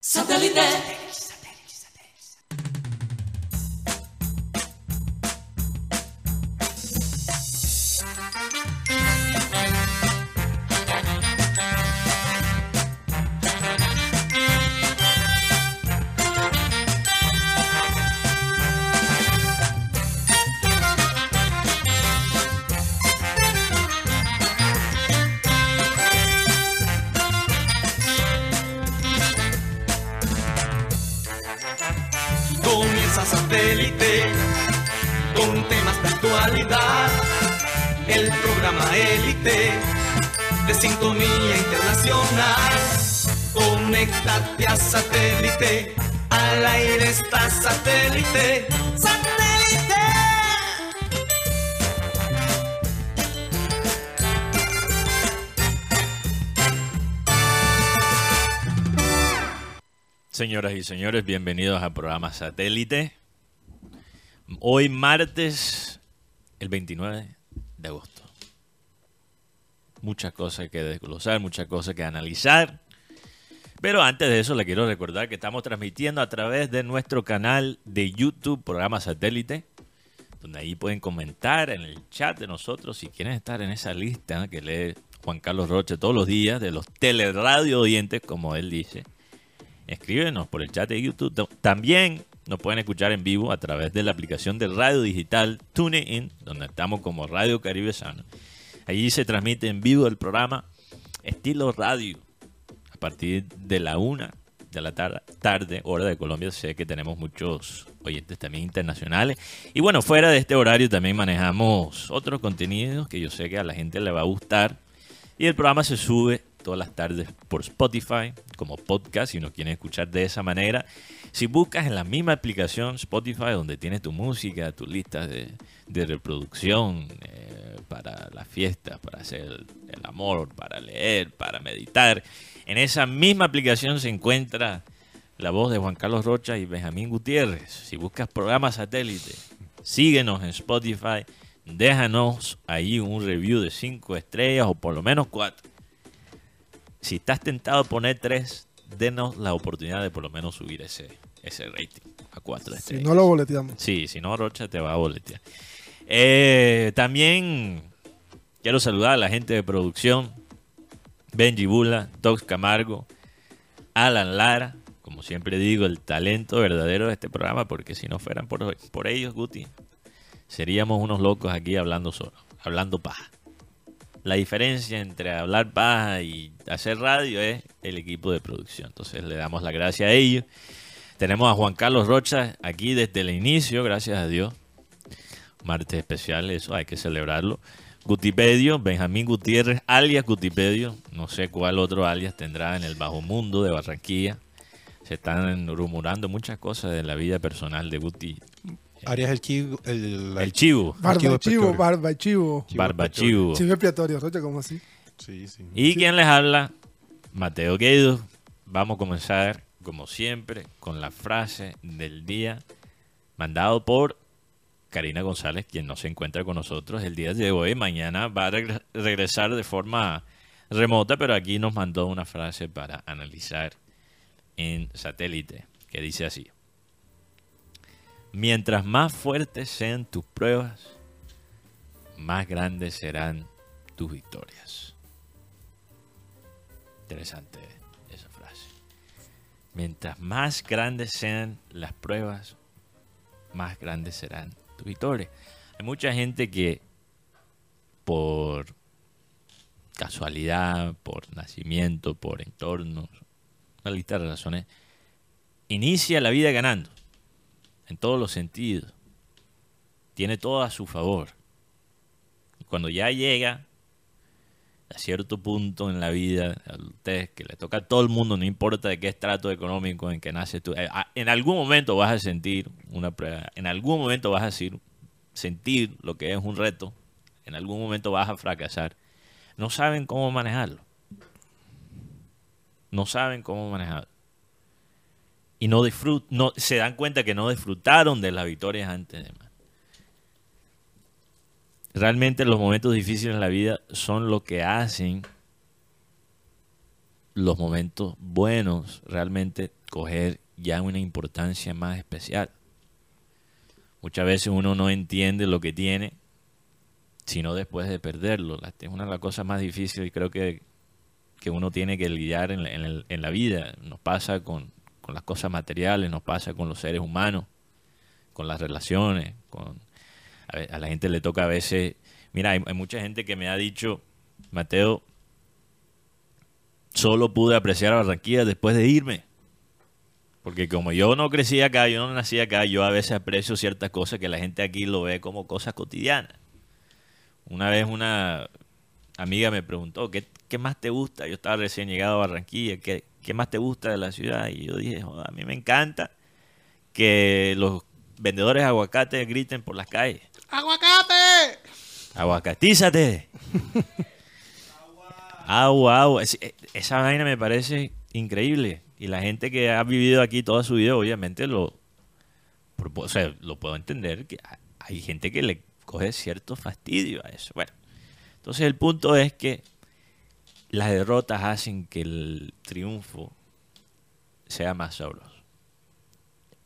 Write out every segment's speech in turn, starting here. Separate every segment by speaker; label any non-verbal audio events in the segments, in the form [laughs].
Speaker 1: Satellite.
Speaker 2: Satélite. Al aire está satélite. ¡Satélite!
Speaker 3: Señoras y señores, bienvenidos al programa Satélite. Hoy martes, el 29 de agosto. Muchas cosas que desglosar, muchas cosas que analizar. Pero antes de eso, le quiero recordar que estamos transmitiendo a través de nuestro canal de YouTube, programa Satélite, donde ahí pueden comentar en el chat de nosotros si quieren estar en esa lista que lee Juan Carlos Roche todos los días de los teleradio oyentes, como él dice escríbenos por el chat de YouTube. También nos pueden escuchar en vivo a través de la aplicación de radio digital TuneIn, donde estamos como Radio Caribe Sano. Allí se transmite en vivo el programa estilo radio partir de la una de la tar- tarde, hora de Colombia. Sé que tenemos muchos oyentes también internacionales. Y bueno, fuera de este horario también manejamos otros contenidos que yo sé que a la gente le va a gustar. Y el programa se sube todas las tardes por Spotify como podcast si no quieren escuchar de esa manera. Si buscas en la misma aplicación Spotify donde tienes tu música, tus listas de, de reproducción eh, para las fiestas, para hacer el, el amor, para leer, para meditar, en esa misma aplicación se encuentra la voz de Juan Carlos Rocha y Benjamín Gutiérrez. Si buscas programa satélite, síguenos en Spotify, déjanos ahí un review de 5 estrellas o por lo menos 4. Si estás tentado a poner 3, denos la oportunidad de por lo menos subir ese, ese rating a 4
Speaker 4: Si
Speaker 3: estrellas.
Speaker 4: no lo boleteamos.
Speaker 3: Sí, si no, Rocha te va a boletear. Eh, también quiero saludar a la gente de producción. Benji Bula, Tox Camargo, Alan Lara, como siempre digo, el talento verdadero de este programa, porque si no fueran por, por ellos, Guti, seríamos unos locos aquí hablando solo, hablando paja. La diferencia entre hablar paja y hacer radio es el equipo de producción. Entonces le damos la gracia a ellos. Tenemos a Juan Carlos Rocha aquí desde el inicio, gracias a Dios. Martes especial, eso hay que celebrarlo. Gutipedio, Benjamín Gutiérrez, alias Gutipedio. No sé cuál otro alias tendrá en el bajo mundo de Barranquilla. Se están rumorando muchas cosas de la vida personal de Guti.
Speaker 5: Arias el chivo. El,
Speaker 3: El Chivo,
Speaker 4: Barba chivo, barba chivo.
Speaker 5: Chivo
Speaker 3: Barba. Chivo.
Speaker 4: Chivo expiatorio, Rocha, ¿cómo así?
Speaker 5: Sí, sí.
Speaker 3: Y quien les habla, Mateo Gueido. Vamos a comenzar, como siempre, con la frase del día mandado por Karina González, quien no se encuentra con nosotros el día de hoy. Mañana va a regre- regresar de forma remota, pero aquí nos mandó una frase para analizar en satélite, que dice así. Mientras más fuertes sean tus pruebas, más grandes serán tus victorias. Interesante esa frase. Mientras más grandes sean las pruebas, más grandes serán tus victorias. Hay mucha gente que por casualidad, por nacimiento, por entorno, una lista de razones, inicia la vida ganando, en todos los sentidos. Tiene todo a su favor. Cuando ya llega a cierto punto en la vida, a usted que le toca a todo el mundo, no importa de qué estrato económico en que naces tú, eh, en algún momento vas a sentir una prueba, en algún momento vas a sentir, sentir lo que es un reto, en algún momento vas a fracasar. No saben cómo manejarlo. No saben cómo manejarlo. Y no disfrut, no, se dan cuenta que no disfrutaron de las victorias antes de más. Realmente los momentos difíciles en la vida son lo que hacen los momentos buenos realmente coger ya una importancia más especial. Muchas veces uno no entiende lo que tiene, sino después de perderlo. Es una de las cosas más difíciles creo que, que uno tiene que lidiar en la, en en la vida. Nos pasa con, con las cosas materiales, nos pasa con los seres humanos, con las relaciones, con a, la gente le toca a veces, mira, hay, mucha gente que me ha dicho, Mateo, solo pude apreciar a Barranquilla después de irme. Porque como yo no crecí acá, yo no nací acá, yo a veces aprecio ciertas cosas que la gente aquí lo ve como cosas cotidianas. Una vez una amiga me preguntó, ¿qué, qué más te gusta? Yo estaba recién llegado a Barranquilla, ¿qué, qué más te gusta de la ciudad? Y yo dije, "Joda, a mí me encanta que los vendedores de aguacate griten por las calles.
Speaker 4: ¡Aguacate!
Speaker 3: Aguacatízate. agua, agua. Es- eh, esa vaina me parece increíble. Y la gente que ha vivido aquí toda su vida, obviamente lo, o sea, lo puedo entender. que ha- hay gente que le coge cierto fastidio a eso. Bueno, entonces el punto es que las derrotas hacen que el triunfo sea más sabroso.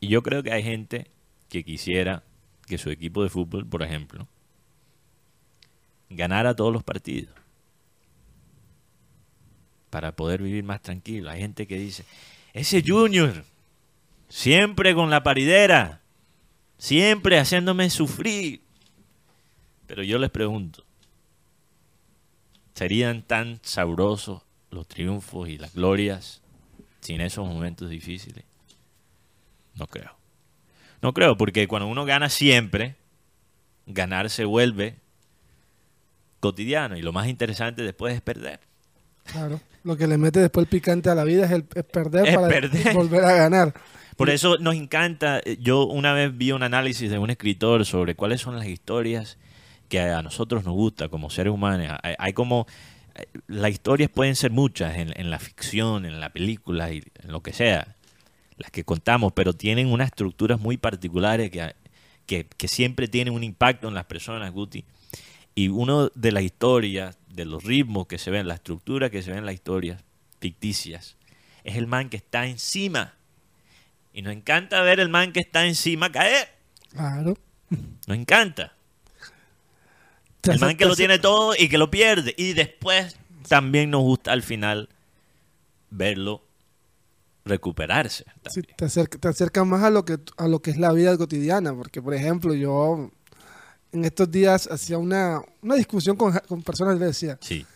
Speaker 3: Y yo creo que hay gente que quisiera que su equipo de fútbol, por ejemplo, ganara todos los partidos para poder vivir más tranquilo. Hay gente que dice, ese Junior, siempre con la paridera, siempre haciéndome sufrir. Pero yo les pregunto, ¿serían tan sabrosos los triunfos y las glorias sin esos momentos difíciles? No creo. No creo, porque cuando uno gana siempre, ganar se vuelve cotidiano y lo más interesante después es perder.
Speaker 4: Claro. Lo que le mete después el picante a la vida es, el, es perder
Speaker 3: Es
Speaker 4: para
Speaker 3: perder.
Speaker 4: volver a ganar.
Speaker 3: Por eso nos encanta, eh, yo una vez vi un análisis de un escritor sobre cuáles son las historias que a nosotros nos gusta como seres humanos. Hay, como, eh, las historias pueden ser muchas en, en la ficción, en la película y en lo que sea, las que contamos, pero tienen unas estructuras muy particulares que, que, que siempre tienen un impacto en las personas, Guti. Y uno de las historias, de los ritmos que se ven, la estructura que se ven en las historias ficticias, es el man que está encima. Y nos encanta ver el man que está encima caer.
Speaker 4: Claro.
Speaker 3: Nos encanta. El man que lo tiene todo y que lo pierde. Y después también nos gusta al final verlo recuperarse.
Speaker 4: Sí, te, acerca, te acerca más a lo que a lo que es la vida cotidiana, porque por ejemplo yo en estos días hacía una, una discusión con, con personas y les decía,
Speaker 3: Sí,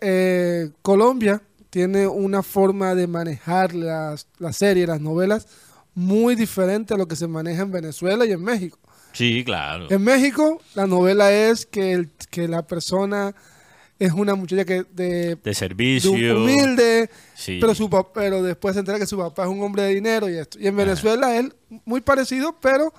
Speaker 4: eh, Colombia tiene una forma de manejar las, las series, las novelas, muy diferente a lo que se maneja en Venezuela y en México.
Speaker 3: sí, claro.
Speaker 4: En México la novela es que, el- que la persona es una muchacha que de,
Speaker 3: servicio.
Speaker 4: humilde,
Speaker 3: Sí.
Speaker 4: pero, su pero después se entera que su papá es un hombre de dinero y esto. Y en Venezuela él muy parecido, pero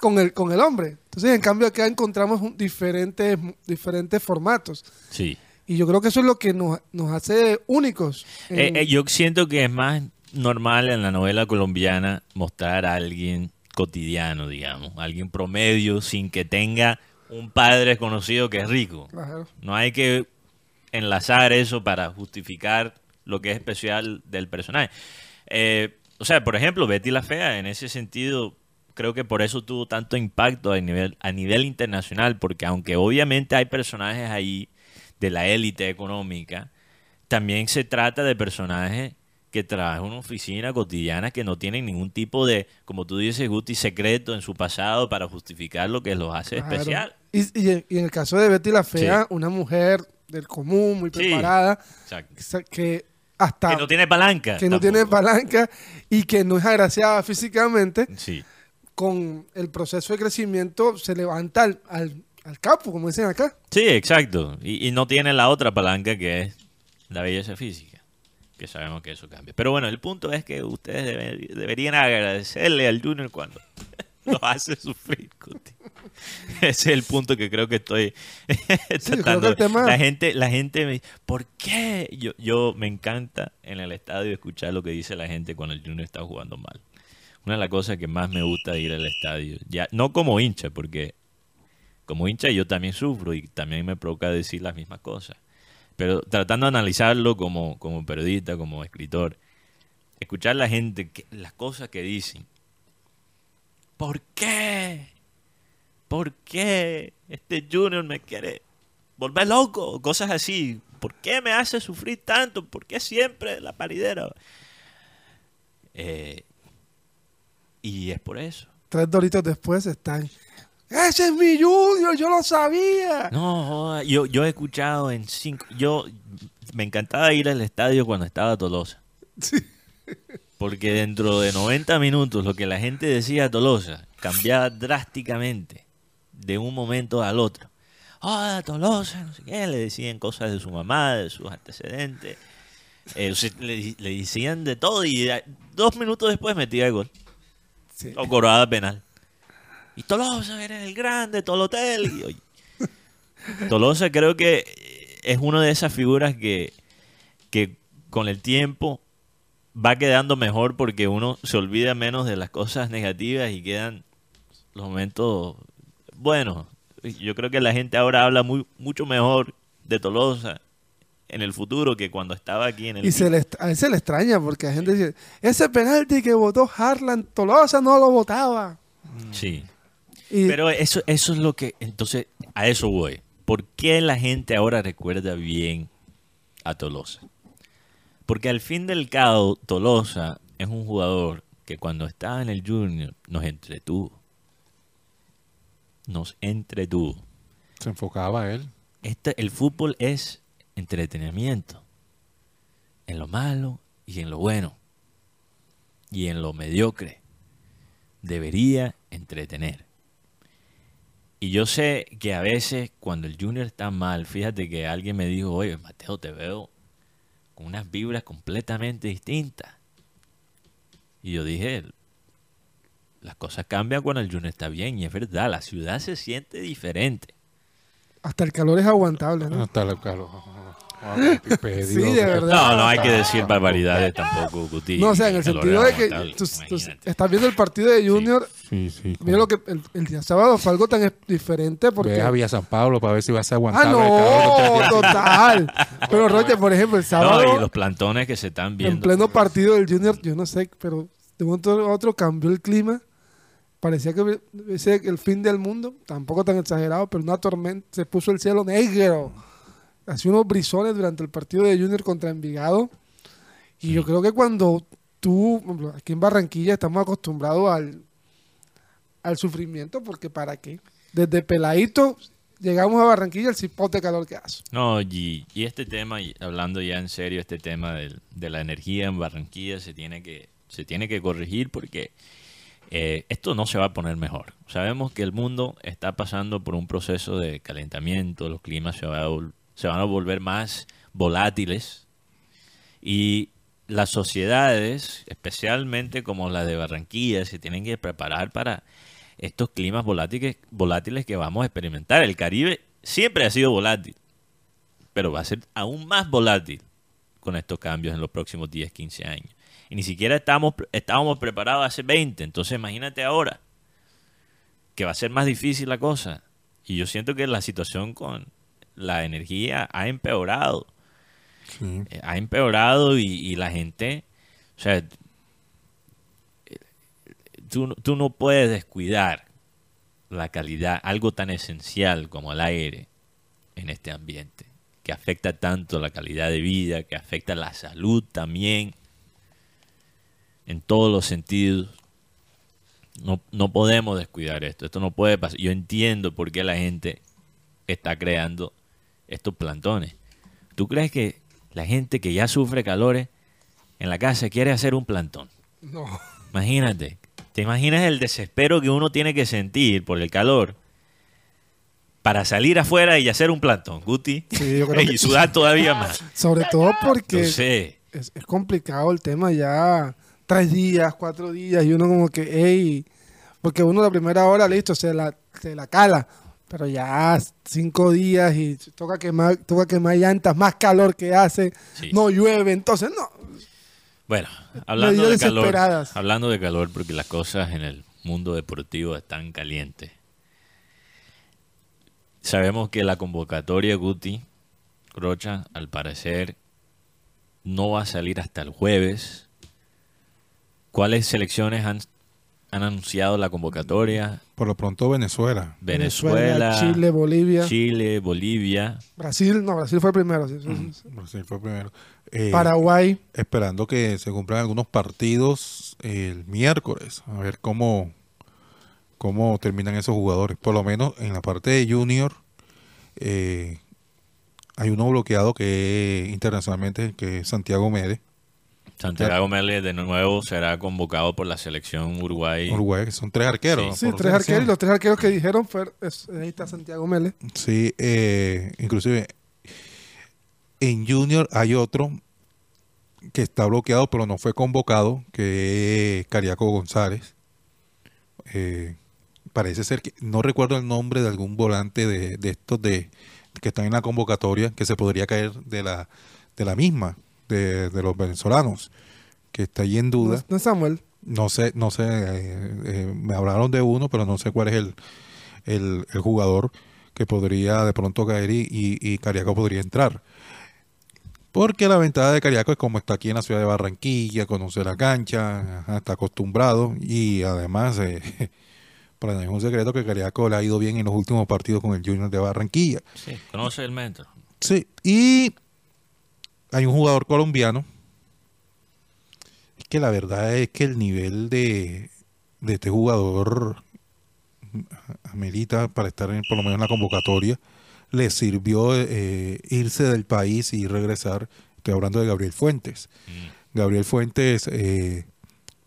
Speaker 4: con el, con el hombre. Entonces, en cambio, acá encontramos un- diferentes, diferentes formatos.
Speaker 3: Sí.
Speaker 4: Y yo creo que eso es lo que nos, nos hace únicos. en-
Speaker 3: Eh, eh, yo siento que es más normal en la novela colombiana mostrar a alguien cotidiano, digamos, alguien promedio sin que tenga un padre conocido que es rico. No hay que enlazar eso para justificar lo que es especial del personaje. Eh, o sea, por ejemplo, Betty la Fea, en ese sentido, creo que por eso tuvo tanto impacto a nivel, a nivel internacional, porque aunque obviamente hay personajes ahí de la élite económica, también se trata de personajes que trabajan en una oficina cotidiana que no tienen ningún tipo de, como tú dices, Guti, secreto en su pasado para justificar lo que los hace
Speaker 4: Claro.
Speaker 3: especial.
Speaker 4: Y, y en- y en el caso de Betty la Fea,
Speaker 3: Sí.
Speaker 4: una mujer del común, muy preparada, que hasta
Speaker 3: Que no tiene palanca.
Speaker 4: que no tiene palanca y que no es agraciada físicamente,
Speaker 3: Sí.
Speaker 4: con el proceso de crecimiento se levanta al, al, al capo, como dicen acá.
Speaker 3: Sí, exacto. Y, y no tiene la otra palanca que es la belleza física. Que sabemos que eso cambia. Pero bueno, el punto es que ustedes deberían agradecerle al Junior cuando [laughs] lo hace sufrir. Cuti. [laughs] Ese es el punto que creo que estoy [laughs] tratando.
Speaker 4: que el tema-
Speaker 3: La gente, la gente me dice, ¿por qué? Yo, yo me encanta en el estadio escuchar lo que dice la gente cuando el Junior está jugando mal. Una de las cosas que más me gusta de ir al estadio, ya no como hincha, porque como hincha yo también sufro y también me provoca decir las mismas cosas. Pero tratando de analizarlo como, como periodista, como escritor, escuchar la gente, que- las cosas que dicen. ¿Por qué? ¿Por qué este Junior me quiere volver loco? Cosas así. ¿Por qué me hace sufrir tanto? ¿Por qué siempre la paridera? Eh, y es por eso.
Speaker 4: Tres doritos después están. ¡Ese es mi Junior! ¡Yo lo sabía!
Speaker 3: No, yo, yo he escuchado en cinco. Yo me encantaba ir al estadio cuando estaba Tolosa.
Speaker 4: Sí.
Speaker 3: Porque dentro de 90 minutos lo que la gente decía de Tolosa cambiaba drásticamente de un momento al otro. Ah, Tolosa, no sé qué, le decían cosas de su mamá, de sus antecedentes. Eh, le, le decían de todo y dos minutos después metía el gol.
Speaker 4: Sí.
Speaker 3: O cobrada penal. Y Tolosa, eres el grande, Tolotel. Y, oye, Tolosa creo que es una de esas figuras que, que con el tiempo va quedando mejor porque uno se olvida menos de las cosas negativas y quedan los momentos buenos. Yo creo que la gente ahora habla muy, mucho mejor de Tolosa en el futuro que cuando estaba aquí en el...
Speaker 4: Y se le, a él se le extraña porque la gente dice: Ese penalti que votó Harlan, Tolosa no lo votaba.
Speaker 3: Sí.
Speaker 4: Y
Speaker 3: Pero eso, eso es lo que, entonces, a eso voy. ¿Por qué la gente ahora recuerda bien a Tolosa? Porque al fin del cabo, Tolosa es un jugador que cuando estaba en el Junior nos entretuvo. Nos entretuvo.
Speaker 5: Se enfocaba él.
Speaker 3: Este, el fútbol es entretenimiento. En lo malo y en lo bueno. Y en lo mediocre. Debería entretener. Y yo sé que a veces cuando el Junior está mal, fíjate que alguien me dijo, oye, Mateo, te veo con unas vibras completamente distintas. Y yo dije, las cosas cambian cuando el Junior está bien. Y es verdad, la ciudad se siente diferente.
Speaker 4: hasta el calor es aguantable, ¿no?
Speaker 5: Hasta la calor. [laughs]
Speaker 4: Sí, de verdad.
Speaker 3: No, no hay que decir barbaridades tampoco, Guti.
Speaker 4: No, o sea, en el sentido de que tú, estás viendo el partido de Junior.
Speaker 5: Sí, sí.
Speaker 4: Mira lo que el, el día sábado fue algo tan diferente porque.
Speaker 5: Ve a Villa San Pablo para ver si vas a
Speaker 4: Ah,
Speaker 5: aguantar. calor
Speaker 4: no, [laughs] total. Pero Roger, por ejemplo, el
Speaker 3: No, y
Speaker 4: sábado,
Speaker 3: los plantones que se están viendo.
Speaker 4: en pleno partido del Junior, yo no sé, pero de un momento a otro cambió el clima. Parecía que ese el fin del mundo, tampoco tan exagerado, pero una tormenta, se puso el cielo negro. Hacía unos brisones durante el partido de Junior contra Envigado. Y yo creo que cuando tú, aquí en Barranquilla, estamos acostumbrados al, al sufrimiento, porque ¿para qué? Desde peladito llegamos a Barranquilla, el cipote calor que hace.
Speaker 3: No, y, y este tema, y hablando ya en serio, este tema del- de la energía en Barranquilla se tiene que, se tiene que corregir porque eh, esto no se va a poner mejor. Sabemos que el mundo está pasando por un proceso de calentamiento, los climas se, va a se van a volver más volátiles y las sociedades, especialmente como la de Barranquilla, se tienen que preparar para estos climas volátiles, que vamos a experimentar. El Caribe siempre ha sido volátil, pero va a ser aún más volátil con estos cambios en los próximos 10, 15 años. Y ni siquiera estamos, estábamos preparados hace 20, entonces imagínate ahora que va a ser más difícil la cosa. Y yo siento que la situación con la energía ha empeorado
Speaker 5: Sí.
Speaker 3: eh, ha empeorado y, y la gente, o sea, eh, tú, no- tú no puedes descuidar la calidad, algo tan esencial como el aire en este ambiente, que afecta tanto la calidad de vida, que afecta la salud también, en todos los sentidos. No, no podemos descuidar esto, esto no puede pasar. Yo entiendo por qué la gente está creando estos plantones. ¿Tú crees que la gente que ya sufre calores en la casa quiere hacer un plantón?
Speaker 4: No.
Speaker 3: Imagínate. ¿Te imaginas el desespero que uno tiene que sentir por el calor para salir afuera y hacer un plantón, Guti?
Speaker 4: Sí, yo creo [laughs]
Speaker 3: y
Speaker 4: que-
Speaker 3: sudar todavía más. [laughs]
Speaker 4: Sobre todo porque
Speaker 3: sé.
Speaker 4: es, es complicado el tema ya. Tres días, cuatro días, y uno como que, hey, porque uno la primera hora, listo, se la, se la cala. Pero ya cinco días y toca quemar, toca quemar llantas, más calor que hace,
Speaker 3: Sí.
Speaker 4: no llueve, entonces no.
Speaker 3: Bueno, hablando de calor, hablando de calor, porque las cosas en el mundo deportivo están calientes. Sabemos que la convocatoria Guti Rocha, al parecer, no va a salir hasta el jueves. ¿Cuáles selecciones han, han anunciado la convocatoria?
Speaker 5: Por lo pronto Venezuela.
Speaker 3: Venezuela,
Speaker 4: Chile, Bolivia,
Speaker 3: Chile, Bolivia.
Speaker 4: Brasil, no, Brasil fue primero. sí, sí, sí, sí.
Speaker 5: Brasil fue primero. Eh,
Speaker 4: Paraguay,
Speaker 5: esperando que se cumplan algunos partidos el miércoles. A ver cómo, cómo terminan esos jugadores. Por lo menos en la parte de Junior eh, hay uno bloqueado que internacionalmente que es Santiago Mede,
Speaker 3: Santiago Mele de nuevo será convocado por la selección Uruguay.
Speaker 5: Uruguay, que son tres arqueros.
Speaker 4: sí,
Speaker 5: por
Speaker 4: tres arqueros. Y los tres arqueros que dijeron fue es- ahí está Santiago Mele.
Speaker 5: Sí, eh, inclusive en Junior hay otro que está bloqueado, pero no fue convocado, que es Cariaco González. Eh, parece ser que no recuerdo el nombre de algún volante de, de estos de que están en la convocatoria que se podría caer de la de la misma de, de los venezolanos que está ahí en
Speaker 4: No,
Speaker 5: duda.
Speaker 4: no es Samuel.
Speaker 5: No sé, no sé, eh, eh, me hablaron de uno, pero no sé cuál es el, el, el jugador que podría de pronto caer y, y, y Cariaco podría entrar. Porque la ventaja de Cariaco es como está aquí en la ciudad de Barranquilla, conoce la cancha, ajá, está acostumbrado y además, eh, [laughs] para nadie es un secreto que Cariaco le ha ido bien en los últimos partidos con el Junior de Barranquilla.
Speaker 3: Sí, conoce el metro.
Speaker 5: Sí, y hay un jugador colombiano. Es que la verdad es que el nivel de, de este jugador amerita para estar en, por lo menos en la convocatoria. Le sirvió eh, irse del país y regresar. Estoy hablando de Gabriel Fuentes.
Speaker 3: Mm.
Speaker 5: Gabriel Fuentes, eh,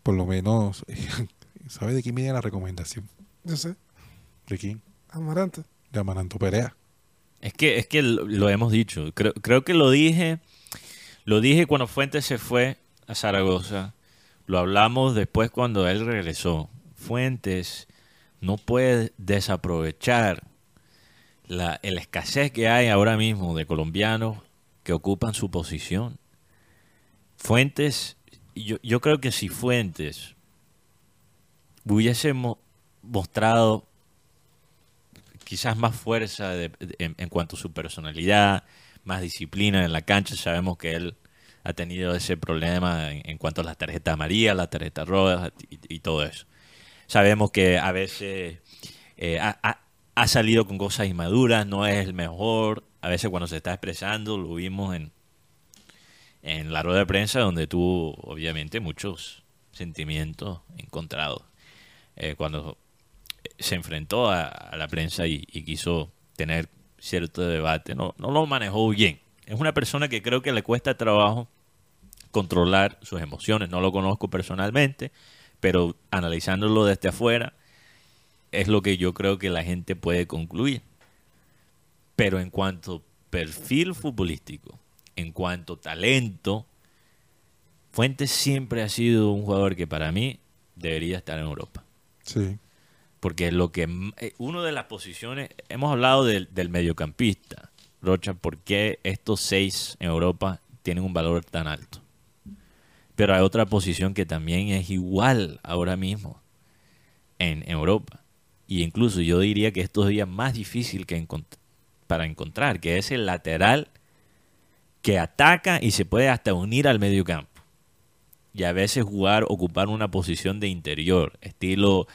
Speaker 5: por lo menos, [laughs] ¿sabe de quién viene la recomendación?
Speaker 4: Yo sé,
Speaker 5: ¿De quién?
Speaker 4: Amarante.
Speaker 5: De Amaranto Perea.
Speaker 3: Es que, es que lo, lo hemos dicho. Creo, creo que lo dije. Lo dije cuando Fuentes se fue a Zaragoza. Lo hablamos después cuando él regresó. Fuentes no puede desaprovechar la, escasez que hay ahora mismo de colombianos que ocupan su posición. Fuentes, yo, creo que si Fuentes hubiese mo- mostrado quizás más fuerza en cuanto a su personalidad, más disciplina en la cancha. Sabemos que él ha tenido ese problema en, cuanto a las tarjetas amarillas, las tarjetas rojas y, y todo eso. Sabemos que a veces eh, ha, salido con cosas inmaduras, no es el mejor. A veces cuando se está expresando, lo vimos en, en la rueda de prensa, donde tuvo obviamente muchos sentimientos encontrados. Eh, cuando se enfrentó a, la prensa y quiso tener cierto debate, no, no lo manejó bien. Es una persona que creo que le cuesta trabajo controlar sus emociones. No lo conozco personalmente, pero analizándolo desde afuera, es lo que yo creo que la gente puede concluir. Pero en cuanto perfil futbolístico, en cuanto talento, Fuentes siempre ha sido un jugador que para mí debería estar en Europa.
Speaker 5: Sí.
Speaker 3: Porque lo que m- eh, una de las posiciones, hemos hablado del, del mediocampista, Rocha, ¿por qué estos seis en Europa tienen un valor tan alto? Pero hay otra posición que también es igual ahora mismo en, Europa. Y incluso yo diría que es todavía más difícil que para encontrar, que es el lateral que ataca y se puede hasta unir al mediocampo. Y a veces jugar, ocupar una posición de interior, estilo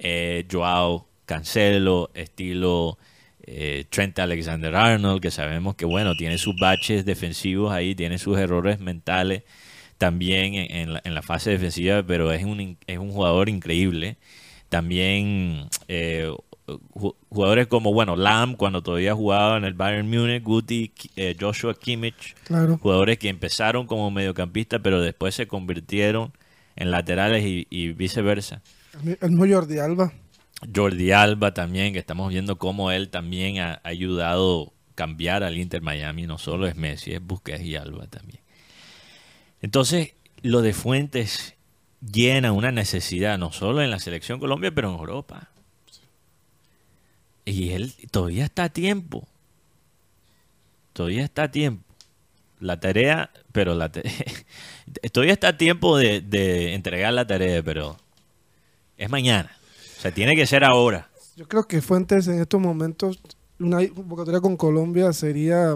Speaker 3: eh, Joao Cancelo, estilo eh, Trent Alexander Arnold, que sabemos que bueno, tiene sus baches defensivos ahí, tiene sus errores mentales también en, en la, en la fase defensiva, pero es un, es un jugador increíble. También eh, ju- jugadores como, bueno, Lam, cuando todavía jugaba en el Bayern Múnich, Guti, eh, Joshua Kimmich,
Speaker 4: Claro.
Speaker 3: jugadores que empezaron como mediocampistas, pero después se convirtieron en laterales y, y viceversa.
Speaker 4: El mismo Jordi Alba.
Speaker 3: Jordi Alba también, que estamos viendo cómo él también ha, ha ayudado cambiar al Inter Miami. No solo es Messi, es Busquets y Alba también. Entonces, lo de Fuentes llena una necesidad, no solo en la selección Colombia, pero en Europa. Y él todavía está a tiempo. Todavía está a tiempo. La tarea, pero la te- [laughs] todavía está a tiempo de entregar la tarea, pero es mañana. O sea, tiene que ser ahora.
Speaker 4: Yo creo que Fuentes en estos momentos, una convocatoria con Colombia sería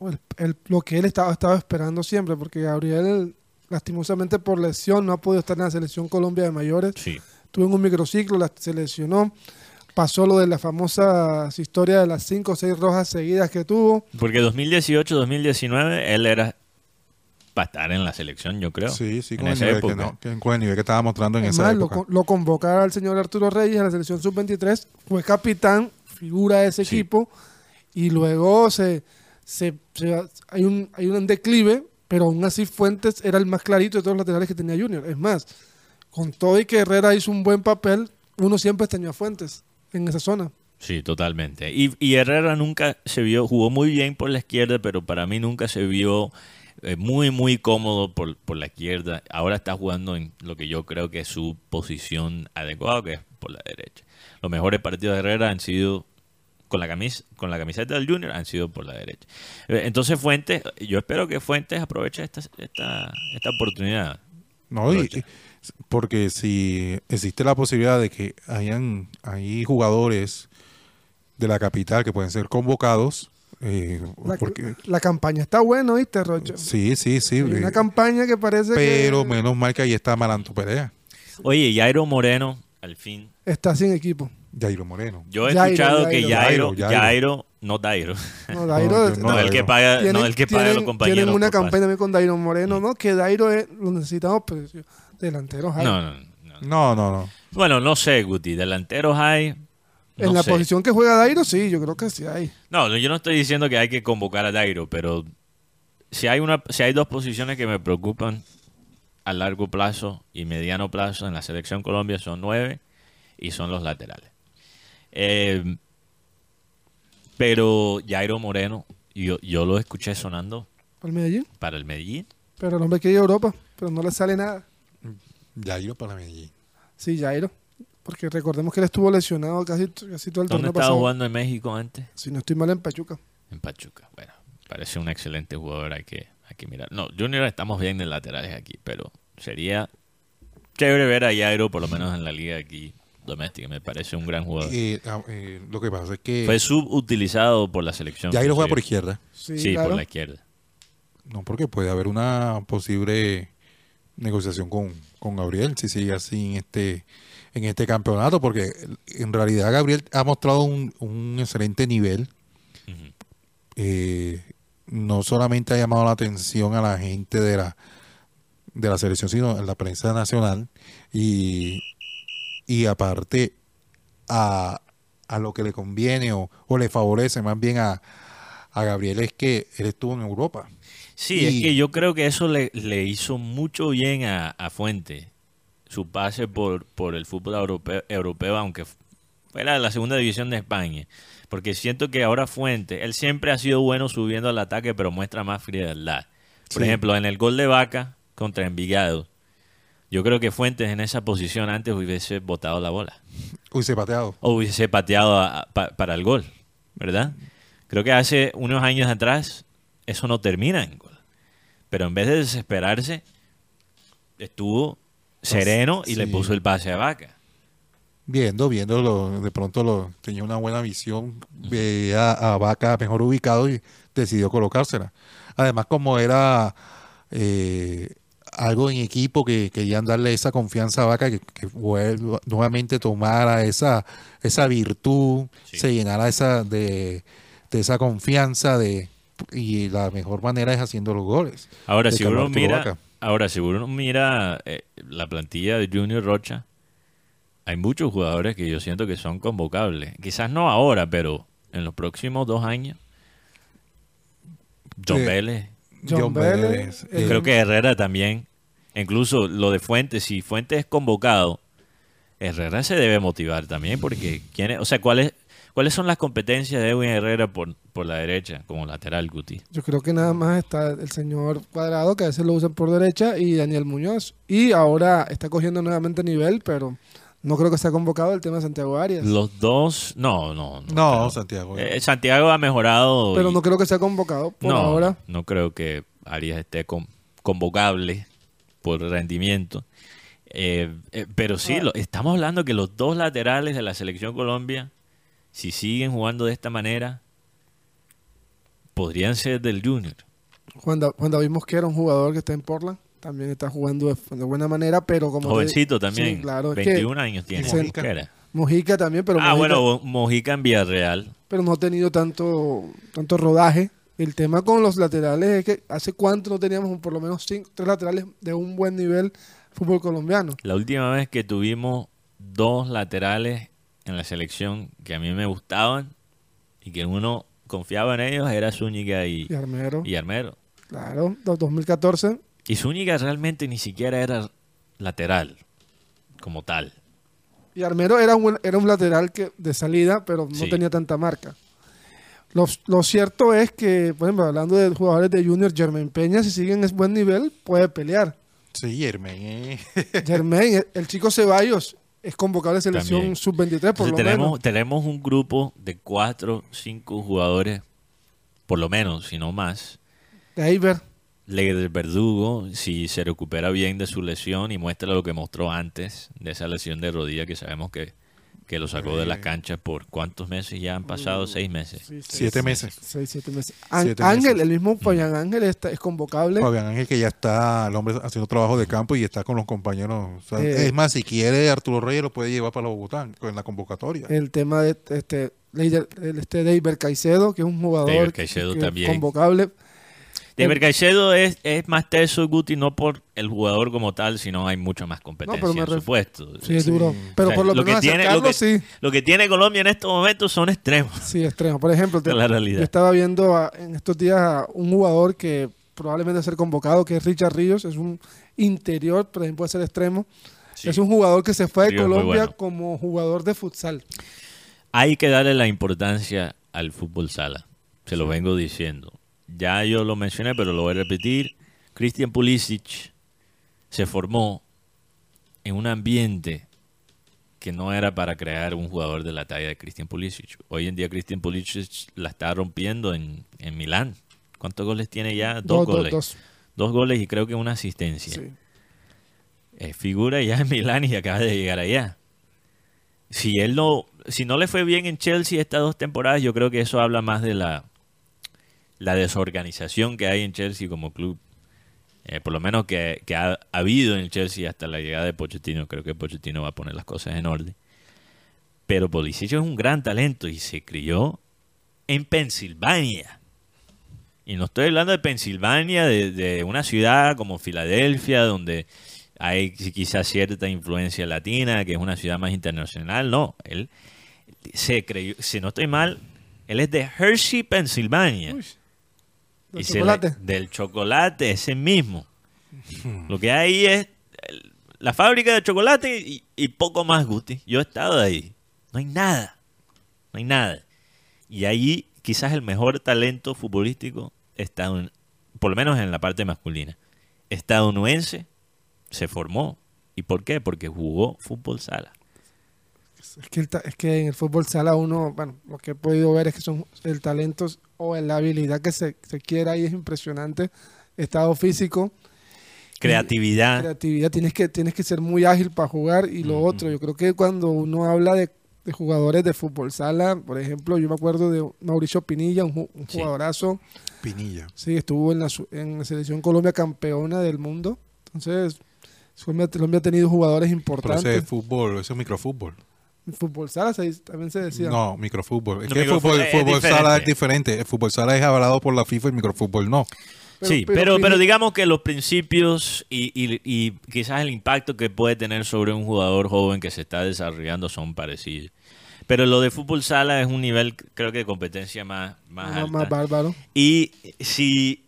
Speaker 4: el- el- lo que él estaba, estaba esperando siempre, porque Gabriel, lastimosamente por lesión, no ha podido estar en la selección Colombia de mayores.
Speaker 3: Sí.
Speaker 4: Tuvo en un microciclo, la, se lesionó. Pasó lo de la famosa historia de las cinco o seis rojas seguidas que tuvo.
Speaker 3: Porque 2018-2019 él era para estar en la selección, yo creo.
Speaker 5: Sí, sí,
Speaker 3: en
Speaker 5: con el,
Speaker 3: esa
Speaker 5: nivel que,
Speaker 3: época.
Speaker 5: no- que- con el nivel que estaba mostrando en
Speaker 4: Es
Speaker 5: esa
Speaker 4: más, lo,
Speaker 5: época.
Speaker 4: co- lo convocaron al señor Arturo Reyes a la selección sub-23, fue capitán, figura de ese
Speaker 3: Sí.
Speaker 4: equipo, y luego se, se- se- hay, un, hay un declive, pero aún así Fuentes era el más clarito de todos los laterales que tenía Junior. Es más, con todo y que Herrera hizo un buen papel, uno siempre extrañó a Fuentes en esa zona.
Speaker 3: Sí, totalmente. Y, y Herrera nunca se vio, jugó muy bien por la izquierda, pero para mí nunca se vio eh, muy, muy cómodo por, por la izquierda. Ahora está jugando en lo que yo creo que es su posición adecuada, que es por la derecha. Los mejores partidos de Herrera han sido con la camisa, con la camiseta del Junior, han sido por la derecha. Eh, Entonces Fuentes, yo espero que Fuentes aproveche esta, esta, esta oportunidad.
Speaker 5: No, y-
Speaker 3: Rocha.
Speaker 5: y- porque si existe la posibilidad de que hayan hay jugadores de la capital que pueden ser convocados, eh,
Speaker 4: La,
Speaker 5: porque
Speaker 4: la campaña está buena, ¿viste, Rocho?
Speaker 5: sí, sí, sí,
Speaker 4: Hay una
Speaker 5: eh,
Speaker 4: campaña que parece
Speaker 5: pero
Speaker 4: que
Speaker 5: menos mal que ahí está Maranto Perea,
Speaker 3: Oye, Jairo Moreno, al fin.
Speaker 4: está sin equipo.
Speaker 5: Jairo Moreno.
Speaker 3: Yo he
Speaker 4: Jairo,
Speaker 3: escuchado que
Speaker 4: Jairo.
Speaker 3: Jairo,
Speaker 5: Jairo,
Speaker 3: Jairo,
Speaker 5: Jairo.
Speaker 3: no Dairo.
Speaker 4: No, Dairo, [laughs]
Speaker 3: No,
Speaker 5: No,
Speaker 3: el que paga,
Speaker 4: Tienen-
Speaker 3: no el que paga a los compañeros.
Speaker 4: Tienen una
Speaker 3: pase.
Speaker 4: campaña también con Dairo Moreno, ¿no? Que Dairo es- lo necesitamos, pero sí, delanteros hay.
Speaker 3: No, no, no.
Speaker 5: No, no, no.
Speaker 3: Bueno, no sé, Guti. Delanteros hay.
Speaker 4: En
Speaker 3: no
Speaker 4: la
Speaker 3: sé.
Speaker 4: posición que juega Dairo, sí, yo creo que sí hay.
Speaker 3: No, no, yo no estoy diciendo que hay que convocar a Dairo, pero si hay, una, si hay dos posiciones que me preocupan a largo plazo y mediano plazo en la selección Colombia son nueve y son los laterales. Eh, pero Jairo Moreno, yo, yo lo escuché sonando
Speaker 4: Para el Medellín.
Speaker 3: para el Medellín.
Speaker 4: Pero el hombre quiere ir a Europa, pero no le sale nada.
Speaker 5: Jairo para Medellín.
Speaker 4: Sí, Jairo. Porque recordemos que él estuvo lesionado casi, casi todo el
Speaker 3: ¿Dónde
Speaker 4: torneo
Speaker 3: estaba
Speaker 4: pasado.
Speaker 3: jugando en México antes?
Speaker 4: Si no estoy mal en Pachuca.
Speaker 3: En Pachuca. Bueno, parece un excelente jugador, hay que, hay que mirar. No, Junior estamos bien de laterales aquí, pero sería chévere ver a Jairo, por lo menos en la liga aquí doméstica. Me parece un gran jugador.
Speaker 5: Eh, ah, eh, lo que pasa es que
Speaker 3: Fue subutilizado por la selección.
Speaker 5: Jairo juega por izquierda.
Speaker 4: Sí,
Speaker 3: Sí,
Speaker 4: claro.
Speaker 3: por la izquierda.
Speaker 5: No, porque puede haber una posible negociación con, con Gabriel si sigue así en este en este campeonato, porque en realidad Gabriel ha mostrado un, un excelente nivel. Eh, no solamente ha llamado la atención a la gente de la de la selección, sino en la prensa nacional y, y aparte a, a lo que le conviene o, o le favorece más bien a, a Gabriel es que él estuvo en Europa.
Speaker 3: Sí,
Speaker 5: Y-
Speaker 3: es que yo creo que eso le, le hizo mucho bien a, a Fuente, su pase por, por el fútbol europeo, europeo, aunque fuera de la segunda división de España. Porque siento que ahora Fuente, él siempre ha sido bueno subiendo al ataque, pero muestra más frialdad. Por
Speaker 5: Sí.
Speaker 3: ejemplo, en el gol de Vaca contra Envigado, yo creo que Fuentes en esa posición antes hubiese botado la bola.
Speaker 5: Hubiese pateado.
Speaker 3: O hubiese pateado a- a- pa- para el gol, ¿verdad? Creo que hace unos años atrás eso no termina en gol. Pero en vez de desesperarse, estuvo sereno y le puso el pase a Vaca.
Speaker 5: Viendo, viendo, lo- de pronto lo, tenía una buena visión, veía a Vaca mejor ubicado y decidió colocársela. Además, como era eh, algo en equipo que querían darle esa confianza a Vaca, que, que vuelva- nuevamente tomara esa, esa virtud,
Speaker 3: Sí.
Speaker 5: se llenara esa de, de esa confianza de y la mejor manera es haciendo los goles.
Speaker 3: Ahora, si uno mira, ahora, si uno mira eh, la plantilla de Junior Rocha, hay muchos jugadores que yo siento que son convocables. Quizás no ahora, pero en los próximos dos años. John. Vélez,
Speaker 4: John Vélez,
Speaker 5: eh,
Speaker 3: Creo que Herrera también. Incluso lo de Fuentes, si Fuentes es convocado, Herrera se debe motivar también, porque ¿quién es- o sea, ¿cuáles cuáles son las competencias de Edwin Herrera por, por la derecha como lateral, Guti?
Speaker 4: Yo creo que nada más está el señor Cuadrado, que a veces lo usan por derecha, y Daniel Muñoz. Y ahora está cogiendo nuevamente nivel, pero no creo que sea convocado el tema de Santiago Arias.
Speaker 3: Los dos, no, no, no.
Speaker 5: No,
Speaker 3: creo.
Speaker 5: Santiago.
Speaker 3: Eh, Santiago ha mejorado.
Speaker 4: pero
Speaker 3: y-
Speaker 4: no creo que sea convocado por
Speaker 3: no,
Speaker 4: ahora.
Speaker 3: no creo que Arias esté con- convocable por rendimiento. Eh, eh, pero sí,
Speaker 4: Ah.
Speaker 3: lo- estamos hablando que los dos laterales de la selección Colombia, si siguen jugando de esta manera, podrían ser del Junior.
Speaker 4: Juan, Da- Juan David Mosquera, un jugador que está en Portland, también está jugando de, de buena manera, pero como... te-
Speaker 3: Jovencito también.
Speaker 4: Sí, claro. es que
Speaker 3: 21 años tiene.
Speaker 5: Mojica.
Speaker 3: Mosquera.
Speaker 4: Mojica también, pero
Speaker 3: ah,
Speaker 4: Mojica-
Speaker 3: bueno, Mojica en Villarreal.
Speaker 4: pero no ha tenido tanto, tanto rodaje. El tema con los laterales es que hace cuánto no teníamos por lo menos cinco, tres laterales de un buen nivel fútbol colombiano.
Speaker 3: La última vez que tuvimos dos laterales en la selección que a mí me gustaban y que uno confiaba en ellos era Zúñiga y,
Speaker 4: Y Armero,
Speaker 3: y Armero.
Speaker 4: claro, do- 2014.
Speaker 3: Y Zúñiga realmente ni siquiera era lateral como tal.
Speaker 4: Y Armero era un, era un lateral que de salida, pero no
Speaker 3: Sí.
Speaker 4: tenía tanta marca. Lo, lo cierto es que, por ejemplo, hablando de jugadores de Junior, Germain Peña, si sigue en ese buen nivel, puede pelear.
Speaker 5: Sí, Germain.
Speaker 4: Germain, el, el chico Ceballos, es convocable a selección
Speaker 3: También.
Speaker 4: sub-23 por
Speaker 3: Entonces
Speaker 4: lo
Speaker 3: tenemos,
Speaker 4: menos.
Speaker 3: tenemos un grupo de cuatro, cinco jugadores, por lo menos, si no más.
Speaker 4: Eiber,
Speaker 3: Ley del Verdugo, si se recupera bien de su lesión y muestra lo que mostró antes de esa lesión de rodilla que sabemos que, que lo sacó de las canchas por cuántos meses ya han pasado, seis meses.
Speaker 4: sí, seis,
Speaker 5: Siete meses.
Speaker 4: seis, siete meses. An-
Speaker 5: Siete
Speaker 4: Ángel,
Speaker 5: meses.
Speaker 4: el mismo Fabián Ángel está- es convocable.
Speaker 5: Fabián Ángel que ya está, el hombre haciendo trabajo de campo y está con los compañeros. O sea,
Speaker 4: Eh.
Speaker 5: es más, si quiere Arturo Reyes lo puede llevar para Bogotá en la convocatoria.
Speaker 4: El tema de este este Deiber Caicedo, que es un jugador
Speaker 3: Caicedo
Speaker 4: que-
Speaker 3: también.
Speaker 4: convocable.
Speaker 3: De Caicedo es, es más teso, Guti, no por el jugador como tal, sino hay mucha más competencia
Speaker 4: pero me
Speaker 3: en su
Speaker 4: ref-
Speaker 3: puesto.
Speaker 4: Sí, es
Speaker 5: Sí.
Speaker 4: duro. Pero
Speaker 3: O sea,
Speaker 4: por lo,
Speaker 3: lo
Speaker 4: menos
Speaker 3: que tiene- lo que-
Speaker 4: sí.
Speaker 3: Lo que tiene Colombia en estos momentos son extremos.
Speaker 4: Sí, extremo. Por ejemplo, te-
Speaker 3: Esa es [laughs] la realidad.
Speaker 4: yo estaba viendo a- en estos días a un jugador que probablemente va a ser convocado, que es Richard Ríos. Es un interior, pero también puede ser extremo.
Speaker 3: Sí.
Speaker 4: Es un jugador que se fue de Colombia
Speaker 3: bueno.
Speaker 4: como jugador de futsal.
Speaker 3: Hay que darle la importancia al fútbol sala. Se lo vengo diciendo. Ya yo lo mencioné, pero lo voy a repetir. Christian Pulisic se formó en un ambiente que no era para crear un jugador de la talla de Christian Pulisic. Hoy en día Christian Pulisic la está rompiendo en, en Milán. ¿Cuántos goles tiene ya? Dos,
Speaker 4: Dos, dos,
Speaker 3: goles.
Speaker 4: dos.
Speaker 3: Dos goles y creo que una asistencia.
Speaker 4: Sí.
Speaker 3: Eh, figura ya en Milán y acaba de llegar allá. Si él no, si no le fue bien en Chelsea estas dos temporadas, yo creo que eso habla más de la, la desorganización que hay en Chelsea como club. Eh, por lo menos que, ha, habido en Chelsea hasta la llegada de Pochettino. Creo que Pochettino va a poner las cosas en orden. Pero Pulisic es un gran talento y se crió en Pensilvania. Y no estoy hablando de Pensilvania, de, una ciudad como Filadelfia, donde hay quizás cierta influencia latina, que es una ciudad más internacional. No, él se creyó, si no estoy mal, él es de Hershey, Pensilvania. Y
Speaker 4: Del
Speaker 3: le-
Speaker 4: chocolate.
Speaker 3: del chocolate, ese mismo. Lo que hay es el- la fábrica de chocolate y, y poco más, Guti. Yo he estado ahí. No hay nada. No hay nada. Y ahí quizás el mejor talento futbolístico está, por lo menos en la parte masculina, estadounidense, se formó. ¿Y por qué? Porque jugó fútbol sala.
Speaker 4: Es que, el ta- es que en el fútbol sala uno, bueno, lo que he podido ver es que son el talento o la habilidad que se, se quiere ahí es impresionante. Estado físico,
Speaker 3: Creatividad.
Speaker 4: creatividad, tienes que, tienes que ser muy ágil para jugar y lo otro, yo creo que cuando uno habla de, de jugadores de fútbol sala, por ejemplo, yo me acuerdo de Mauricio Pinilla, un, ju- un
Speaker 3: Sí.
Speaker 4: jugadorazo,
Speaker 5: Pinilla.
Speaker 4: sí, estuvo en la, su- en la selección Colombia campeona del mundo, entonces Colombia, ha tenido jugadores
Speaker 5: Pero
Speaker 4: importantes.
Speaker 5: ese es fútbol, ese es microfútbol.
Speaker 4: Fútbol sala se también se decía.
Speaker 5: No, microfútbol. Es
Speaker 3: No,
Speaker 5: que el fútbol,
Speaker 3: es
Speaker 5: fútbol sala
Speaker 3: diferente.
Speaker 5: es diferente. El fútbol sala es avalado por la FIFA y el microfútbol no.
Speaker 4: Pero-
Speaker 3: sí,
Speaker 4: pero
Speaker 3: pero, digamos que los principios y, y- y quizás el impacto que puede tener sobre un jugador joven que se está desarrollando son parecidos. Pero lo de fútbol sala es un nivel, creo que de competencia más, más
Speaker 4: más,
Speaker 3: alta.
Speaker 4: más bárbaro.
Speaker 3: y si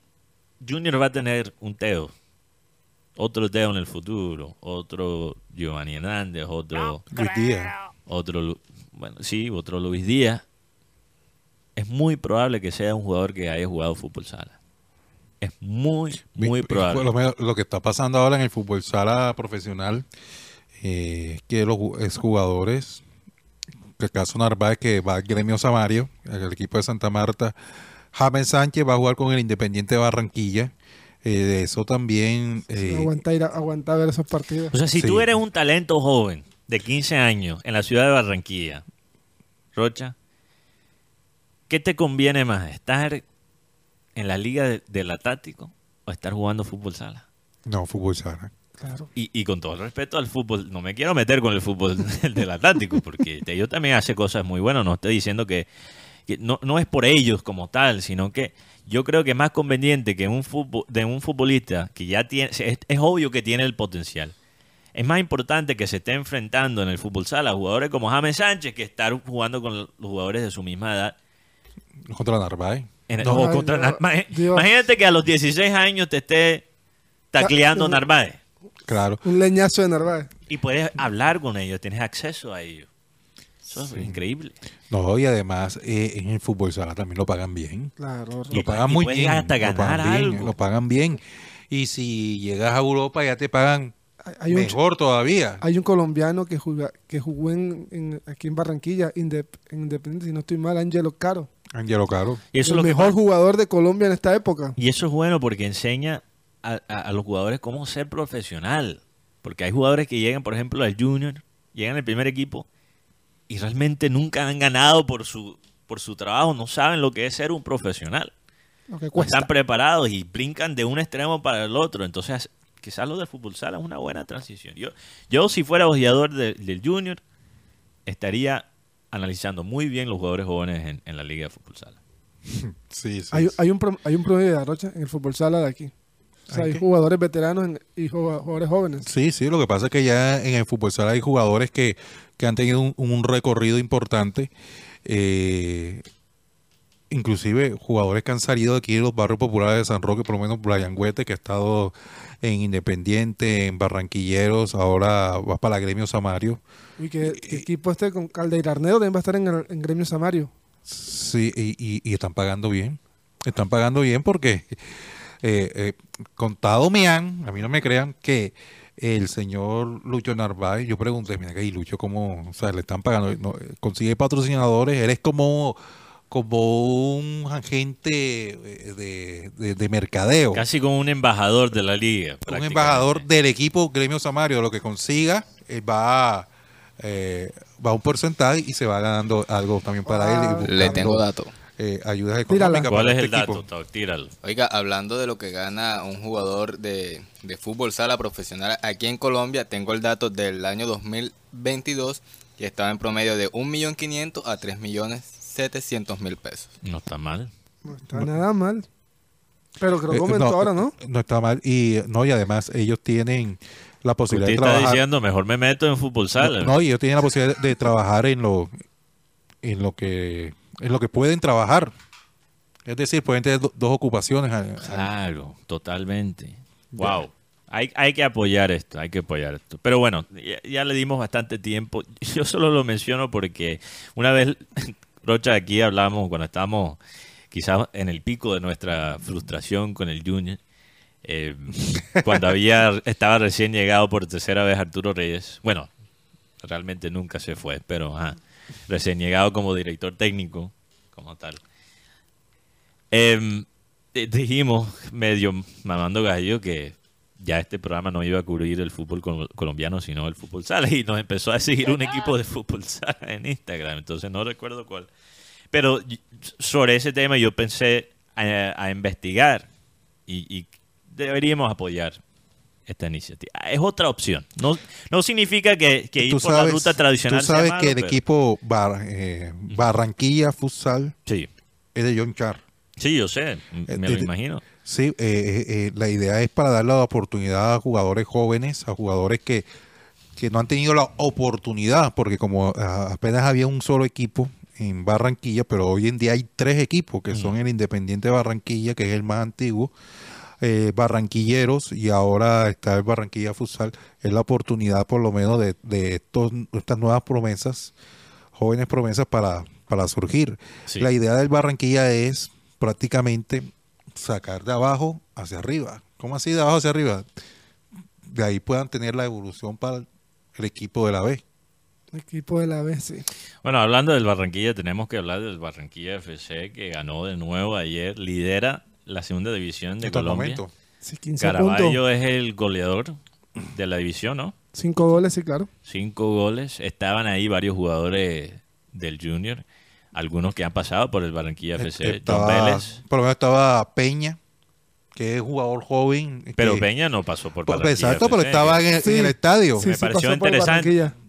Speaker 3: Junior va a tener un Teo, otro Teo en el futuro, otro Giovanni Hernández, otro,
Speaker 5: Luis Díaz.
Speaker 3: Otro, bueno, sí, otro Luis Díaz, es muy probable que sea un jugador que haya jugado fútbol sala. Es muy, muy
Speaker 5: Mi-
Speaker 3: probable.
Speaker 5: Lo, lo que está pasando ahora en el fútbol sala profesional eh, que los ju- exjugadores, que el caso Narváez que va al gremio Samario, al equipo de Santa Marta, James Sánchez va a jugar con el Independiente de Barranquilla. Eh, de eso también
Speaker 4: Sí,
Speaker 5: eh,
Speaker 4: aguanta, ir a- aguanta ver esos partidos.
Speaker 3: O sea, si
Speaker 5: Sí.
Speaker 3: tú eres un talento joven de 15 años en la ciudad de Barranquilla, Rocha, ¿qué te conviene más? ¿Estar en la liga de- del Atlántico o estar jugando fútbol sala?
Speaker 5: No, fútbol sala.
Speaker 4: Claro.
Speaker 3: Y, y con todo el respeto al fútbol, no me quiero meter con el fútbol [laughs] del Atlántico, porque ellos también hace cosas muy buenas. No estoy diciendo que, que no, no es por ellos como tal, sino que yo creo que es más conveniente que un fútbol, de un futbolista que ya tiene, es, es obvio que tiene el potencial. Es más importante que se esté enfrentando en el fútbol sala a jugadores como James Sánchez que estar jugando con los jugadores de su misma edad.
Speaker 5: Contra Narváez.
Speaker 3: En el-
Speaker 5: No,
Speaker 3: contra
Speaker 4: Dios.
Speaker 3: Nar- Imag-
Speaker 4: Dios.
Speaker 3: Imagínate que a los 16 años te esté tacleando
Speaker 4: Ah,
Speaker 3: Narváez
Speaker 5: Claro.
Speaker 4: Un leñazo de Narváez.
Speaker 3: y puedes hablar con ellos, tienes acceso a ellos. Eso es increíble.
Speaker 5: No, y además eh, en el fútbol sala también lo pagan bien.
Speaker 4: Claro.
Speaker 5: Lo pagan
Speaker 3: y
Speaker 5: muy
Speaker 3: puedes
Speaker 5: bien.
Speaker 3: hasta
Speaker 5: lo pagan
Speaker 3: ganar
Speaker 5: bien,
Speaker 3: algo.
Speaker 5: Lo pagan bien. Y si llegas a Europa ya te pagan
Speaker 4: Hay- Hay un,
Speaker 5: mejor todavía.
Speaker 4: hay un colombiano que, juga- que jugó en, en- aquí en Barranquilla, Indep- en Independiente, si no estoy mal, Angelo Caro.
Speaker 5: Angelo Caro.
Speaker 3: Y eso, es
Speaker 4: el mejor jugador de Colombia en esta época.
Speaker 3: y eso es bueno porque enseña a, a- a los jugadores cómo ser profesional. Porque hay jugadores que llegan, por ejemplo, al Junior, llegan al primer equipo y realmente nunca han ganado por su, por su trabajo, no saben lo que es ser un profesional.
Speaker 4: Lo que
Speaker 3: No
Speaker 4: cuesta.
Speaker 3: están preparados y brincan de un extremo para el otro. Entonces, quizás lo del fútbol sala es una buena transición. Yo, yo si fuera bojeador de- del Junior, estaría analizando muy bien los jugadores jóvenes en, en la liga de fútbol sala. [laughs]
Speaker 5: Sí, sí.
Speaker 4: Hay,
Speaker 5: sí.
Speaker 4: hay un, pro- hay un promedio de arrocha en el fútbol sala de aquí. O sea,
Speaker 5: ¿Hay
Speaker 4: jugadores veteranos en- y ju- jugadores jóvenes.
Speaker 5: Sí, sí, lo que pasa es que ya en el fútbol sala hay jugadores que, que han tenido un, un recorrido importante. eh, inclusive jugadores que han salido de aquí de los barrios populares de San Roque, por lo menos Brian Huete, que ha estado en Independiente, en Barranquilleros, ahora va para la Gremio Samario.
Speaker 4: Y que, que equipo este con Caldeirarnero también va a estar en, el, en Gremio Samario.
Speaker 5: Sí, y, y- y están pagando bien. Están pagando bien porque eh, eh, contado me han, a mí no me crean, que el señor Lucho Narváez, yo pregunté, mira que ahí Lucho, ¿cómo? O sea, le están pagando, no, eh, consigue patrocinadores, eres como, como un agente eh, de, de- de mercadeo.
Speaker 3: Casi como un embajador de la liga.
Speaker 5: un embajador del equipo Gremio Samario, lo que consiga, eh, va, eh, va a un porcentaje y se va ganando algo también para él. y
Speaker 4: Ah.
Speaker 5: buscando,
Speaker 1: Le tengo datos.
Speaker 5: eh, ayudas económicas
Speaker 3: ¿Cuál es
Speaker 5: este
Speaker 3: el dato? Tíralo.
Speaker 1: Oiga, hablando de lo que gana un jugador de, de fútbol sala profesional aquí en Colombia, tengo el dato del año 2022 que estaba en promedio de 1.500.000 a 3.700.000 pesos.
Speaker 3: No está mal.
Speaker 4: No está nada mal. Pero creo que
Speaker 5: Eh,
Speaker 4: aumentó ahora, ¿no?
Speaker 5: No está mal. Y no, y además ellos tienen la posibilidad
Speaker 3: Usted
Speaker 5: de
Speaker 3: está
Speaker 5: trabajar.
Speaker 3: diciendo, mejor me meto en fútbol sala.
Speaker 5: No, y ellos tienen la posibilidad de trabajar en lo, en lo que, en lo que pueden trabajar. Es decir, pueden tener do- dos ocupaciones. al- al-
Speaker 3: Claro, totalmente. Wow. Hay, hay que apoyar esto, hay que apoyar esto. Pero bueno, ya, ya le dimos bastante tiempo. [laughs] Yo solo lo menciono porque una vez, Rocha, aquí hablamos cuando estábamos quizás en el pico de nuestra frustración con el Junior. eh, [laughs] cuando había estaba recién llegado por tercera vez Arturo Reyes. Bueno, realmente nunca se fue, pero ajá, recién llegado como director técnico, como tal. Em, eh, dijimos, medio mamando gallo, que ya este programa no iba a cubrir el fútbol col- colombiano, sino el fútbol sala. Y nos empezó a seguir un equipo de fútbol sala en Instagram. Entonces no recuerdo cuál. Pero sobre ese tema yo pensé a, a investigar y, y deberíamos apoyar esta iniciativa. Es otra opción. No, no significa que, que ir
Speaker 5: Tú
Speaker 3: por la ruta tradicional
Speaker 5: tú sabes
Speaker 3: sea
Speaker 5: que el
Speaker 3: pero-
Speaker 5: equipo Bar- eh, Barranquilla Futsal
Speaker 3: Sí,
Speaker 5: es de John Char.
Speaker 3: sí, yo sé.
Speaker 5: Eh,
Speaker 3: Me lo
Speaker 5: eh,
Speaker 3: imagino.
Speaker 5: Sí, eh, eh, eh, la idea es para darle la oportunidad a jugadores jóvenes, a jugadores que, que no han tenido la oportunidad, porque como ah, apenas había un solo equipo en Barranquilla, pero hoy en día hay tres equipos, que son el Independiente de Barranquilla, que es el más antiguo, eh, Barranquilleros, y ahora está el Barranquilla Futsal, es la oportunidad por lo menos de, de estos, estas nuevas promesas, jóvenes promesas para, para surgir.
Speaker 3: Sí.
Speaker 5: La idea del Barranquilla es prácticamente sacar de abajo hacia arriba. ¿Cómo así de abajo hacia arriba? De ahí puedan tener la evolución para el equipo de la B.
Speaker 4: Equipo de la B, sí.
Speaker 3: Bueno, hablando del Barranquilla, tenemos que hablar del Barranquilla FC que ganó de nuevo ayer, lidera la segunda división de
Speaker 5: el
Speaker 3: Colombia.
Speaker 5: momento.
Speaker 4: Sí, 15 puntos.
Speaker 3: Caraballo es el goleador de la división, ¿no?
Speaker 4: Cinco goles, sí, claro.
Speaker 3: Cinco goles. Estaban ahí varios jugadores del Junior. Algunos que han pasado por el Barranquilla FC. John
Speaker 5: Estaba-
Speaker 3: Vélez.
Speaker 5: por lo menos estaba Peña, que es jugador joven.
Speaker 3: Pero
Speaker 5: que-
Speaker 3: Peña no pasó por
Speaker 5: Pues,
Speaker 3: Barranquilla
Speaker 5: Exacto, pero estaba en el,
Speaker 4: Sí.
Speaker 5: en el estadio.
Speaker 4: Sí,
Speaker 3: Me
Speaker 4: sí
Speaker 3: pareció
Speaker 4: pasó por el
Speaker 3: interesante.
Speaker 5: En-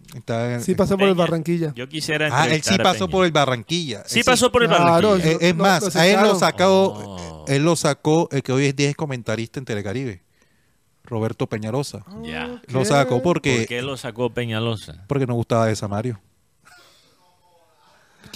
Speaker 4: Sí pasó por el. Barranquilla.
Speaker 3: Yo quisiera
Speaker 5: Ah, él sí pasó
Speaker 3: Peña.
Speaker 5: por el Barranquilla.
Speaker 3: Sí pasó por el
Speaker 4: Claro,
Speaker 3: Barranquilla.
Speaker 5: Eh, es más,
Speaker 4: lo
Speaker 5: a él lo sacó,
Speaker 3: Oh.
Speaker 5: él lo sacó, el que hoy es 10 comentarista en Telecaribe, Roberto Peñarosa.
Speaker 3: Ya.
Speaker 5: Lo sacó porque,
Speaker 3: ¿Por qué lo sacó Peñalosa?
Speaker 5: porque no gustaba de Samario.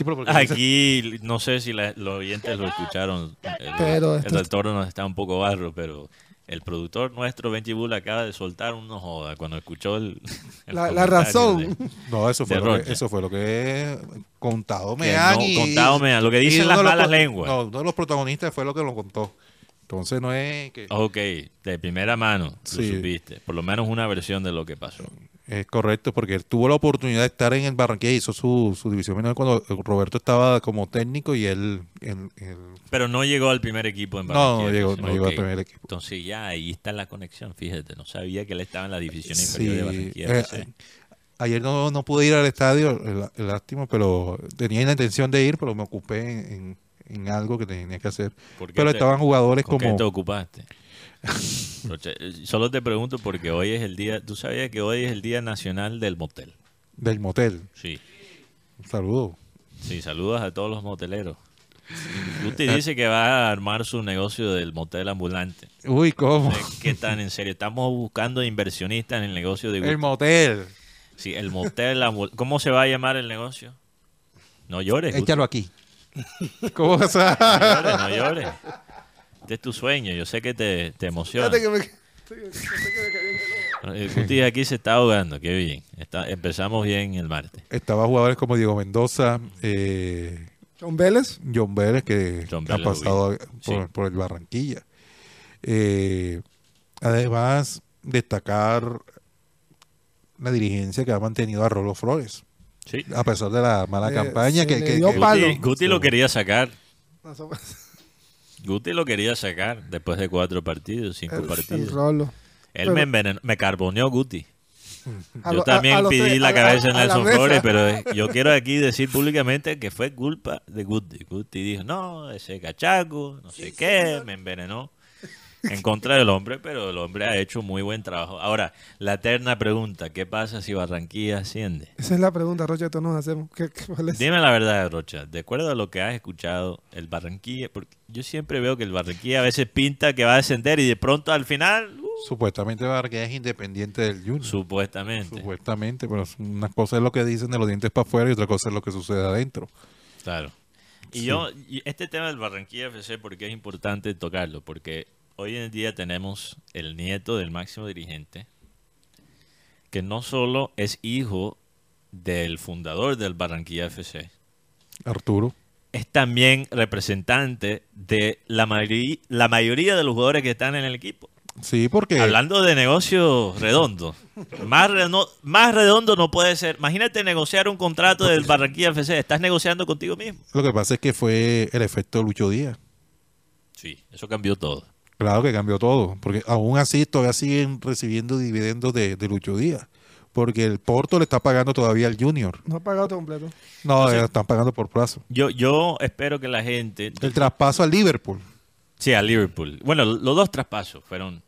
Speaker 5: Sí, pero porque-
Speaker 3: Aquí no sé si la- los oyentes lo escucharon. El,
Speaker 4: Pero
Speaker 3: el toro nos está un poco barro, pero el productor nuestro, Benji Bull, acaba de soltar un no joda cuando escuchó el. [laughs] el
Speaker 4: La, razón.
Speaker 3: de-
Speaker 5: No, eso fue, lo que, eso fue lo que contado me han
Speaker 3: no, contado me han, lo que dicen
Speaker 5: uno
Speaker 3: las
Speaker 5: los
Speaker 3: malas
Speaker 5: pro-
Speaker 3: lenguas.
Speaker 5: No, uno de los protagonistas fue lo que lo contó. Entonces no es que
Speaker 3: Ok, de primera mano lo
Speaker 5: Sí.
Speaker 3: supiste. Por lo menos una versión de lo que pasó.
Speaker 5: Es correcto porque él tuvo la oportunidad de estar en el Barranquilla, hizo su, su división menor cuando Roberto estaba como técnico y él, él- él-
Speaker 3: Pero no llegó al primer equipo en
Speaker 5: No,
Speaker 3: Barranquilla.
Speaker 5: no llegó- no llegó al
Speaker 3: Ok.
Speaker 5: primer equipo.
Speaker 3: Entonces ya ahí está la conexión, fíjate. No sabía que él estaba en la división
Speaker 5: Sí,
Speaker 3: inferior de Barranquilla.
Speaker 5: eh,
Speaker 3: FC.
Speaker 5: Ayer no, no pude ir al estadio, lástima, pero tenía la intención de ir, pero me ocupé en, en- en algo que tenía que hacer.
Speaker 3: ¿Por qué
Speaker 5: Pero
Speaker 3: te-
Speaker 5: estaban jugadores
Speaker 3: ¿Con
Speaker 5: como...
Speaker 3: qué te ocupaste? Eh, Solo te pregunto porque hoy es el día, tú sabías que hoy es el día nacional del motel.
Speaker 5: del motel.
Speaker 3: Sí,
Speaker 5: Un saludo.
Speaker 3: sí, saludos a todos los moteleros. Guti dice que va a armar su negocio del motel ambulante.
Speaker 5: Uy, ¿cómo?
Speaker 3: ¿Qué tan en serio? Estamos buscando inversionistas en el negocio de Guti.
Speaker 5: El motel.
Speaker 3: Sí, el motel ambu- ¿Cómo se va a llamar el negocio? No llores, Guti.
Speaker 5: Échalo aquí. ¿Cómo se
Speaker 3: No llores, no llores. Este es tu sueño, yo sé que te, te emociona.
Speaker 4: Que me-
Speaker 3: El Guti aquí se está ahogando, qué bien. Está, empezamos bien el martes.
Speaker 5: Estaba jugadores como Diego Mendoza, eh,
Speaker 4: John Vélez.
Speaker 5: John Vélez, que
Speaker 3: John
Speaker 5: ha pasado por,
Speaker 3: Sí.
Speaker 5: por el Barranquilla. Eh, además, destacar la dirigencia que ha mantenido a Rolo Flores,
Speaker 3: Sí.
Speaker 5: a pesar de la mala
Speaker 4: Eh,
Speaker 5: campaña que, que-
Speaker 4: dio
Speaker 5: que-
Speaker 4: palo.
Speaker 3: Guti, Guti lo quería sacar. Guti lo quería sacar después de cuatro partidos, cinco
Speaker 4: El, el
Speaker 3: partidos.
Speaker 4: rolo.
Speaker 3: Él
Speaker 4: pero-
Speaker 3: me envenenó, me carboneó Guti.
Speaker 4: A
Speaker 3: Yo
Speaker 4: lo-
Speaker 3: también
Speaker 4: a los
Speaker 3: pedí
Speaker 4: tres-
Speaker 3: la
Speaker 4: a
Speaker 3: cabeza
Speaker 4: la
Speaker 3: Nelson. Flores, pero [laughs] yo quiero aquí decir públicamente que fue culpa de Guti. Guti dijo, no, ese cachaco, no sé qué, me envenenó [laughs] en contra del hombre, pero el hombre ha hecho muy buen trabajo. Ahora, la eterna pregunta, ¿qué pasa si Barranquilla asciende?
Speaker 4: Esa es la pregunta, Rocha, que todos nos hacemos. ¿Qué, qué- cuál es?
Speaker 3: Dime la verdad, Rocha, de acuerdo a lo que has escuchado, el Barranquilla, porque yo siempre veo que el Barranquilla a veces pinta que va a descender y de pronto al final, uh,
Speaker 5: supuestamente Barranquilla es independiente del Junior.
Speaker 3: supuestamente.
Speaker 5: Supuestamente, pero una cosa es lo que dicen de los dientes para afuera y otra cosa es lo que sucede adentro.
Speaker 3: Claro. Y
Speaker 5: Sí.
Speaker 3: yo, y este tema del Barranquilla FC, porque es importante tocarlo? Porque hoy en día tenemos el nieto del máximo dirigente, que no solo es hijo del fundador del Barranquilla FC,
Speaker 5: Arturo.
Speaker 3: es también representante de la, mayoría la mayoría de los jugadores que están en el equipo.
Speaker 5: Sí, porque
Speaker 3: Hablando de negocio redondo, más, más redondo no puede ser. Imagínate negociar un contrato del Barranquilla FC, estás negociando contigo mismo.
Speaker 5: lo que pasa es que fue el efecto Lucho Díaz.
Speaker 3: Sí, eso cambió todo.
Speaker 5: Claro que cambió todo, porque aún así todavía siguen recibiendo dividendos de, de Lucho Díaz, porque el Porto le está pagando todavía al Junior.
Speaker 4: No ha pagado todo completo.
Speaker 5: No,
Speaker 3: Entonces-
Speaker 5: eh, están pagando por plazo.
Speaker 3: Yo, yo espero que la gente...
Speaker 5: El traspaso al Liverpool.
Speaker 3: Sí, a Liverpool. Bueno, los dos traspasos fueron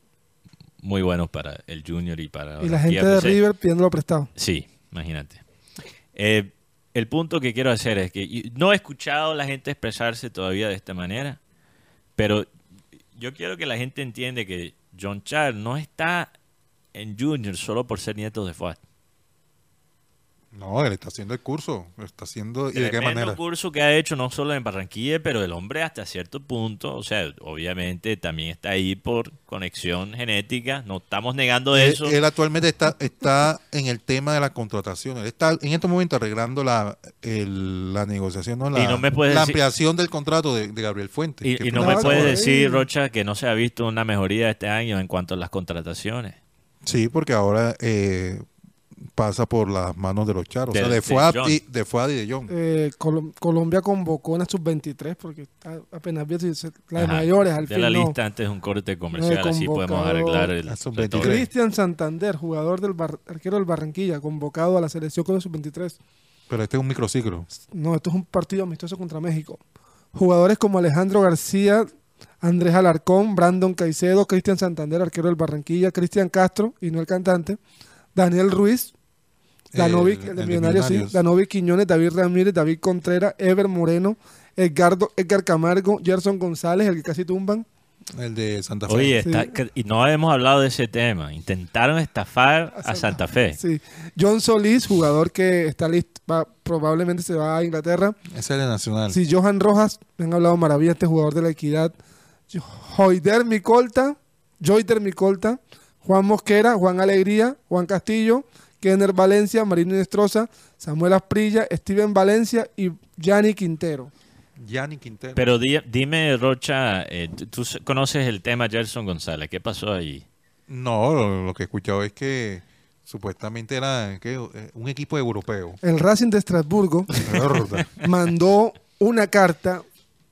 Speaker 3: muy buenos para el Junior y para...
Speaker 4: Y la gente de
Speaker 3: FC.
Speaker 4: River pidiéndolo prestado.
Speaker 3: Sí, imagínate. Eh, el punto que quiero hacer es que no he escuchado a la gente expresarse todavía de esta manera, pero yo quiero que la gente entiende que John Char no está en Junior solo por ser nieto de Fuad.
Speaker 5: No, él está haciendo el curso. Está haciendo. ¿Y de qué manera?
Speaker 3: curso que ha hecho no solo en Barranquilla, pero el hombre hasta cierto punto, o sea, obviamente también está ahí por conexión genética, no estamos negando
Speaker 5: Él,
Speaker 3: eso.
Speaker 5: él actualmente está, está en el tema de la contratación. Él está en este momento arreglando la, el- la negociación, ¿no? La,
Speaker 3: Y no me
Speaker 5: la
Speaker 3: decir-
Speaker 5: ampliación del contrato de, de Gabriel Fuentes.
Speaker 3: y, no me puedes decir, Rocha, que no se ha visto una mejoría este año en cuanto a las contrataciones.
Speaker 5: Sí, porque ahora eh, pasa por las manos de los charos. o sea,
Speaker 3: De-
Speaker 5: de
Speaker 3: de
Speaker 5: Fuad y, de Fuad y de John.
Speaker 4: Eh, Colom- Colombia convocó en sub 23 porque a- apenas vi si se- la de
Speaker 3: Ajá.
Speaker 4: mayores al
Speaker 3: de
Speaker 4: fin
Speaker 3: la
Speaker 4: no.
Speaker 3: lista antes de un corte comercial,
Speaker 4: No he
Speaker 3: así podemos arreglar el,
Speaker 5: a sub
Speaker 3: el todo.
Speaker 5: 23.
Speaker 4: Cristian Santander, jugador del Bar- arquero del Barranquilla, convocado a la selección con el sub 23.
Speaker 5: Pero este es un microciclo.
Speaker 4: No, esto es un partido amistoso contra México. Jugadores como Alejandro García, Andrés Alarcón, Brandon Caicedo, Cristian Santander, arquero del Barranquilla, Cristian Castro, y no el cantante, Daniel Ruiz, Danovic,
Speaker 5: El-
Speaker 4: el, de
Speaker 5: el de
Speaker 4: Millonarios, sí. Danovic Quiñones, David Ramírez, David Contreras, Ever Moreno, Edgardo, Edgar Camargo, Gerson González, el que casi tumban.
Speaker 5: El de Santa Fe.
Speaker 3: Oye, está- y no hemos hablado de ese tema. Intentaron estafar a Santa Fe.
Speaker 4: Sí. John Solís, jugador que está listo, va- probablemente se va a Inglaterra.
Speaker 5: Ese es el de Nacional.
Speaker 4: Sí, Johan Rojas, me han hablado maravilla este jugador de la equidad. Joider Micolta, Joiter Micolta, Juan Mosquera, Juan Alegría, Juan Castillo, Kenner Valencia, Marino Inestrosa, Samuel Asprilla, Steven Valencia y Gianni Quintero.
Speaker 5: Gianni Quintero.
Speaker 3: Pero di- dime, Rocha, eh, tú- conoces el tema Gerson González. ¿Qué pasó allí?
Speaker 5: No, lo, lo que he escuchado es que supuestamente era ¿qué? Eh, un equipo europeo.
Speaker 4: El Racing de Estrasburgo [laughs] mandó una carta,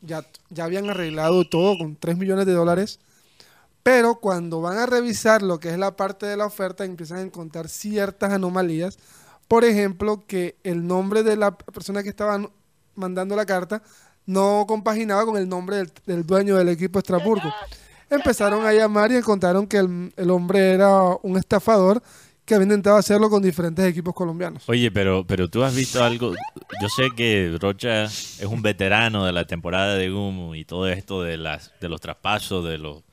Speaker 4: ya, ya habían arreglado todo con 3 millones de dólares, pero cuando van a revisar lo que es la parte de la oferta empiezan a encontrar ciertas anomalías. Por ejemplo, que el nombre de la persona que estaba mandando la carta no compaginaba con el nombre del, dueño del equipo Estrasburgo. Empezaron a llamar y encontraron que el, hombre era un estafador que había intentado hacerlo con diferentes equipos colombianos.
Speaker 3: Oye, pero, pero tú has visto algo. Yo sé que Rocha es un veterano de la temporada de humo y todo esto de las de los traspasos de los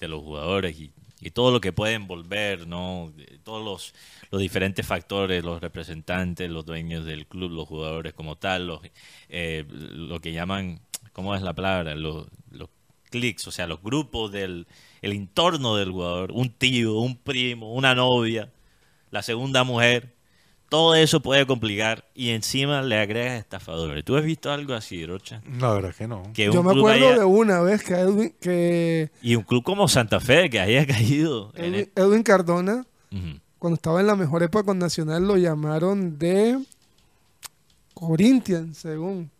Speaker 3: de los jugadores y, y todo lo que puede envolver, ¿no? Todos los, los diferentes factores, los representantes, los dueños del club, los jugadores como tal, los, eh, lo que llaman, ¿cómo es la palabra? Los, los clics, o sea, los grupos del el entorno del jugador, un tío, un primo, una novia, la segunda mujer, todo eso puede complicar y encima le agregas estafadores. ¿Tú has visto algo así, Rocha?
Speaker 5: La verdad que no.
Speaker 3: Que
Speaker 4: Yo me acuerdo
Speaker 3: haya-
Speaker 4: de una vez que Edwin, que
Speaker 3: y un club como Santa Fe que haya caído en
Speaker 4: Edwin, Edwin Cardona, cuando estaba en la mejor época con Nacional, lo llamaron de Corinthians, según.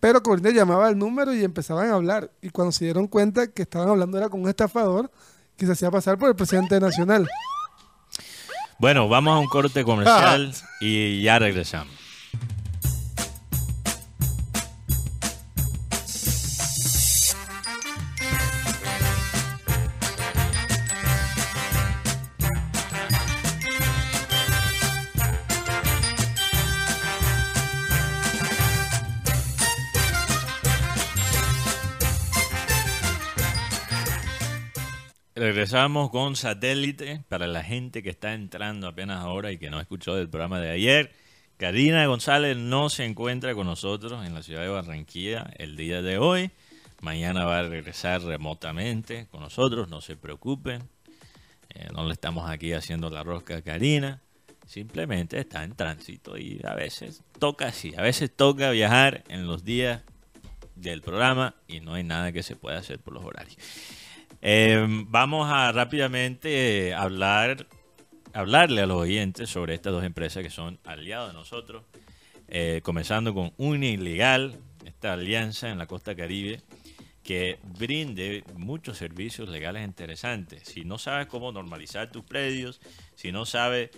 Speaker 4: Pero Corinthians llamaba el número y empezaban a hablar. Y cuando se dieron cuenta que estaban hablando era con un estafador que se hacía pasar por el presidente de Nacional.
Speaker 3: Bueno, vamos a un corte comercial [laughs] y ya regresamos. Regresamos con satélite para la gente que está entrando apenas ahora y que no escuchó del programa de ayer. Karina González no se encuentra con nosotros en la ciudad de Barranquilla el día de hoy. Mañana va a regresar remotamente con nosotros, no se preocupen. Eh, no le estamos aquí haciendo la rosca a Karina. Simplemente está en tránsito y a veces toca así. A veces toca viajar en los días del programa y no hay nada que se pueda hacer por los horarios. Eh, vamos a rápidamente hablar, hablarle a los oyentes sobre estas dos empresas que son aliados de nosotros, Eh, comenzando con Unilegal, esta alianza en la costa caribe que brinde muchos servicios legales interesantes. Si no sabes cómo normalizar tus predios, si no sabes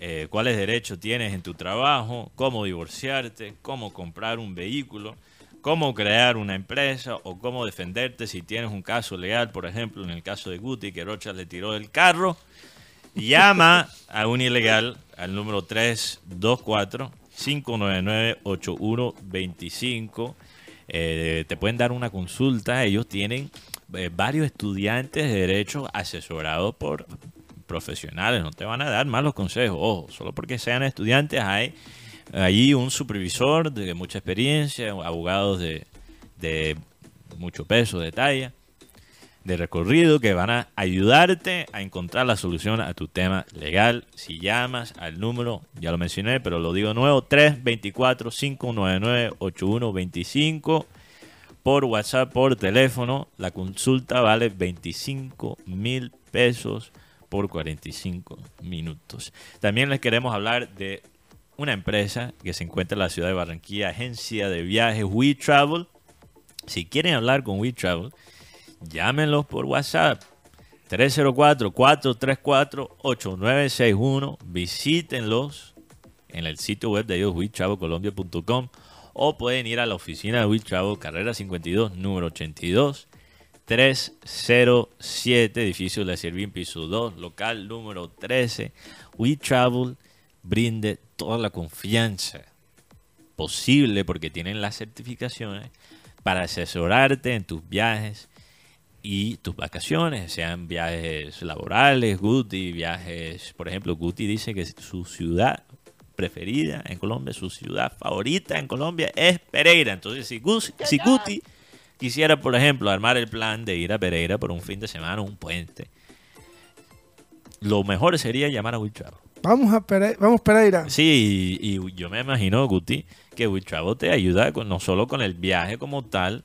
Speaker 3: eh, cuáles derechos tienes en tu trabajo, cómo divorciarte, cómo comprar un vehículo, cómo crear una empresa o cómo defenderte si tienes un caso legal, por ejemplo, en el caso de Guti, que Rocha le tiró del carro, llama a Unilegal al número 324-599-8125. Eh, te pueden dar una consulta, ellos tienen eh, varios estudiantes de derecho asesorados por profesionales, no te van a dar malos consejos, ojo, solo porque sean estudiantes hay allí un supervisor de mucha experiencia, abogados de, de mucho peso, de talla, de recorrido que van a ayudarte a encontrar la solución a tu tema legal. Si llamas al número, ya lo mencioné, pero lo digo de nuevo, 324-599-8125 por WhatsApp, por teléfono. La consulta vale 25 mil pesos por 45 minutos. También les queremos hablar de una empresa que se encuentra en la ciudad de Barranquilla, agencia de viajes WeTravel. Si quieren hablar con WeTravel, llámenlos por WhatsApp. 304-434-8961. Visítenlos en el sitio web de ellos, WeTravelColombia.com, o pueden ir a la oficina de We Travel, carrera 52, número 82, 307, edificio La Servín, piso 2, local número 13. We Travel brinde toda la confianza posible porque tienen las certificaciones para asesorarte en tus viajes y tus vacaciones, sean viajes laborales, Guti, viajes, por ejemplo, Guti dice que su ciudad preferida en Colombia, su ciudad favorita en Colombia es Pereira. Entonces, si, Guti quisiera, por ejemplo, armar el plan de ir a Pereira por un fin de semana un puente, lo mejor sería llamar a Will Travel.
Speaker 4: Vamos a Pereira. Vamos Pereira.
Speaker 3: Sí, y, y yo me imagino, Guti, que Will Travel te ayuda con- no solo con el viaje como tal,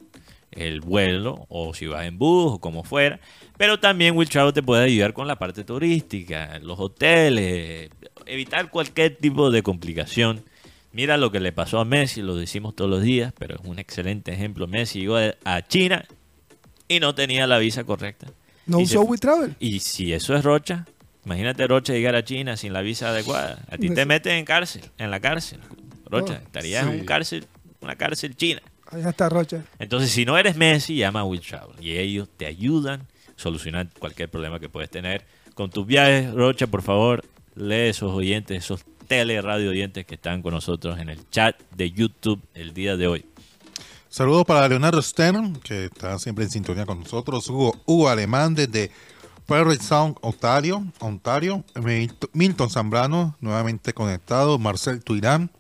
Speaker 3: el vuelo, o si vas en bus, o como fuera, pero también Will Travel te puede ayudar con la parte turística, los hoteles, evitar cualquier tipo de complicación. Mira lo que le pasó a Messi, lo decimos todos los días, pero es un excelente ejemplo. Messi llegó a- China y no tenía la visa correcta.
Speaker 4: No
Speaker 3: Y
Speaker 4: usó
Speaker 3: fu-
Speaker 4: We Travel.
Speaker 3: y si eso es Rocha, imagínate Rocha llegar a China sin la visa adecuada. A ti te meten en cárcel, en la cárcel. Rocha,
Speaker 4: Oh,
Speaker 3: estarías en un cárcel, una cárcel china.
Speaker 4: Allá está Rocha.
Speaker 3: Entonces, si no eres Messi, llama a Will Travel y ellos te ayudan a solucionar cualquier problema que puedes tener con tus viajes. Rocha, por favor, lee esos oyentes, esos tele radio oyentes que están con nosotros en el chat de YouTube el día de hoy.
Speaker 5: Saludos para Leonardo Stern, que está siempre en sintonía con nosotros. Hugo, Hugo Alemán desde Prairie Sound, Ontario. Ontario. Milton- Zambrano, nuevamente conectado. Marcel Tuirán,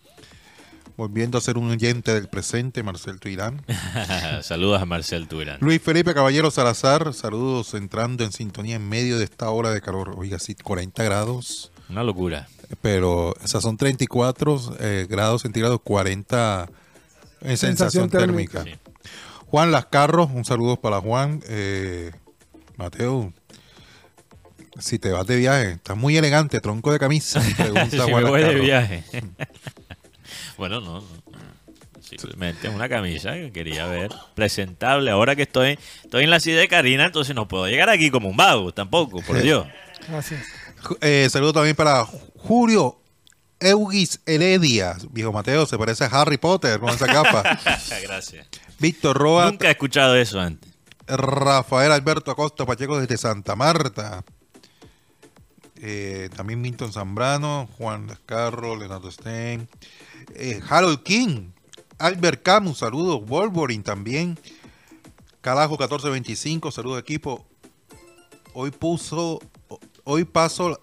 Speaker 5: volviendo a ser un oyente del presente. Marcel Tuirán. [laughs]
Speaker 3: Saludos a Marcel Turán.
Speaker 5: Luis Felipe Caballero Salazar, saludos entrando en sintonía en medio de esta hora de calor. Oiga, sí, 40 grados,
Speaker 3: Una locura.
Speaker 5: pero esas son 34 eh, grados centígrados, 40 en sensación,
Speaker 4: Sensación
Speaker 5: térmica.
Speaker 4: térmica.
Speaker 3: Sí.
Speaker 5: Juan Lascarro, un saludo para Juan. Eh, Mateo, si te vas de viaje, estás muy elegante, tronco de camisa. [laughs] Pregunta
Speaker 3: si me voy de viaje. [laughs] bueno, no, no. Simplemente una camisa que quería ver presentable. Ahora que estoy, estoy en la ciudad de Karina, entonces no puedo llegar aquí como un vago, tampoco, por [laughs] Dios.
Speaker 4: Gracias.
Speaker 5: Eh, saludo también para Julio Eugis Heredia. Viejo Mateo, se parece a Harry Potter con esa capa.
Speaker 3: Gracias.
Speaker 5: Víctor Roa,
Speaker 3: Nunca he escuchado eso antes.
Speaker 5: Rafael Alberto Acosta Pacheco desde Santa Marta. Eh, también Milton Zambrano, Juan Lascarro, Leonardo Stein, eh, Harold King, Albert Camus, saludos, Wolverine también, Calajo 1425, saludos equipo. Hoy puso, hoy paso,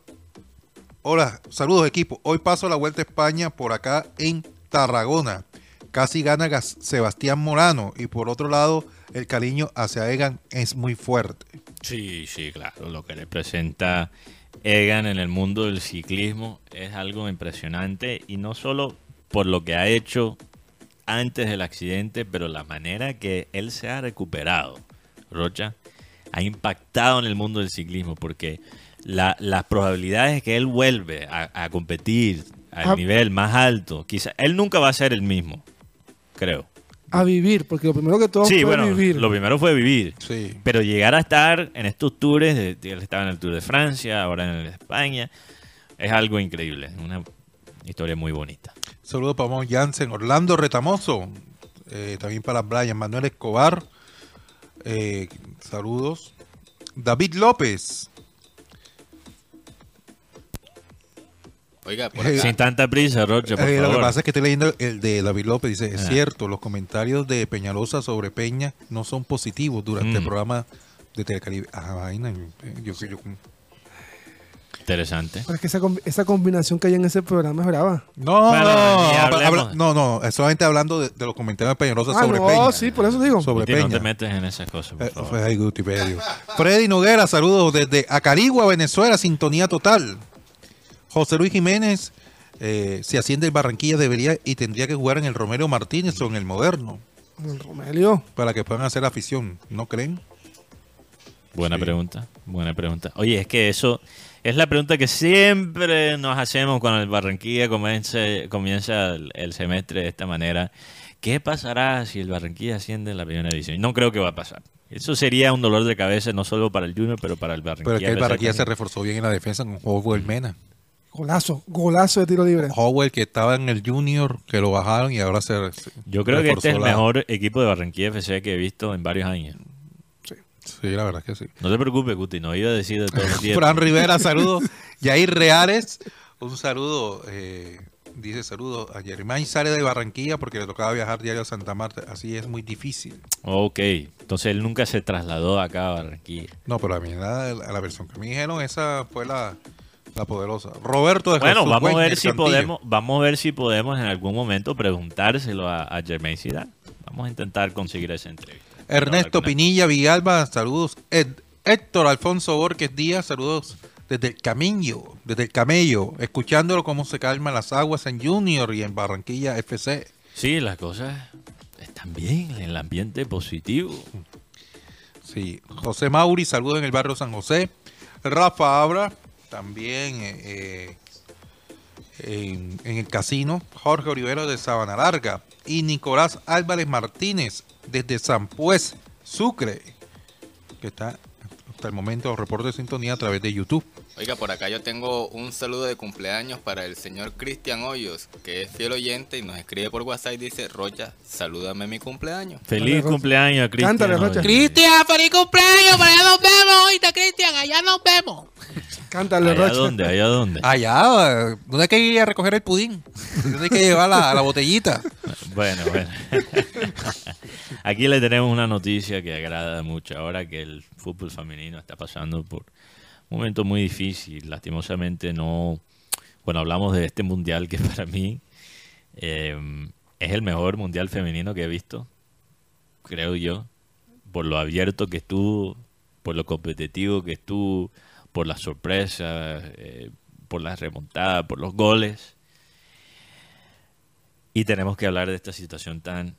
Speaker 5: hola, saludos equipo. Hoy paso la vuelta a España por acá en Tarragona. Casi gana Sebastián Morano y por otro lado el cariño hacia Egan es muy fuerte.
Speaker 3: Sí, sí, claro. Lo que le presenta Egan en el mundo del ciclismo es algo impresionante y no solo por lo que ha hecho antes del accidente, pero la manera que él se ha recuperado, Rocha, ha impactado en el mundo del ciclismo porque la- las probabilidades que él vuelve a, a competir al
Speaker 4: Ah.
Speaker 3: nivel más alto, quizá él nunca va a ser el mismo, creo.
Speaker 4: A vivir, porque lo primero que todo
Speaker 3: Sí,
Speaker 4: fue
Speaker 3: bueno,
Speaker 4: vivir.
Speaker 3: lo primero fue vivir.
Speaker 5: Sí.
Speaker 3: Pero llegar a estar en estos tours, él estaba en el Tour de Francia, ahora en el de España, es algo increíble, una historia muy bonita.
Speaker 5: Saludos para Mon Jansen, Orlando Retamoso, eh, también para Brian Manuel Escobar. eh, saludos. David López.
Speaker 1: Oiga, por acá.
Speaker 3: Sin tanta prisa, Rocha, por
Speaker 5: Eh, lo que pasa es que estoy leyendo el de David López. Dice, es
Speaker 3: Ah.
Speaker 5: cierto, los comentarios de Peñalosa sobre Peña no son positivos durante el
Speaker 3: Mm.
Speaker 5: programa de Telecaribe. Ah, vaina. eh, Yo, yo,
Speaker 3: Interesante.
Speaker 4: Pero es que esa, esa combinación que hay en ese programa es brava.
Speaker 5: no,
Speaker 3: Bueno,
Speaker 5: habla- no, no, solamente hablando de, de los comentarios de Peñalosa
Speaker 4: Ah,
Speaker 5: sobre
Speaker 4: no,
Speaker 5: Peña.
Speaker 4: sí, por eso digo.
Speaker 5: Sobre
Speaker 3: Guti, no
Speaker 5: Peña.
Speaker 3: te metes en esas cosas, por
Speaker 5: Eh,
Speaker 3: favor.
Speaker 5: Guti. Freddy Noguera, saludos desde Acarigua, Venezuela, sintonía total. José Luis Jiménez, eh, si asciende el Barranquilla debería y tendría que jugar en el Romero Martínez o en el Moderno
Speaker 4: El Romelio.
Speaker 5: para que puedan hacer afición, ¿no creen?
Speaker 3: Buena
Speaker 5: Sí.
Speaker 3: pregunta, buena pregunta. Oye, es que eso es la pregunta que siempre nos hacemos cuando el Barranquilla comience- comienza el, el semestre de esta manera. ¿Qué pasará si el Barranquilla asciende en la primera división? No creo que va a pasar. Eso sería un dolor de cabeza no solo para el Junior, pero para el Barranquilla.
Speaker 5: Pero es que el Barranquilla se reforzó bien en la defensa con Juego Mena.
Speaker 4: Golazo, golazo de tiro libre.
Speaker 5: Howell, que estaba en el Junior, que lo bajaron y ahora se. se
Speaker 3: Yo creo que este es el
Speaker 5: la-
Speaker 3: mejor equipo de Barranquilla FC que he visto en varios años.
Speaker 5: Sí, la verdad que sí.
Speaker 3: No te preocupes, Guti, no iba a decir de todo el [laughs] tiempo.
Speaker 5: Fran Rivera, saludos. Yair Reales, un saludo. eh, dice saludo a Jermain sale de Barranquilla porque le tocaba viajar diario a Santa Marta. Así es muy difícil.
Speaker 3: Ok, entonces él nunca se trasladó acá a Barranquilla.
Speaker 5: No, pero a mí la, la versión que me dijeron, esa fue la, la poderosa. Roberto de
Speaker 3: Bueno,
Speaker 5: Jesús
Speaker 3: vamos a ver si
Speaker 5: Cantillo.
Speaker 3: podemos, vamos a ver si podemos en algún momento preguntárselo a, a Jermaine Zidane. Vamos a intentar conseguir esa entrevista.
Speaker 5: Ernesto. Pinilla Villalba, saludos. Ed- Héctor Alfonso Borges Díaz, saludos desde el Camello, desde el Camello, escuchándolo cómo se calman las aguas en Junior y en Barranquilla FC.
Speaker 3: Sí, las cosas están bien, el ambiente positivo.
Speaker 5: Sí, José Mauri, saludos en el barrio San José. Rafa Abra, también eh, eh, en, el casino. Jorge Olivero de Sabana Larga. Y Nicolás Álvarez Martínez desde San Pues, Sucre, que está hasta el momento reporte de sintonía a través de YouTube.
Speaker 1: Oiga, por acá yo tengo un saludo de cumpleaños para el señor Cristian Hoyos, que es fiel oyente y nos escribe por WhatsApp y dice, Rocha, salúdame mi cumpleaños.
Speaker 3: Feliz cumpleaños a Cristian.
Speaker 4: Cántale, Rocha.
Speaker 6: Cristian, feliz cumpleaños, para allá nos vemos, oíste, Cristian, allá nos vemos.
Speaker 4: Cántale,
Speaker 3: ¿Allá
Speaker 4: Rocha.
Speaker 3: dónde? ¿Allá dónde?
Speaker 5: Allá, ¿dónde hay que ir a recoger el pudín? ¿Dónde hay que llevar la, la botellita?
Speaker 3: Bueno, bueno. Aquí le tenemos una noticia que agrada mucho ahora que el fútbol femenino está pasando por un momento muy difícil. Lastimosamente no... Bueno, hablamos de este mundial que [laughs] para mí eh, es el mejor mundial femenino que he visto, creo yo, por lo abierto que estuvo, por lo competitivo que estuvo, por las sorpresas, eh, por las remontadas, por los goles. Y tenemos que hablar de esta situación tan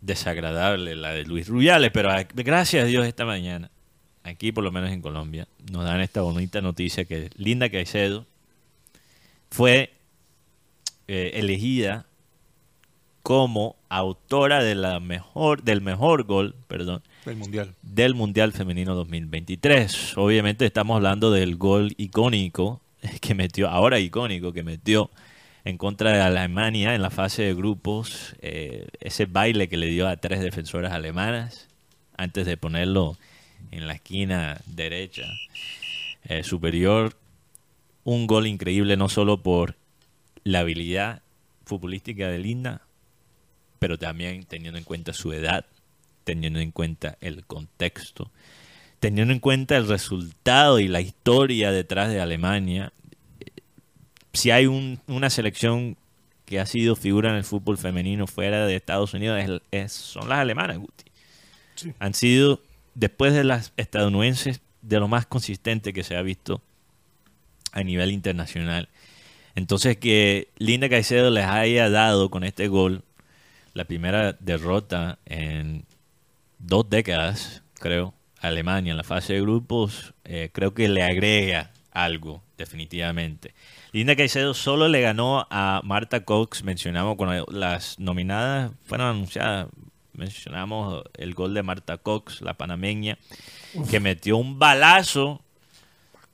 Speaker 3: desagradable, la de Luis Rubiales, pero gracias a Dios esta mañana, aquí por lo menos en Colombia, nos dan esta bonita noticia que Linda Caicedo fue eh, elegida como autora de la mejor, del mejor gol, perdón,
Speaker 5: Del Mundial.
Speaker 3: del Mundial Femenino 2023. Obviamente estamos hablando del gol icónico [laughs] que metió, ahora icónico, que metió en contra de Alemania en la fase de grupos, eh, ese baile que le dio a tres defensoras alemanas antes de ponerlo en la esquina derecha eh, superior. Un gol increíble no solo por la habilidad futbolística de Linda, pero también teniendo en cuenta su edad, teniendo en cuenta el contexto, teniendo en cuenta el resultado y la historia detrás de Alemania. Si hay un- una selección que ha sido figura en el fútbol femenino fuera de Estados Unidos, es- es- son las alemanas, Guti.
Speaker 4: Sí.
Speaker 3: Han sido, después de las estadounidenses, de lo más consistente que se ha visto a nivel internacional. Entonces que Linda Caicedo les haya dado con este gol la primera derrota en dos décadas, creo, a Alemania en la fase de grupos, eh, creo que le agrega algo, definitivamente. Linda Caicedo solo le ganó a Marta Cox, mencionamos cuando las nominadas fueron anunciadas, mencionamos el gol de Marta Cox, la panameña, que metió un balazo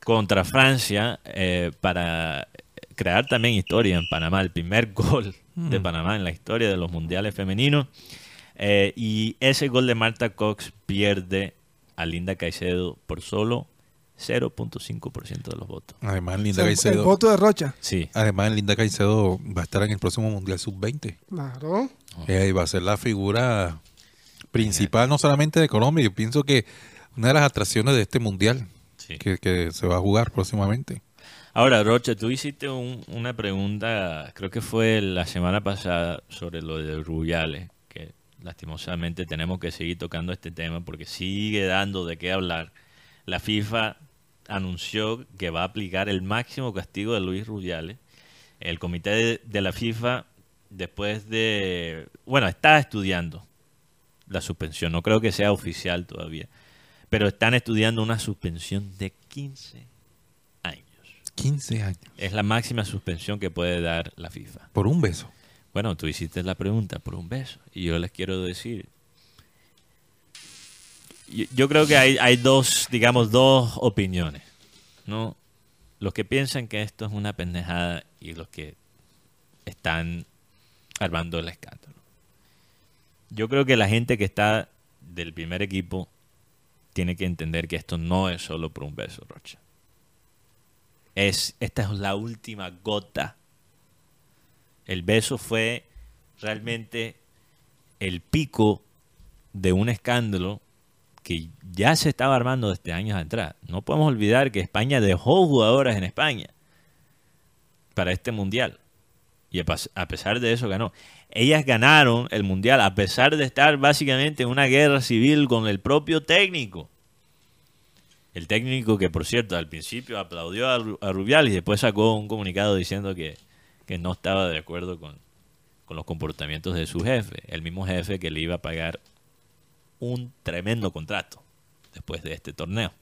Speaker 3: contra Francia eh, para crear también historia en Panamá, el primer [laughs] gol de Panamá en la historia de los mundiales femeninos. Eh, y ese gol de Marta Cox pierde a Linda Caicedo por solo 0.5% de los votos.
Speaker 5: Además,
Speaker 4: O
Speaker 5: Linda
Speaker 4: sea, el, el
Speaker 5: Caicedo.
Speaker 4: voto de Rocha.
Speaker 3: Sí,
Speaker 5: Además, Linda Caicedo va a estar en el próximo Mundial Sub-20.
Speaker 4: Claro.
Speaker 5: Eh, va a ser la figura principal, no solamente de Colombia, yo pienso que una de las atracciones de este Mundial
Speaker 3: sí.
Speaker 5: que, que se va a jugar próximamente.
Speaker 3: Ahora, Rocha, tú hiciste un- una pregunta, creo que fue la semana pasada, sobre lo de Rubiales, que lastimosamente tenemos que seguir tocando este tema porque sigue dando de qué hablar. La FIFA anunció que va a aplicar el máximo castigo de Luis Rubiales. El comité de, de la FIFA, después de... Bueno, está estudiando la suspensión, no creo que sea oficial todavía, pero están estudiando una suspensión de 15 años.
Speaker 5: 15 años.
Speaker 3: Es la máxima suspensión que puede dar la FIFA.
Speaker 5: Por un beso.
Speaker 3: Bueno, tú hiciste la pregunta por un beso. Y yo les quiero decir. Yo, yo creo que hay, hay dos, digamos, dos opiniones. ¿no? los que piensan que esto es una pendejada y los que están armando el escándalo. Yo creo que la gente que está del primer equipo tiene que entender que esto no es solo por un beso, Rocha. Es, esta es la última gota. El beso fue realmente el pico de un escándalo que ya se estaba armando desde años atrás. No podemos olvidar que España dejó jugadoras en España para este mundial. Y a pesar de eso ganó. Ellas ganaron el mundial a pesar de estar básicamente en una guerra civil con el propio técnico. El técnico que, por cierto, al principio aplaudió a, Ru- a Rubiales y después sacó un comunicado diciendo que, que no estaba de acuerdo con, con los comportamientos de su jefe. El mismo jefe que le iba a pagar un tremendo contrato después de este torneo.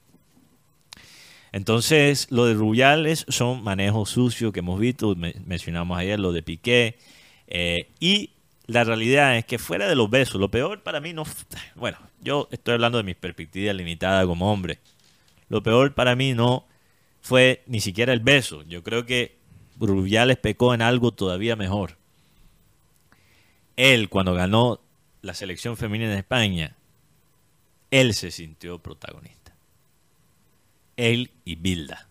Speaker 3: Entonces, lo de Rubiales son manejos sucios que hemos visto, me- mencionamos ayer lo de Piqué, eh, y la realidad es que fuera de los besos, lo peor para mí no, bueno, yo estoy hablando de mi perspectiva limitada como hombre, lo peor para mí no fue ni siquiera el beso, yo creo que Rubiales pecó en algo todavía mejor. Él, cuando ganó la selección femenina de España, él se sintió protagonista. Él y Bilda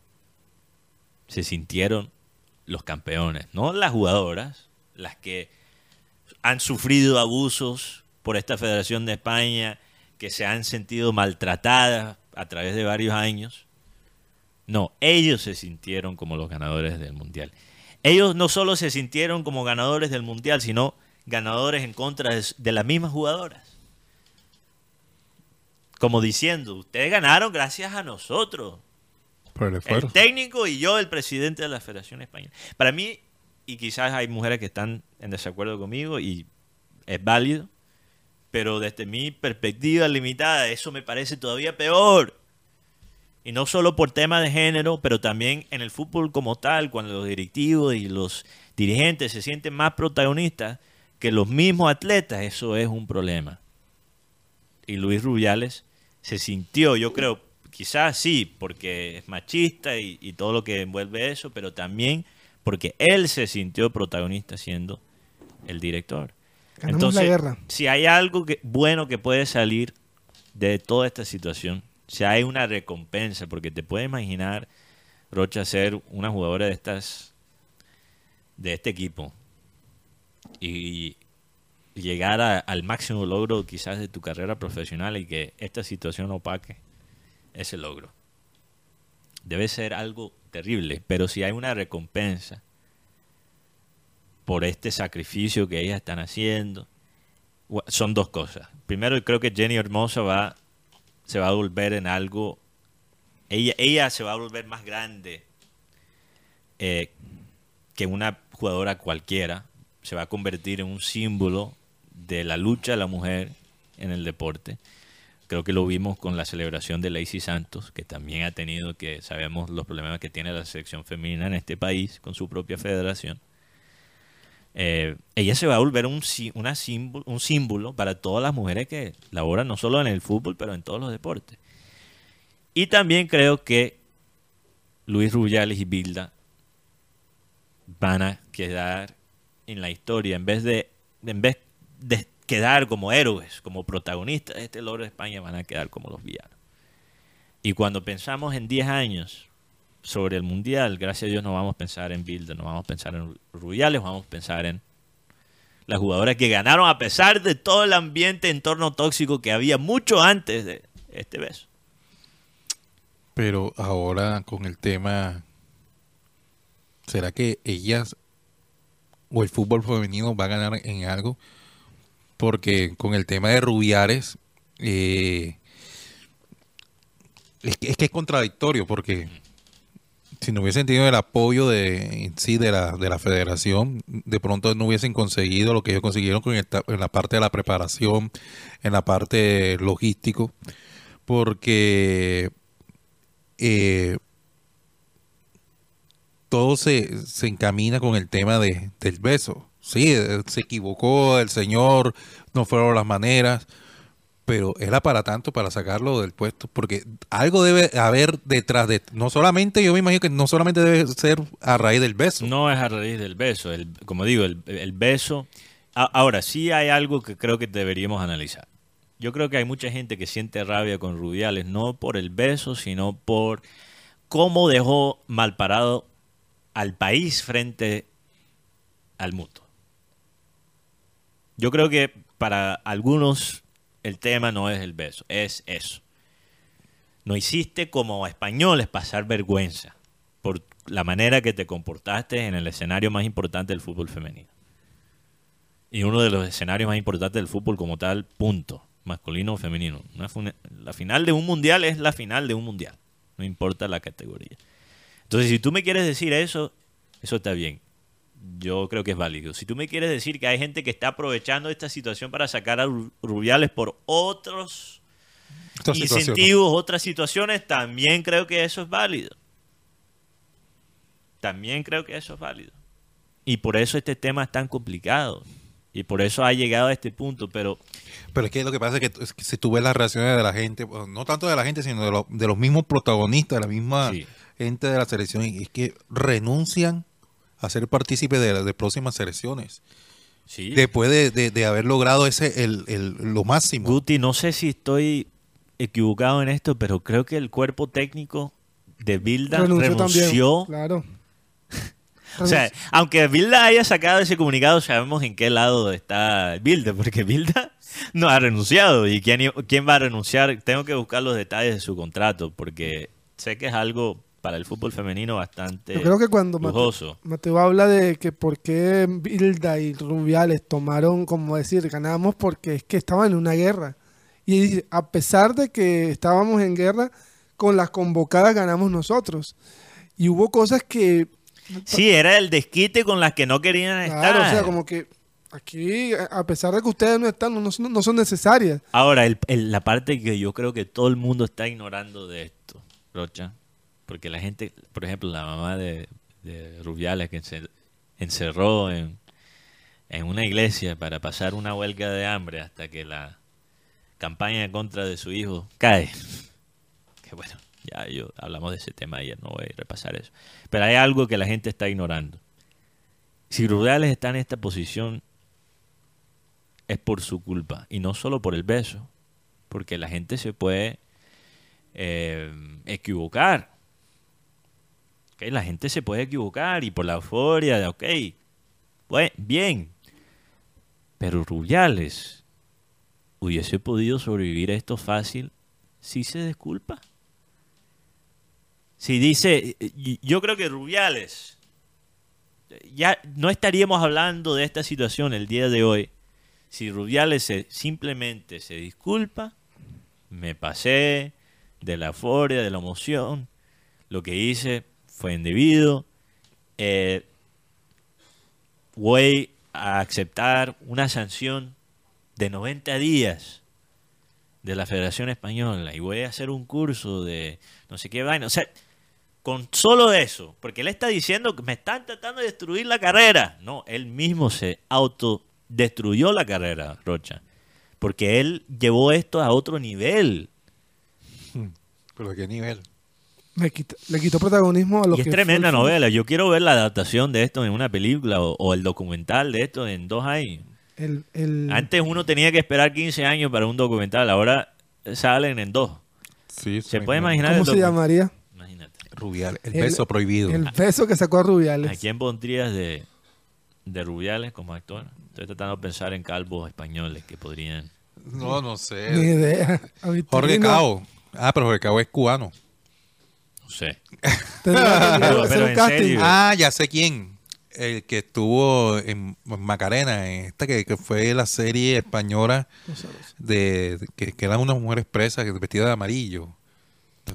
Speaker 3: se sintieron los campeones, no las jugadoras, las que han sufrido abusos por esta Federación de España, que se han sentido maltratadas a través de varios años. No, ellos se sintieron como los ganadores del Mundial. Ellos no solo se sintieron como ganadores del Mundial, sino ganadores en contra de, de las mismas jugadoras. Como diciendo, ustedes ganaron gracias a nosotros.
Speaker 5: Por el
Speaker 3: El técnico y yo, el presidente de la Federación Española. Para mí, y quizás hay mujeres que están en desacuerdo conmigo y es válido, pero desde mi perspectiva limitada, eso me parece todavía peor. Y no solo por tema de género, pero también en el fútbol como tal, cuando los directivos y los dirigentes se sienten más protagonistas que los mismos atletas, eso es un problema. Y Luis Rubiales se sintió, yo creo, quizás sí, porque es machista y, y todo lo que envuelve eso, pero también porque él se sintió protagonista siendo el director.
Speaker 4: Ganamos la guerra.
Speaker 3: si hay algo que, bueno que puede salir de toda esta situación, si hay una recompensa, porque te puedes imaginar, Rocha, ser una jugadora de estas, de este equipo y llegar a- al máximo logro quizás de tu carrera profesional y que esta situación opaque ese logro. Debe ser algo terrible, pero si hay una recompensa por este sacrificio que ellas están haciendo, son dos cosas. Primero, creo que Jenny Hermosa va, se va a volver en algo, ella, ella se va a volver más grande eh, que una jugadora cualquiera, se va a convertir en un símbolo de la lucha de la mujer en el deporte. Creo que lo vimos con la celebración de Lacey Santos, que también ha tenido que, sabemos los problemas que tiene la selección femenina en este país con su propia federación. Eh, ella se va a volver un, una símbolo, un símbolo para todas las mujeres que laboran no solo en el fútbol, pero en todos los deportes. Y también creo que Luis Rubiales y Bilda van a quedar en la historia en vez de en vez de quedar como héroes, como protagonistas de este logro de España, van a quedar como los villanos. Y cuando pensamos en 10 años sobre el Mundial, gracias a Dios no vamos a pensar en Bilda, no vamos a pensar en Rubiales, vamos a pensar en las jugadoras que ganaron a pesar de todo el ambiente entorno tóxico que había mucho antes de este beso.
Speaker 5: Pero ahora con el tema, ¿será que ellas o el fútbol femenino va a ganar en algo? Porque con el tema de Rubiares, eh, es, que, es contradictorio, porque si no hubiesen tenido el apoyo de sí de la, de la federación, de pronto no hubiesen conseguido lo que ellos consiguieron con el en la parte de la preparación, en la parte logístico, porque eh, todo se, se encamina con el tema de, del beso. Sí, eh, se equivocó el señor, no fueron las maneras, pero era para tanto para sacarlo del puesto, porque algo debe haber detrás de, no solamente, yo me imagino que no solamente debe ser a raíz del beso.
Speaker 3: No es a raíz del beso. El, como digo, el, el beso. ahora, sí hay algo que creo que deberíamos analizar. Yo creo que hay mucha gente que siente rabia con Rubiales, no por el beso, sino por cómo dejó mal parado al país frente al mundo. Yo creo que para algunos el tema no es el beso, es eso. No hiciste como españoles pasar vergüenza por la manera que te comportaste en el escenario más importante del fútbol femenino. Y uno de los escenarios más importantes del fútbol como tal, punto. Masculino o femenino. La final de un mundial es la final de un mundial. No importa la categoría. Entonces, si tú me quieres decir eso, eso está bien. Yo creo que es válido. Si tú me quieres decir que hay gente que está aprovechando esta situación para sacar a Ru- Rubiales por otros
Speaker 5: Esta situación, ¿no?
Speaker 3: incentivos, otras situaciones, también creo que eso es válido. También creo que eso es válido. Y por eso este tema es tan complicado. Y por eso ha llegado a este punto. Pero
Speaker 5: Pero es que lo que pasa es que, es que si tú ves las reacciones de la gente, no tanto de la gente, sino de, los- de los mismos protagonistas, de la misma
Speaker 3: Sí.
Speaker 5: gente de la selección, es que renuncian a ser partícipes de, de próximas selecciones.
Speaker 3: sí,
Speaker 5: Después de, de- de haber logrado ese el, el- lo máximo.
Speaker 3: Guti, no sé si estoy equivocado en esto, pero creo que el cuerpo técnico de Bilda
Speaker 4: Renunció
Speaker 3: renunció.
Speaker 4: también. Claro. [laughs]
Speaker 3: O sea, aunque Bilda haya sacado ese comunicado, sabemos en qué lado está Bilda, porque Bilda [laughs] no ha renunciado. ¿Y quién, quién va a renunciar? Tengo que buscar los detalles de su contrato, porque sé que es algo para el fútbol femenino bastante
Speaker 4: Yo creo que cuando
Speaker 3: lujoso.
Speaker 4: Mateo habla de que por qué Bilda y Rubiales tomaron, como decir, ganamos porque es que estaban en una guerra. Y a pesar de que estábamos en guerra, con las convocadas ganamos nosotros. Y hubo cosas que,
Speaker 3: Sí, era el desquite con las que no querían estar.
Speaker 4: claro, o sea, como que aquí, a- a pesar de que ustedes no están, no, son- no son necesarias.
Speaker 3: Ahora, el- el- la parte que yo creo que todo el mundo está ignorando de esto, Rocha, porque la gente, por ejemplo, la mamá de, Rubiales que se encerró en, en una iglesia para pasar una huelga de hambre hasta que la campaña en contra de su hijo cae. [laughs] Que bueno, ya yo hablamos de ese tema ayer, no voy a repasar eso. Pero hay algo que la gente está ignorando. Si Rubiales está en esta posición, es por su culpa. Y no solo por el beso. Porque la gente se puede eh, equivocar. La gente se puede equivocar y por la euforia de, ok, bue- bien. Pero Rubiales hubiese podido sobrevivir a esto fácil si se disculpa. Si dice, yo creo que Rubiales, ya no estaríamos hablando de esta situación el día de hoy si Rubiales se- simplemente se disculpa, me pasé de la euforia, de la emoción, lo que hice fue indebido, eh, voy a aceptar una sanción de 90 días de la Federación Española y voy a hacer un curso de no sé qué vaina. O sea, con solo eso, porque él está diciendo que me están tratando de destruir la carrera. No, él mismo se autodestruyó la carrera, Rocha. Porque él llevó esto a otro nivel.
Speaker 5: Pero a qué nivel.
Speaker 4: Le quitó, le quitó protagonismo a lo
Speaker 3: Y
Speaker 4: que
Speaker 3: es tremenda
Speaker 4: fue
Speaker 3: novela. Yo quiero ver la adaptación de esto en una película o, o el documental de esto en dos años.
Speaker 4: El, el-
Speaker 3: Antes uno tenía que esperar 15 años para un documental, ahora salen en dos.
Speaker 5: Sí,
Speaker 3: ¿Se puede imaginar?
Speaker 4: ¿Cómo se llamaría?
Speaker 3: Imagínate.
Speaker 5: Rubiales, el,
Speaker 4: El-
Speaker 5: beso prohibido.
Speaker 4: El beso que sacó a
Speaker 3: ¿A
Speaker 4: Rubiales.
Speaker 3: quién pondrías de, de Rubiales como actor? Estoy tratando de pensar en calvos españoles que podrían...
Speaker 5: No, no
Speaker 4: Ni
Speaker 5: sé.
Speaker 4: idea. A
Speaker 5: Jorge Cao. Ah, pero Jorge Cao es cubano.
Speaker 3: No sé.
Speaker 4: tendría que
Speaker 3: Pero-
Speaker 4: un casting.
Speaker 3: serio.
Speaker 5: Ah, ya sé quién. El que estuvo en Macarena, en esta que, que fue la serie española de, que, que eran unas mujeres presas vestidas de amarillo.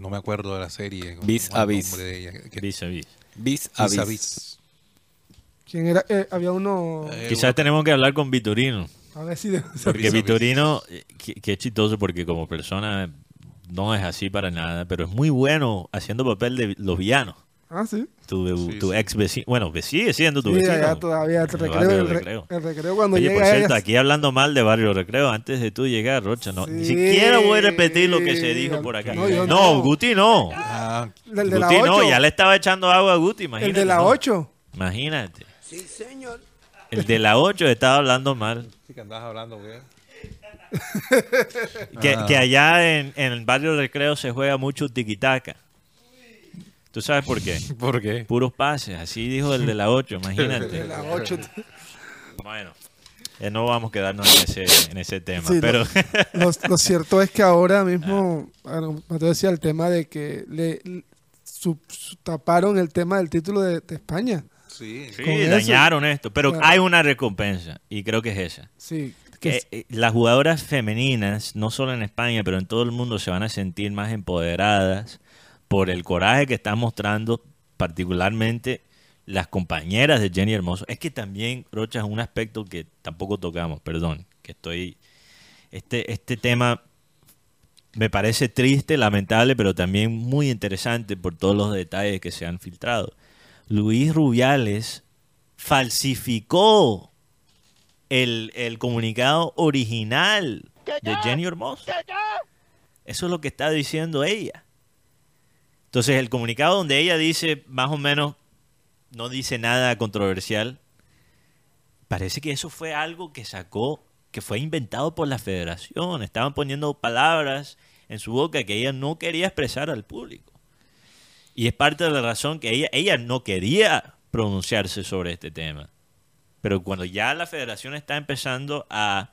Speaker 5: No me acuerdo de la serie. ¿cómo
Speaker 1: Vis a vis.
Speaker 3: Vis a vis.
Speaker 1: Vis a
Speaker 5: Vis a
Speaker 1: vis.
Speaker 5: vis.
Speaker 4: ¿Quién era? Eh, había uno.
Speaker 5: Eh,
Speaker 3: Quizás tenemos que hablar con Vitorino.
Speaker 4: A ver si. de-
Speaker 3: Porque
Speaker 5: Vis a vis.
Speaker 3: Vitorino, eh, que, que es chistoso porque como persona no es así para nada, pero es muy bueno haciendo papel de los villanos.
Speaker 4: Ah, sí.
Speaker 3: Tu,
Speaker 5: Sí,
Speaker 3: tu
Speaker 5: sí.
Speaker 3: ex vecino. Bueno, ve- sigue siendo tu
Speaker 4: Sí,
Speaker 3: vecino.
Speaker 4: allá todavía. El
Speaker 3: el
Speaker 4: recreo, el, re-
Speaker 3: Recreo.
Speaker 4: el recreo cuando
Speaker 3: Oye,
Speaker 4: llega
Speaker 3: por cierto,
Speaker 4: ella-
Speaker 3: aquí hablando mal de Barrio Recreo, antes de tú llegar, Rocha, no, ni siquiera voy a repetir lo que se dijo por acá.
Speaker 4: No,
Speaker 3: No,
Speaker 4: yo no.
Speaker 3: Guti no.
Speaker 5: Ah,
Speaker 4: El de la
Speaker 3: Guti
Speaker 4: 8.
Speaker 3: no, ya le estaba echando agua a Guti,
Speaker 4: el
Speaker 3: imagínate.
Speaker 4: de la
Speaker 3: ¿no?
Speaker 4: 8.
Speaker 3: Imagínate. Sí, señor. El de la 8 estaba hablando mal.
Speaker 5: sí que andabas hablando. [laughs]
Speaker 3: Que,
Speaker 5: Ah.
Speaker 3: que allá en, en el barrio Recreo se juega mucho tiquitaca. ¿Tú sabes por qué? [laughs]
Speaker 5: ¿Por qué?
Speaker 3: Puros pases, así dijo el de la 8,
Speaker 4: De
Speaker 3: imagínate.
Speaker 4: la 8.
Speaker 3: Bueno, eh, no vamos a quedarnos en ese, en ese tema,
Speaker 4: Sí,
Speaker 3: pero
Speaker 4: lo, lo [laughs] cierto es que ahora mismo, bueno, Mateo decía el tema de que le, le- su- su- taparon el tema del título de, de España.
Speaker 5: Sí.
Speaker 3: sí, dañaron esto. Pero
Speaker 4: Claro.
Speaker 3: hay una recompensa y creo que es esa.
Speaker 4: Sí.
Speaker 3: Que eh, las jugadoras femeninas, no solo en España, pero en todo el mundo, se van a sentir más empoderadas por el coraje que están mostrando, particularmente las compañeras de Jenny Hermoso. Es que también, Rocha, es un aspecto que tampoco tocamos, perdón, que estoy... Este, este tema me parece triste, lamentable, pero también muy interesante por todos los detalles que se han filtrado. Luis Rubiales falsificó el, el comunicado original de Jenny Hermoso. Eso es lo que está diciendo ella. Entonces, el comunicado donde ella dice, más o menos, no dice nada controversial, parece que eso fue algo que sacó, que fue inventado por la federación. Estaban poniendo palabras en su boca que ella no quería expresar al público. Y es parte de la razón que ella, ella no quería pronunciarse sobre este tema. Pero cuando ya la federación está empezando a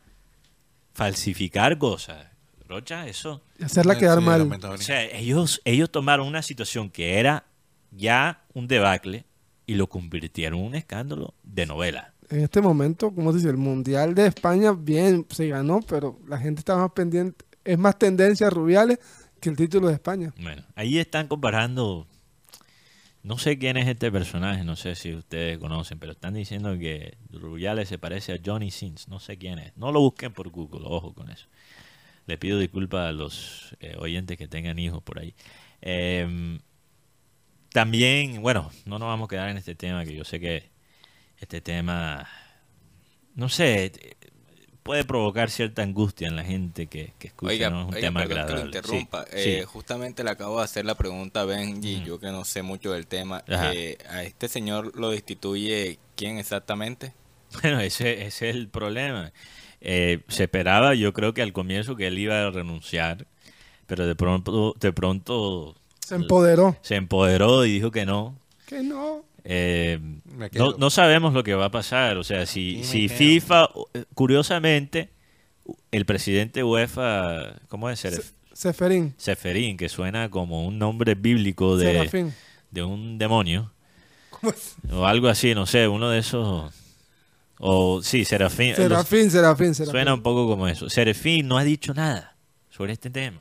Speaker 3: falsificar cosas, Rocha, eso...
Speaker 4: Hacerla quedar
Speaker 5: Sí,
Speaker 4: mal.
Speaker 3: O sea, ellos, ellos tomaron una situación que era ya un debacle y lo convirtieron en un escándalo de novela.
Speaker 4: En este momento, como se dice, el Mundial de España, bien, se ganó, pero la gente está más pendiente. Es más tendencia a Rubiales que el título de España.
Speaker 3: Bueno, ahí están comparando. No sé quién es este personaje, no sé si ustedes conocen, pero están diciendo que Rubiales se parece a Johnny Sins. No sé quién es. No lo busquen por Google, ojo con eso. Le pido disculpas a los eh, oyentes que tengan hijos por ahí. Em, también, bueno, no nos vamos a quedar en este tema, que yo sé que este tema, no sé, puede provocar cierta angustia en la gente que, que escucha,
Speaker 1: Oiga,
Speaker 3: no es un
Speaker 1: oiga,
Speaker 3: tema
Speaker 1: perdón que lo
Speaker 3: agradable.
Speaker 1: interrumpa.
Speaker 3: Sí,
Speaker 1: Eh,
Speaker 3: sí.
Speaker 1: Justamente le acabo de hacer la pregunta a Benji,
Speaker 3: Ujú.
Speaker 1: yo que no sé mucho del tema. Eh, a este señor lo destituye quién exactamente?
Speaker 3: Bueno, ese, ese es el problema. Eh, se esperaba, yo creo que al comienzo que él iba a renunciar, pero de pronto, de pronto
Speaker 4: Se empoderó.
Speaker 3: se empoderó y dijo que no.
Speaker 4: Que no.
Speaker 3: Eh, no, no sabemos lo que va a pasar. O sea, si, si
Speaker 5: quedo.
Speaker 3: FIFA, eh, curiosamente, el presidente UEFA, ¿cómo es? Seref-
Speaker 4: Seferín.
Speaker 3: Seferín, que suena como un nombre bíblico de,
Speaker 4: Serafín.
Speaker 3: de un demonio.
Speaker 4: ¿Cómo es?
Speaker 3: O algo así, no sé, uno de esos. O sí, Serafín. los-
Speaker 4: Serafín, Serafín, Serafín.
Speaker 3: Suena un poco como eso. Serafín no ha dicho nada sobre este tema.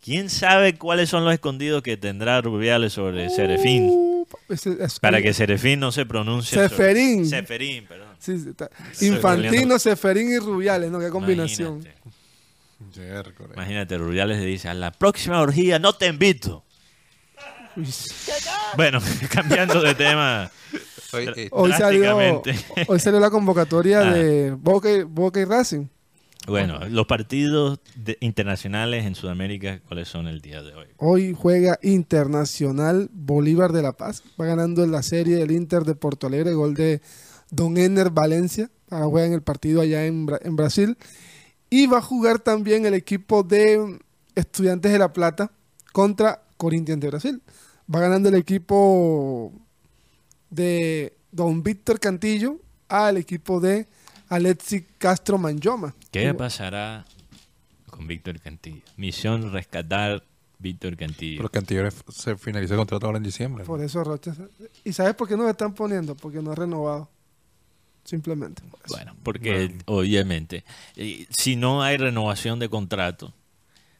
Speaker 3: ¿Quién sabe cuáles son los escondidos que tendrá Rubiales sobre Serafín?
Speaker 4: Uh, ese- es-
Speaker 3: Para que Serafín no se pronuncie. sobre-
Speaker 4: Seferín.
Speaker 3: Seferín, perdón.
Speaker 4: Sí, sí, está.
Speaker 3: Estoy
Speaker 4: Infantino. Seferín y Rubiales, ¿no? Qué combinación.
Speaker 3: Imagínate, Rubiales le dice, a la próxima orgía no te invito. Bueno, [laughs] cambiando de tema.
Speaker 5: Oye, eh,
Speaker 4: Hoy salió, hoy salió la convocatoria
Speaker 3: Ah.
Speaker 4: de Boca, Boca y Racing.
Speaker 3: Bueno, los partidos de- internacionales en Sudamérica, ¿cuáles son el día de hoy?
Speaker 4: Hoy juega Internacional Bolívar de La Paz. Va ganando en la serie el Inter de Porto Alegre, gol de Don Enner Valencia. Ahora juega en el partido allá en, Bra- en Brasil. Y va a jugar también el equipo de Estudiantes de La Plata contra Corinthians de Brasil. Va ganando el equipo de Don Víctor Cantillo al equipo de Alexis Castro Manjoma.
Speaker 3: ¿Qué pasará con Víctor Cantillo? Misión rescatar Víctor Cantillo.
Speaker 5: Pero Cantillo se finalizó el contrato ahora en diciembre. ¿no?
Speaker 4: Por eso Rocha. ¿Y sabes por qué no lo están poniendo? Porque no ha renovado. Simplemente. por eso.
Speaker 3: Bueno, porque obviamente, eh, si no hay renovación de contrato,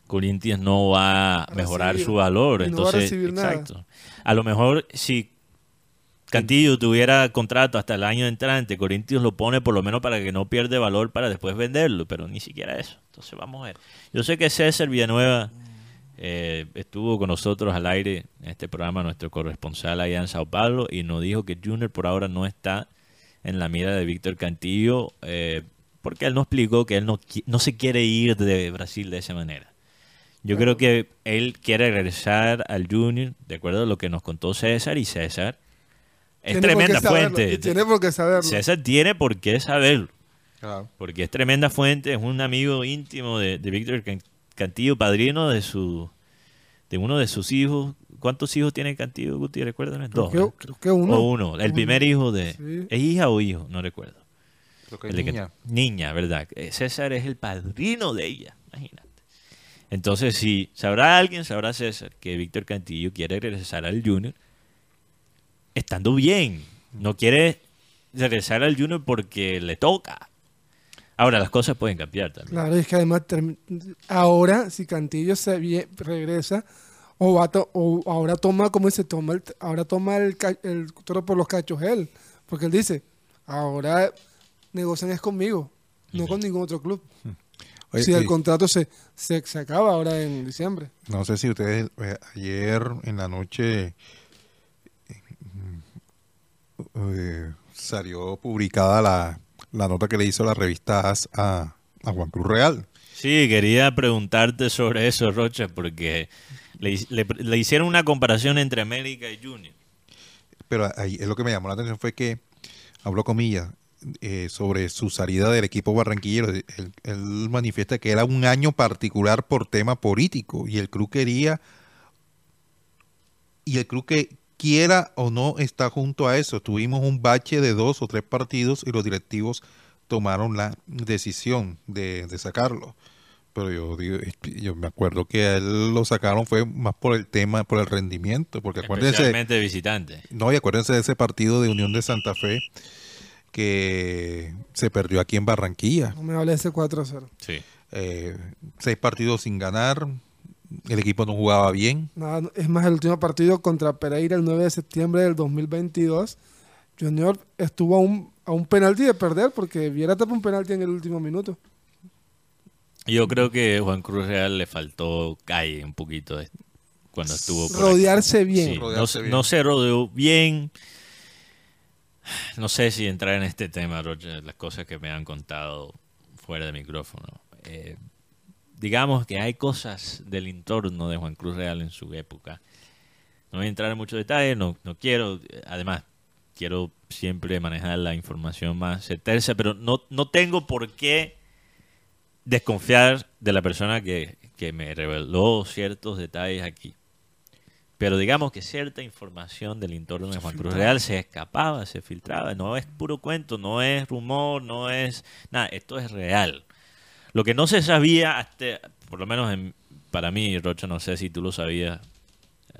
Speaker 3: Corinthians no va a mejorar
Speaker 4: recibir.
Speaker 3: su valor.
Speaker 4: Y no va a
Speaker 3: Entonces,
Speaker 4: recibir nada.
Speaker 3: exacto. A lo mejor si Cantillo tuviera contrato hasta el año entrante, Corinthians lo pone por lo menos para que no pierde valor para después venderlo, pero ni siquiera eso. Entonces vamos a ver. Yo sé que César Villanueva Eh, estuvo con nosotros al aire en este programa nuestro corresponsal allá en Sao Paulo y nos dijo que Junior por ahora no está en la mira de Víctor Cantillo eh, porque él nos explicó que él no, no se quiere ir de Brasil de esa manera. Yo creo que él quiere regresar al Junior, de acuerdo a lo que nos contó César, y César es tremenda fuente.
Speaker 4: y tiene por qué saberlo.
Speaker 3: César tiene por qué saberlo.
Speaker 5: Claro.
Speaker 3: Porque es tremenda fuente, es un amigo íntimo de, de Víctor Can- Cantillo, padrino de su de uno de sus hijos. ¿Cuántos hijos tiene Cantillo, Guti? Recuérdame.
Speaker 4: Creo
Speaker 3: Dos.
Speaker 4: que,
Speaker 3: ¿no?
Speaker 4: creo que uno.
Speaker 3: O uno. El primer hijo de...
Speaker 4: Sí.
Speaker 3: ¿Es hija o hijo? No recuerdo.
Speaker 5: Creo que
Speaker 3: El de que-
Speaker 5: niña.
Speaker 3: niña, ¿verdad? Eh, César es el padrino de ella, imagínate. Entonces, si sabrá alguien, sabrá César que Víctor Cantillo quiere regresar al Junior estando bien. No quiere regresar al Junior porque le toca. Ahora, las cosas pueden cambiar también.
Speaker 4: Claro, es que además ahora si Cantillo se regresa o, va to- o ahora toma como dice toma el, ahora toma el, el toro por los cachos él, porque él dice ahora negocian es conmigo, no con ningún otro club. [laughs]
Speaker 5: Oye,
Speaker 4: si el contrato se, se, se acaba ahora en diciembre.
Speaker 5: No sé si ustedes eh, ayer en la noche eh, salió publicada la, la nota que le hizo la revista AS a, a Juan Cruz Real.
Speaker 3: Sí, quería preguntarte sobre eso, Rocha, porque le, le- le hicieron una comparación entre América y Junior.
Speaker 5: Pero ahí, es lo que me llamó la atención fue que habló comillas eh, sobre su salida del equipo barranquillero. Él, él manifiesta que era un año particular por tema político y el club quería y el club que quiera o no está junto a eso. Tuvimos un bache de dos o tres partidos y los directivos tomaron la decisión de, de sacarlo. Pero yo digo, yo me acuerdo que a él lo sacaron fue más por el tema, por el rendimiento, porque acuérdense,
Speaker 3: Especialmente visitante.
Speaker 5: no, y acuérdense de ese partido de Unión de Santa Fe que se perdió aquí en Barranquilla.
Speaker 4: No me hable de ese 4-0.
Speaker 3: Sí.
Speaker 5: Eh, seis partidos sin ganar, el equipo no jugaba bien.
Speaker 4: Nada, es más, el último partido contra Pereira el 9 de septiembre del 2022, Junior estuvo a un, a un penalti de perder porque Viera tapó un penalti en el último minuto.
Speaker 3: Yo creo que Juan Cruz Real le faltó calle un poquito de- cuando estuvo por aquí.
Speaker 4: Rodearse bien.
Speaker 3: Sí, no,
Speaker 5: Rodearse
Speaker 3: se-
Speaker 5: bien.
Speaker 3: no se rodeó bien. No sé si entrar en este tema, Roger, las cosas que me han contado fuera de micrófono. Eh, digamos que hay cosas del entorno de Juan Cruz Real en su época. No voy a entrar en muchos detalles, no, no quiero. Además, quiero siempre manejar la información más certeza, pero no, no tengo por qué desconfiar de la persona que, que me reveló ciertos detalles aquí. Pero digamos que cierta información del entorno de Juan Cruz Real se escapaba, se filtraba. No es puro cuento, no es rumor, no es nada. Esto es real. Lo que no se sabía, hasta, por lo menos en- para mí, Rocha, no sé si tú lo sabías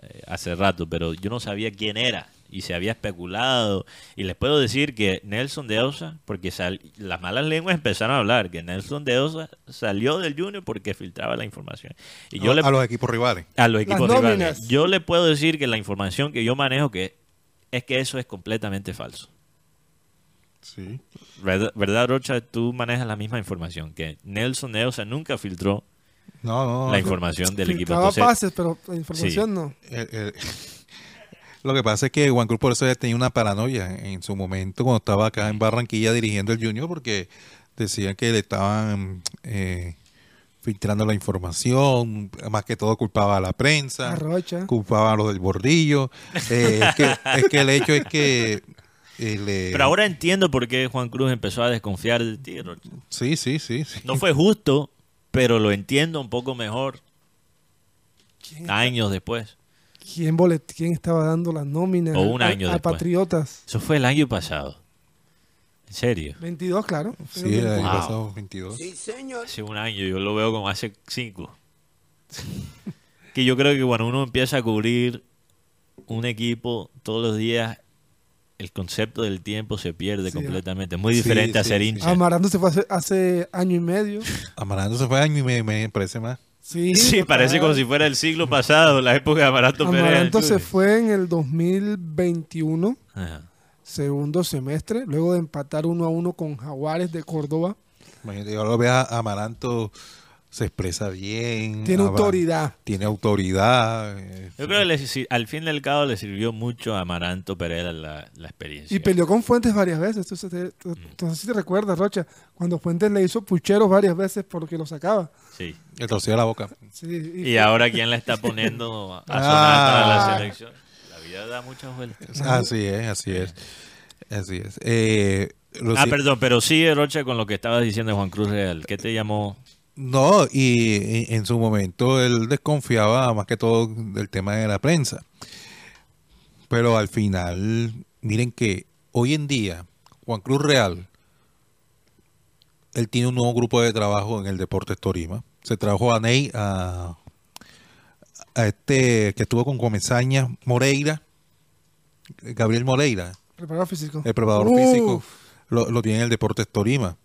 Speaker 3: eh, hace rato, pero yo no sabía quién era y se había especulado. Y les puedo decir que Nelson de Osa, porque sal- las malas lenguas empezaron a hablar, que Nelson de Osa salió del Junior porque filtraba la información. Y yo
Speaker 5: a,
Speaker 3: le,
Speaker 5: a los equipos rivales.
Speaker 3: a los equipos
Speaker 4: Las
Speaker 3: rivales.
Speaker 4: nóminas.
Speaker 3: Yo le puedo decir que la información que yo manejo que es que eso es completamente falso.
Speaker 5: Sí.
Speaker 3: ¿Verdad, verdad, Rocha? Tú manejas la misma información, que Nelson de Osa nunca filtró
Speaker 5: No, no,
Speaker 3: la
Speaker 5: no.
Speaker 3: información del equipo. Entonces,
Speaker 4: pases, pero la información no.
Speaker 5: Eh, eh, [laughs] lo que pasa es que Juan Cruz por eso ya tenía una paranoia en su momento cuando estaba acá en Barranquilla dirigiendo el Junior porque decían que le estaban eh, filtrando la información, más que todo culpaba a la prensa,
Speaker 4: A Rocha.
Speaker 5: culpaba a los del bordillo. Eh, es, que, es que el hecho es que... eh, le-
Speaker 3: Pero ahora entiendo por qué Juan Cruz empezó a desconfiar de ti.
Speaker 5: Sí, sí, sí. sí.
Speaker 3: No fue justo, pero lo entiendo un poco mejor
Speaker 4: ¿Quién,
Speaker 3: años después.
Speaker 4: quién bolet- quién estaba dando las nóminas
Speaker 3: O un
Speaker 4: a-
Speaker 3: año
Speaker 4: a,
Speaker 3: después.
Speaker 4: Patriotas?
Speaker 3: Eso fue el año pasado. En serio.
Speaker 4: 22, claro.
Speaker 5: Sí, el año
Speaker 3: Wow.
Speaker 5: pasado, 22.
Speaker 3: Hace un año, yo lo veo como hace cinco. [laughs] que yo creo que cuando uno empieza a cubrir un equipo todos los días, el concepto del tiempo se pierde
Speaker 4: Sí,
Speaker 3: completamente. Es muy
Speaker 5: sí,
Speaker 3: diferente a ser
Speaker 5: sí.
Speaker 3: hincha.
Speaker 4: Amarando se fue hace, hace año y medio. [laughs]
Speaker 5: Amaranto se fue año y me, me parece más.
Speaker 4: Sí,
Speaker 3: Sí, parece como si fuera el siglo pasado, la época de Amaranto Pérez.
Speaker 4: Amaranto
Speaker 3: del
Speaker 4: se fue en el 2021,
Speaker 3: Ajá.
Speaker 4: segundo semestre, luego de empatar uno a uno con Jaguares de Córdoba.
Speaker 5: Imagínate, ahora lo veas a Amaranto se expresa bien.
Speaker 4: Tiene
Speaker 5: ah,
Speaker 4: autoridad.
Speaker 5: Tiene autoridad. eh,
Speaker 3: Yo creo que le- si- al fin del cabo le sirvió mucho a Amaranto Pereira la, la experiencia.
Speaker 4: Y peleó con Fuentes varias veces. Tú, te- tú-
Speaker 3: Mm.
Speaker 4: tú- no sé si te recuerdas, Rocha, cuando Fuentes le hizo pucheros varias veces porque lo sacaba.
Speaker 3: Sí.
Speaker 5: Le torcía la boca.
Speaker 4: Sí,
Speaker 3: Y ahora quién la está poniendo [laughs] a sonar
Speaker 5: Ah.
Speaker 3: para la selección. La vida da muchas vueltas.
Speaker 5: Así es, así es. Así es. Eh,
Speaker 3: Ah, perdón, pero sigue Rocha con lo que estabas diciendo de Juan Cruz Real. ¿Qué te llamó?
Speaker 5: No, y en- en su momento él desconfiaba más que todo del tema de la prensa. Pero al final, miren que hoy en día, Juan Cruz Real, él tiene un nuevo grupo de trabajo en el Deportes Torima. Se trabajó a Ney, a, a este que estuvo con Comesaña, Moreira, Gabriel Moreira,
Speaker 4: Preparado físico.
Speaker 5: el preparador físico, lo, lo tiene en el Deportes Torima.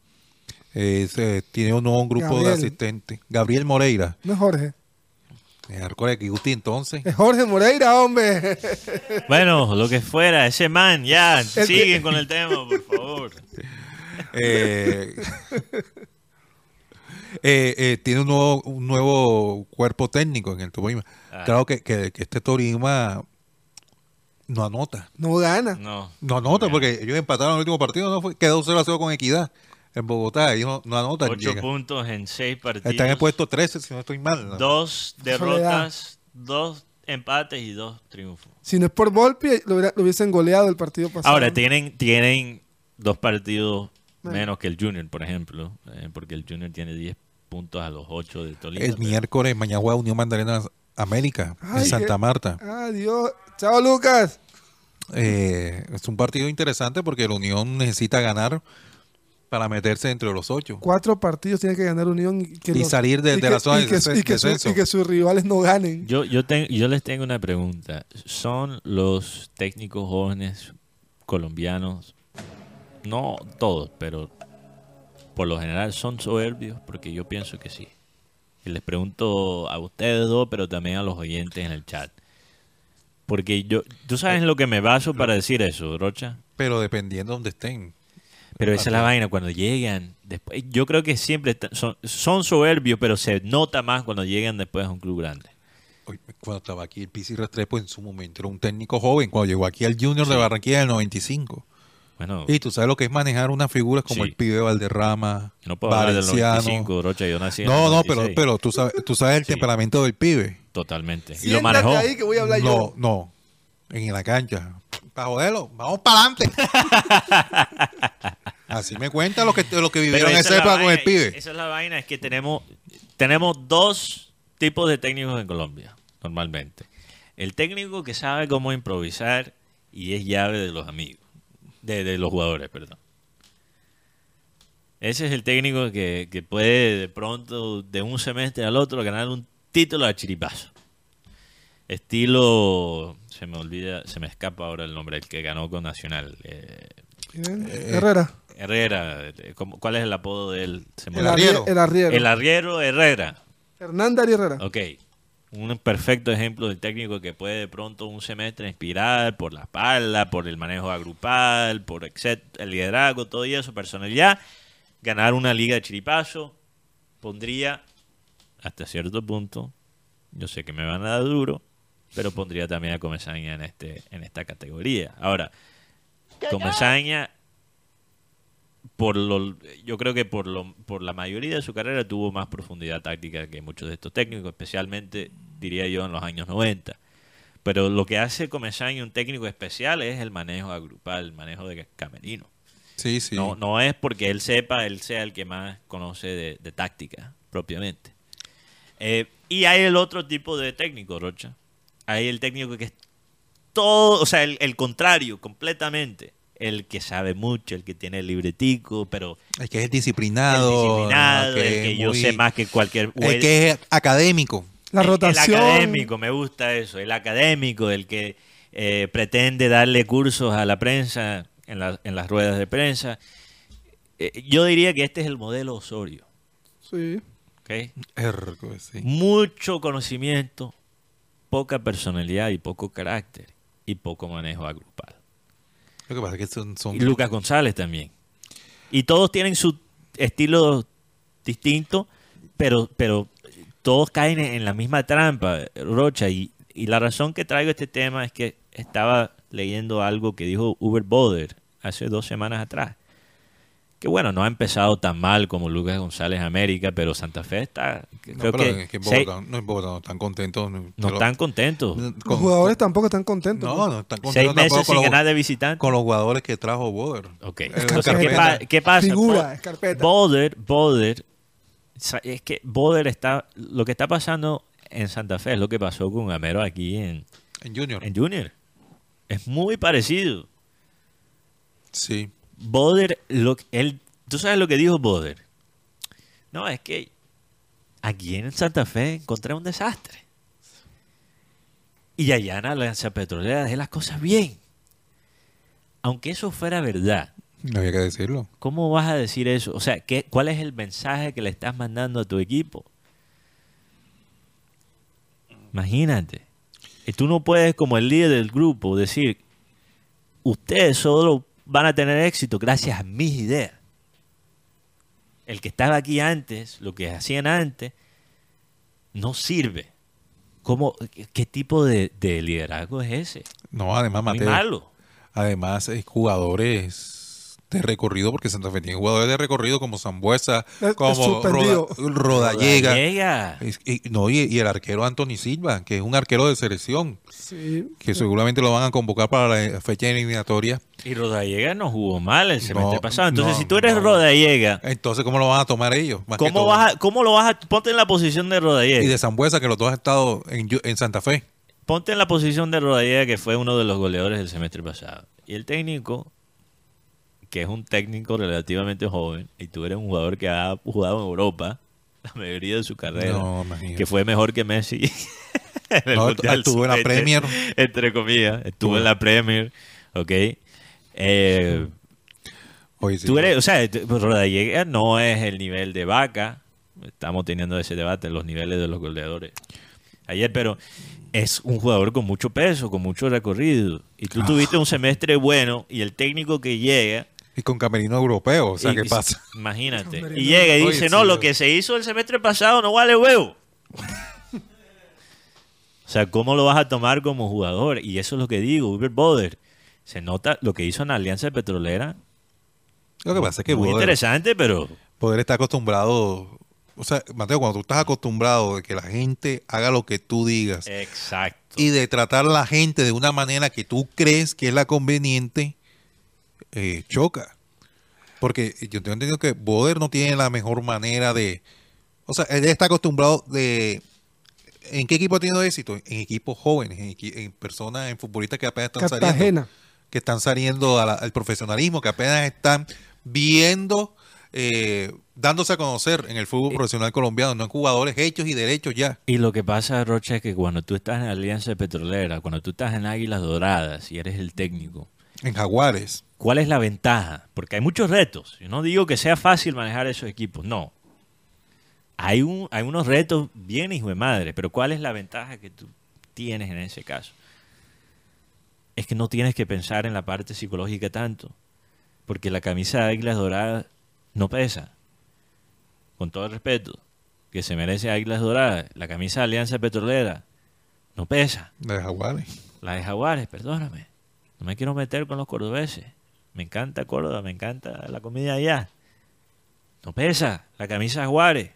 Speaker 5: Es, eh, tiene un nuevo grupo de asistentes. Gabriel Moreira.
Speaker 4: No es Jorge.
Speaker 5: Gusti entonces.
Speaker 4: Es Jorge Moreira, hombre.
Speaker 3: Bueno, lo que fuera, ese man, ya, siguen con el tema, por favor. [laughs]
Speaker 5: eh, eh, eh, tiene un nuevo, un nuevo cuerpo técnico en el Torima.
Speaker 3: Ah.
Speaker 5: Claro que, que- que este Torima no anota.
Speaker 4: No gana.
Speaker 3: No.
Speaker 5: No anota porque ellos empataron el último partido, no fue, quedó 0 a 0 con Equidad en Bogotá. Ellos no, no anotan.
Speaker 3: Ocho puntos en seis partidos.
Speaker 5: Están en el puesto 13, si no estoy mal. ¿no?
Speaker 3: Dos derrotas, dos empates y dos triunfos.
Speaker 4: Si no es por Volpi, lo, hubiera- lo hubiesen goleado el partido pasado.
Speaker 3: Ahora, tienen, tienen dos partidos menos que el Junior, por ejemplo, eh, porque el Junior tiene 10 puntos a los 8 de Tolima.
Speaker 5: El miércoles, mañana juega Unión Magdalena América
Speaker 4: Ay,
Speaker 5: en Santa
Speaker 4: qué-
Speaker 5: Marta.
Speaker 4: Adiós. Chao, Lucas.
Speaker 5: Eh, es un partido interesante porque la Unión necesita ganar para meterse entre los ocho.
Speaker 4: Cuatro partidos tiene que ganar Unión y, que
Speaker 5: Y salir de-
Speaker 4: y
Speaker 5: de
Speaker 4: que-
Speaker 5: la zona
Speaker 4: y
Speaker 5: de
Speaker 4: que, y que su-
Speaker 5: descenso.
Speaker 4: y que sus rivales no ganen.
Speaker 3: Yo, yo, ten- yo les tengo una pregunta. ¿Son los técnicos jóvenes colombianos, no todos, pero por lo general son soberbios? Porque yo pienso que sí. Y les pregunto a ustedes dos, pero también a los oyentes en el chat. Porque yo, tú sabes en lo que me baso para decir eso, Rocha.
Speaker 5: Pero dependiendo de donde estén.
Speaker 3: Pero esa es la vaina, cuando llegan, después, yo creo que siempre son, son soberbios, pero se nota más cuando llegan después a un club grande.
Speaker 5: Cuando estaba aquí el Pisi Restrepo en su momento era un técnico joven. Cuando llegó aquí al Junior de Barranquilla en el 95.
Speaker 3: Bueno,
Speaker 5: Y tú sabes lo que es manejar unas figuras como
Speaker 3: Sí.
Speaker 5: el pibe Valderrama,
Speaker 3: no puedo hablar del
Speaker 5: Valenciano.
Speaker 3: 95, Rocha, yo nací en el
Speaker 5: No, no, pero,
Speaker 3: 96.
Speaker 5: pero tú sabes, tú sabes el
Speaker 3: Sí.
Speaker 5: temperamento del pibe.
Speaker 3: Totalmente. y lo manejó.
Speaker 4: ahí que voy a hablar
Speaker 5: no,
Speaker 4: yo.
Speaker 5: no. En la cancha. Para joderlo, vamos para adelante. [laughs] Así me cuenta lo que, lo que vivieron
Speaker 3: esa
Speaker 5: época con el pibe.
Speaker 3: Esa es la vaina, es que tenemos, tenemos dos tipos de técnicos en Colombia, normalmente. El técnico que sabe cómo improvisar y es llave de los amigos, de, de los jugadores, perdón. Ese es el técnico que, que puede de pronto, de un semestre al otro, ganar un título a chiripazo. Estilo, se me olvida, se me escapa ahora el nombre, el que ganó con Nacional. eh.
Speaker 4: Herrera.
Speaker 3: Herrera, eh, ¿cómo- ¿cuál es el apodo de él? Se me
Speaker 4: El,
Speaker 5: arriero.
Speaker 4: arrie- el arriero.
Speaker 3: El arriero Herrera.
Speaker 4: Hernán Darío Herrera.
Speaker 3: Ok. Un perfecto ejemplo de técnico que puede de pronto un semestre inspirar por la espalda, por el manejo agrupal, por el liderazgo, todo y eso, personalidad, ganar una liga de chiripazo, pondría hasta cierto punto, yo sé que me van a dar duro, pero pondría también a Comesaña en este en esta categoría. Ahora, Comesaña por lo, yo creo que por, lo, por la mayoría de su carrera tuvo más profundidad táctica que muchos de estos técnicos, especialmente, diría yo, en los años 90. Pero lo que hace Comesaña un técnico especial es el manejo agrupal, el manejo de camerino.
Speaker 5: Sí, sí.
Speaker 3: No, no es porque él sepa, él sea el que más conoce de, de táctica, propiamente. Eh, y hay el otro tipo de técnico, Rocha. Hay el técnico que es todo, o sea, el, el contrario, completamente. El que sabe mucho, el que tiene el libretico, pero
Speaker 5: El que es
Speaker 3: el
Speaker 5: disciplinado. el
Speaker 3: el que yo
Speaker 5: muy-
Speaker 3: sé más que cualquier...
Speaker 5: El
Speaker 3: el-
Speaker 5: que es académico.
Speaker 4: La
Speaker 3: el-
Speaker 4: rotación.
Speaker 3: El académico, me gusta eso. El académico, el que eh, pretende darle cursos a la prensa en, la- en las ruedas de prensa. Eh, yo diría que este es el modelo Osorio.
Speaker 4: Sí.
Speaker 3: ¿ok?
Speaker 5: Ergo, sí.
Speaker 3: Mucho conocimiento, poca personalidad y poco carácter y poco manejo agrupal. Y Lucas González también. Y todos tienen su estilo distinto, pero, pero todos caen en la misma trampa, Rocha. Y, y la razón que traigo este tema es que estaba leyendo algo que dijo Uber Boder hace dos semanas atrás. Que bueno, no ha empezado tan mal como Lucas González América, pero Santa Fe está.
Speaker 5: No,
Speaker 3: Creo
Speaker 5: pero
Speaker 3: que
Speaker 5: es que
Speaker 3: seis-
Speaker 5: Bogotá, no, Bogotá no están contentos.
Speaker 3: no están contentos.
Speaker 5: con-
Speaker 4: Los jugadores tampoco están contentos.
Speaker 5: No, no están
Speaker 3: Seis
Speaker 5: contentos
Speaker 3: meses
Speaker 5: tampoco
Speaker 3: sin
Speaker 5: con los,
Speaker 3: ganar de visitante.
Speaker 5: con los jugadores que trajo Boder.
Speaker 3: Ok. Entonces, ¿qué,
Speaker 5: Escarpeta.
Speaker 3: pa- qué pasa?
Speaker 4: Figura,
Speaker 3: Bo-
Speaker 4: escarpeta.
Speaker 3: Boder, Boder, es que Boder está, lo que está pasando en Santa Fe es lo que pasó con Gamero aquí en,
Speaker 5: En Junior.
Speaker 3: en Junior. Es muy parecido.
Speaker 5: Sí.
Speaker 3: Boder, lo, él, ¿tú sabes lo que dijo Boder? No, es que aquí en Santa Fe encontré un desastre. Y allá en la Alianza Petrolera dejé las cosas bien. Aunque eso fuera verdad,
Speaker 5: No había que decirlo.
Speaker 3: ¿Cómo vas a decir eso? O sea, ¿qué, ¿cuál es el mensaje que le estás mandando a tu equipo? Imagínate. Y tú no puedes, como el líder del grupo, decir, ustedes solo van a tener éxito gracias a mis ideas. El que estaba aquí antes, lo que hacían antes, no sirve. ¿Cómo, qué, tipo de, de liderazgo es ese?
Speaker 5: No, además,
Speaker 3: Muy
Speaker 5: Mateo.
Speaker 3: malo.
Speaker 5: Además, hay jugadores de recorrido, porque Santa Fe tiene jugadores de recorrido como Zambuesa,
Speaker 4: Es- es
Speaker 5: como. Roda- Rodallega.
Speaker 3: Llega.
Speaker 5: Es- y, no, y, y el arquero Anthony Silva, que es un arquero de selección,
Speaker 4: Sí.
Speaker 5: que seguramente lo van a convocar para la fecha eliminatoria.
Speaker 3: Y Rodallega no jugó mal el semestre
Speaker 5: No,
Speaker 3: pasado. Entonces,
Speaker 5: no,
Speaker 3: si tú eres
Speaker 5: no.
Speaker 3: Rodallega,
Speaker 5: Entonces, ¿cómo lo van a tomar ellos? Más
Speaker 3: ¿cómo,
Speaker 5: todo.
Speaker 3: vas a- ¿cómo lo vas a...? Ponte en la posición de Rodallega.
Speaker 5: Y de Zambuesa, que los dos han estado en, Santa Fe.
Speaker 3: Ponte en la posición de Rodallega, que fue uno de los goleadores del semestre pasado. Y el técnico, que es un técnico relativamente joven, y tú eres un jugador que ha jugado en Europa la mayoría de su carrera, que fue mejor que Messi. [laughs] en el
Speaker 5: estuvo en la
Speaker 3: Sub-20,
Speaker 5: Premier.
Speaker 3: Entre comillas, estuvo en la Premier, ¿ok? Eh,
Speaker 5: sí.
Speaker 3: Tú eres, o sea, pues, Rodallega no es el nivel de Vaca. Estamos teniendo ese debate, los niveles de los goleadores. Ayer, pero es un jugador con mucho peso, con mucho recorrido. Y tú tuviste un semestre bueno y el técnico que llega.
Speaker 5: Y con camerino europeo, o sea,
Speaker 3: y-
Speaker 5: ¿qué pasa?
Speaker 3: Imagínate.
Speaker 4: Camerino.
Speaker 3: Y llega y
Speaker 5: Oye,
Speaker 3: dice:
Speaker 5: sí,
Speaker 3: No, lo que se hizo el semestre pasado no vale huevo. [laughs] o sea, ¿cómo lo vas a tomar como jugador? Y eso es lo que digo, Uber Boder. Se nota lo que hizo en la Alianza Petrolera.
Speaker 5: Lo que pasa es que
Speaker 3: Muy interesante, pero
Speaker 5: Boder está acostumbrado. O sea, Mateo, cuando tú estás acostumbrado de que la gente haga lo que tú digas
Speaker 3: Exacto.
Speaker 5: y de tratar a la gente de una manera que tú crees que es la conveniente, eh, choca. Porque yo tengo entendido que Boder no tiene la mejor manera de. O sea, él está acostumbrado de. ¿En qué equipo ha tenido éxito? En equipos jóvenes, en, equi- en personas, en futbolistas que apenas están saliendo
Speaker 4: Cartagena.
Speaker 5: Que están saliendo la- al profesionalismo, que apenas están viendo, eh, dándose a conocer en el fútbol profesional colombiano, no en jugadores hechos y derechos ya.
Speaker 3: Y lo que pasa, Rocha, es que cuando tú estás en Alianza Petrolera, cuando tú estás en Águilas Doradas y eres el técnico,
Speaker 5: En Jaguares.
Speaker 3: ¿cuál es la ventaja? Porque hay muchos retos. Yo no digo que sea fácil manejar esos equipos, no. Hay, un, hay unos retos bien hijo de madre, pero ¿cuál es la ventaja que tú tienes en ese caso? Es que no tienes que pensar en la parte psicológica tanto, porque la camisa de Águilas Doradas no pesa. Con todo el respeto que se merece Águilas Doradas, la camisa de Alianza Petrolera no pesa.
Speaker 5: De Jaguares.
Speaker 3: La de Jaguares, perdóname. No me quiero meter con los cordobeses. Me encanta Córdoba, me encanta la comida allá. No pesa la camisa de Jaguares.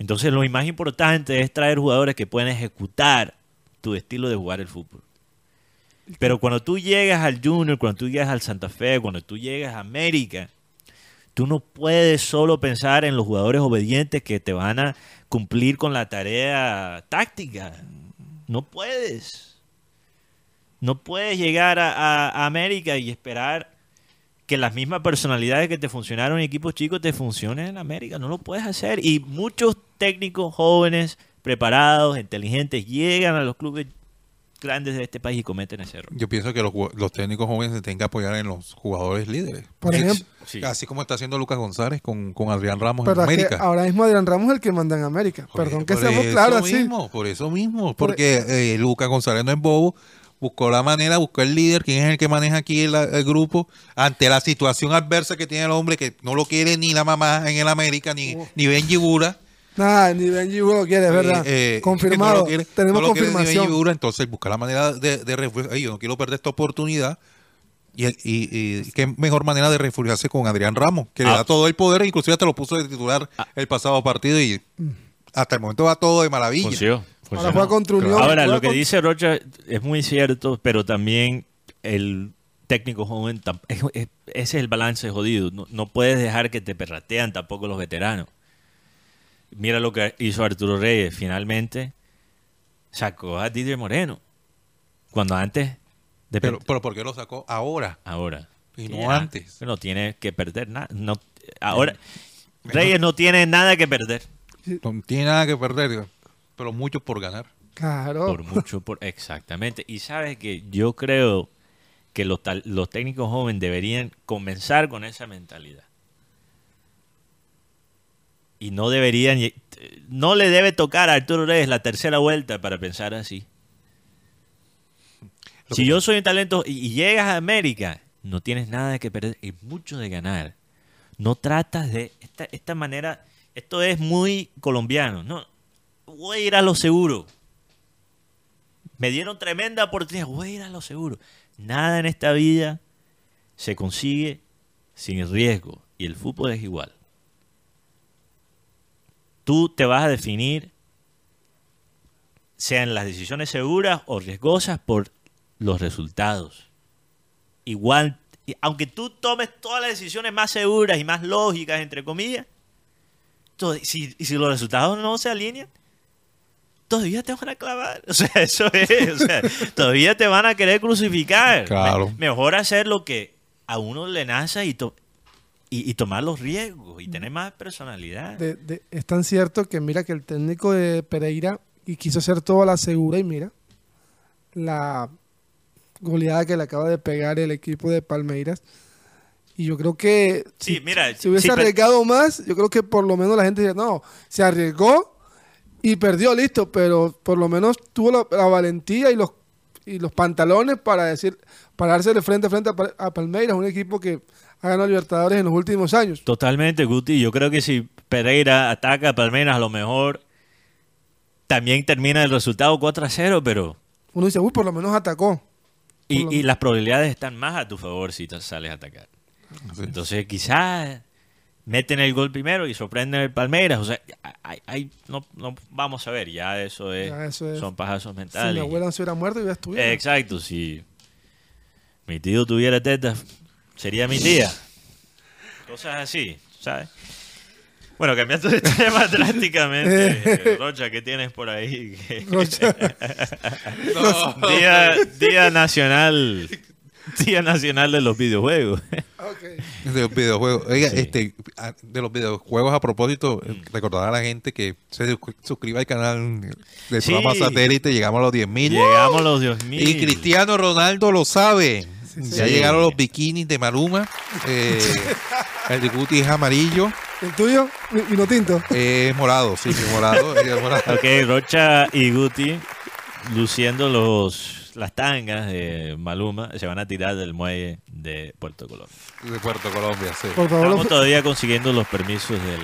Speaker 3: Entonces lo más importante es traer jugadores que puedan ejecutar tu estilo de jugar el fútbol. Pero cuando tú llegas al Junior, cuando tú llegas al Santa Fe, cuando tú llegas a América, tú no puedes solo pensar en los jugadores obedientes que te van a cumplir con la tarea táctica. No puedes. No puedes llegar a, a- América y esperar que las mismas personalidades que te funcionaron en equipos chicos te funcionen en América. No lo puedes hacer. Y muchos técnicos jóvenes, preparados, inteligentes, llegan a los clubes grandes de este país y cometen ese error.
Speaker 5: Yo pienso que los, los técnicos jóvenes se tienen que apoyar en los jugadores líderes.
Speaker 4: Por ejemplo.
Speaker 3: Sí.
Speaker 5: Así como está haciendo Lucas González con, con Adrián Ramos
Speaker 4: Pero
Speaker 5: en
Speaker 4: es que
Speaker 5: América.
Speaker 4: ahora mismo Adrián Ramos es el que manda en América.
Speaker 5: Por-
Speaker 4: Perdón que
Speaker 5: por
Speaker 4: seamos claros así.
Speaker 5: mismo, por eso mismo,
Speaker 4: Por-
Speaker 5: porque eh, Lucas González no es bobo, buscó la manera, buscó el líder, quién es el que maneja aquí el, el grupo, ante la situación adversa que tiene el hombre, que no lo quiere ni la mamá en el América, ni,
Speaker 4: Oh.
Speaker 5: ni Benji Bura,
Speaker 4: Nada, ni Benji Wu lo quiere, es verdad.
Speaker 5: Eh, eh,
Speaker 4: Confirmado.
Speaker 5: no lo quiere-
Speaker 4: Tenemos
Speaker 5: no lo quiere ni
Speaker 4: confirmación.
Speaker 5: Benji entonces buscar la manera de, de refugiarse. Yo no quiero perder esta oportunidad. Y, y, y qué mejor manera de refugiarse con Adrián Ramos, que le
Speaker 3: Ah.
Speaker 5: da todo el poder, inclusive te lo puso de titular el pasado partido y hasta el momento va todo de maravilla.
Speaker 3: Funcionó.
Speaker 4: Ahora
Speaker 3: funcionó.
Speaker 4: juega contra Unión.
Speaker 3: Ahora, lo que
Speaker 4: con-
Speaker 3: dice Rocha es muy cierto, pero también el técnico joven, es- ese es el balance jodido. No, no puedes dejar que te perratean tampoco los veteranos. Mira lo que hizo Arturo Reyes. Finalmente sacó a Didier Moreno. Cuando antes... de
Speaker 5: Pero, pero ¿por qué lo sacó ahora?
Speaker 3: ahora.
Speaker 5: Y no
Speaker 3: Ya,
Speaker 5: antes.
Speaker 3: No tiene que perder nada. No, ahora, Reyes no tiene nada que perder.
Speaker 5: No tiene nada que perder, pero mucho por ganar.
Speaker 4: Claro.
Speaker 3: Por mucho, por exactamente. Y sabes que yo creo que los, tal- los técnicos jóvenes deberían comenzar con esa mentalidad. Y no deberían, no le debe tocar a Arturo Reyes la tercera vuelta para pensar así. Si yo soy un talento y, y llegas a América, no tienes nada que perder y mucho de ganar. No tratas de esta, esta manera, esto es muy colombiano. No, voy a ir a lo seguro. Me dieron tremenda oportunidad, voy a ir a lo seguro. Nada en esta vida se consigue sin riesgo y el fútbol es igual. Tú te vas a definir, sean las decisiones seguras o riesgosas, por los resultados. Igual, aunque tú tomes todas las decisiones más seguras y más lógicas, entre comillas, to- si, y si los resultados no se alinean, todavía te van a clavar. [laughs] O sea, eso es. O sea, todavía te van a querer crucificar.
Speaker 5: Claro.
Speaker 3: Me- mejor hacer lo que a uno le nace y, to- y, y tomar los riesgos y tener más personalidad.
Speaker 4: De- de- es tan cierto que mira que el técnico de Pereira y quiso hacer todo a la segura y mira la goleada que le acaba de pegar el equipo de Palmeiras. Y yo creo que
Speaker 3: Sí,
Speaker 4: si,
Speaker 3: mira,
Speaker 4: si hubiese
Speaker 3: sí, pero-
Speaker 4: arriesgado más, yo creo que por lo menos la gente diría, no, se arriesgó y perdió, listo, pero por lo menos tuvo la, la valentía y los y los pantalones para decir, pararse de frente a frente a Palmeiras, un equipo que ha ganado Libertadores en los últimos años.
Speaker 3: Totalmente, Guti. Yo creo que si Pereira ataca a Palmeiras, a lo mejor también termina el resultado 4 a 0, pero.
Speaker 4: Uno dice, uy, por lo menos atacó.
Speaker 3: Y,
Speaker 4: Por lo-
Speaker 3: y las probabilidades están más a tu favor si te sales a atacar. Entonces, quizás meten el gol primero y sorprenden el Palmeiras. O sea, hay- hay- no, no- vamos a ver, ya eso es.
Speaker 4: Ya eso es-
Speaker 3: Son pajazos
Speaker 4: Si mi
Speaker 3: mentales.
Speaker 4: abuela no se hubiera muerto, ya estuviera.
Speaker 3: Exacto, si mi tío tuviera tetas, sería mi tía. Cosas así, ¿sabes? Bueno, cambiando de [laughs] tema drásticamente, eh, Rocha, ¿qué tienes por ahí? [laughs]
Speaker 4: Rocha.
Speaker 3: día, día nacional, día nacional de los videojuegos.
Speaker 5: De los videojuegos. Oiga,
Speaker 3: Sí.
Speaker 5: este, de los videojuegos a propósito, eh, recordar a la gente que se sus- suscriba al canal del
Speaker 3: Sí.
Speaker 5: programa satélite, llegamos a los 10 mil.
Speaker 3: Llegamos a los Dios mío.
Speaker 5: Y Cristiano Ronaldo lo sabe. Ya
Speaker 3: sí.
Speaker 5: llegaron los bikinis de Maluma. Eh, [laughs] el de Guti es amarillo.
Speaker 4: ¿El tuyo? ¿Y no tinto?
Speaker 5: Es morado, sí, es morado. es morado.
Speaker 3: Ok, Rocha y Guti luciendo los las tangas de Maluma se van a tirar del muelle de Puerto Colombia.
Speaker 5: De Puerto Colombia, sí.
Speaker 4: Por favor,
Speaker 3: Estamos todavía consiguiendo los permisos del,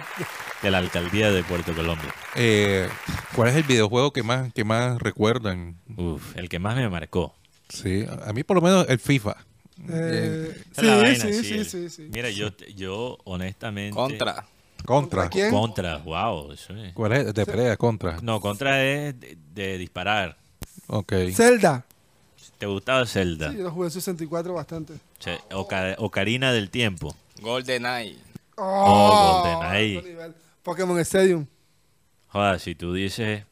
Speaker 3: [laughs] de la alcaldía de Puerto Colombia.
Speaker 5: Eh, ¿Cuál es el videojuego que más, que más recuerdan?
Speaker 3: Uf, el que más me marcó.
Speaker 5: Sí, a mí por lo menos el FIFA.
Speaker 4: eh, sí,
Speaker 3: vaina,
Speaker 4: sí,
Speaker 3: sí,
Speaker 4: sí, sí, sí.
Speaker 3: Mira, yo, yo honestamente...
Speaker 1: Contra.
Speaker 5: Contra.
Speaker 4: ¿Quién?
Speaker 3: Contra, wow. eso es-
Speaker 5: ¿Cuál es? De pelea, contra.
Speaker 3: No, contra es de, de disparar.
Speaker 5: Ok.
Speaker 4: Zelda.
Speaker 3: ¿Te gustaba Zelda?
Speaker 4: Sí, yo lo jugué en 64 bastante.
Speaker 3: Ocarina del Tiempo.
Speaker 1: GoldenEye.
Speaker 3: Oh, GoldenEye.
Speaker 4: otro nivel. Pokémon Stadium.
Speaker 3: Joder, si tú dices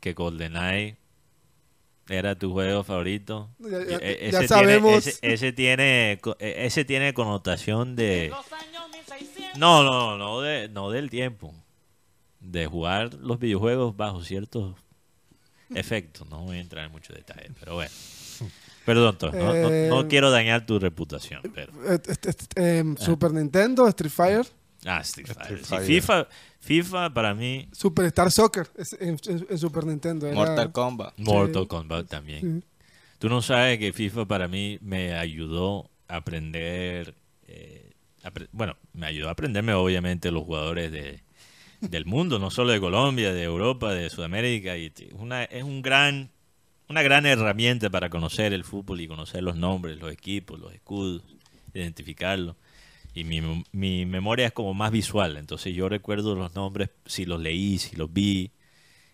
Speaker 3: que GoldenEye era tu juego favorito,
Speaker 4: Ya- ya-
Speaker 3: e-
Speaker 4: ya
Speaker 3: ese,
Speaker 4: sabemos.
Speaker 3: Tiene, ese, ese tiene e- ese tiene connotación de no, no, no de no del tiempo, de jugar los videojuegos bajo ciertos efectos. No voy a entrar en muchos detalles, pero bueno. Perdón, no, no- no
Speaker 4: Eh,
Speaker 3: quiero dañar tu reputación, pero
Speaker 4: Eh, este, em, Super Nintendo, Street Fighter,
Speaker 3: ah, Street Fighter. Sí,
Speaker 5: Fighter.
Speaker 3: FIFA, FIFA para mí,
Speaker 4: Superstar Soccer es- en, en- en Super Nintendo. era-
Speaker 1: Mortal Kombat.
Speaker 3: Mortal Kombat también.
Speaker 4: Sí.
Speaker 3: Tú no sabes que FIFA para mí me ayudó a aprender, eh, apre- bueno, me ayudó a aprenderme obviamente los jugadores de, del mundo, no solo de Colombia, de Europa, de Sudamérica. Y una, es un gran, una gran herramienta para conocer el fútbol y conocer los nombres, los equipos, los escudos, identificarlos. Y mi, mi memoria es como más visual, entonces yo recuerdo los nombres si los leí, si los vi.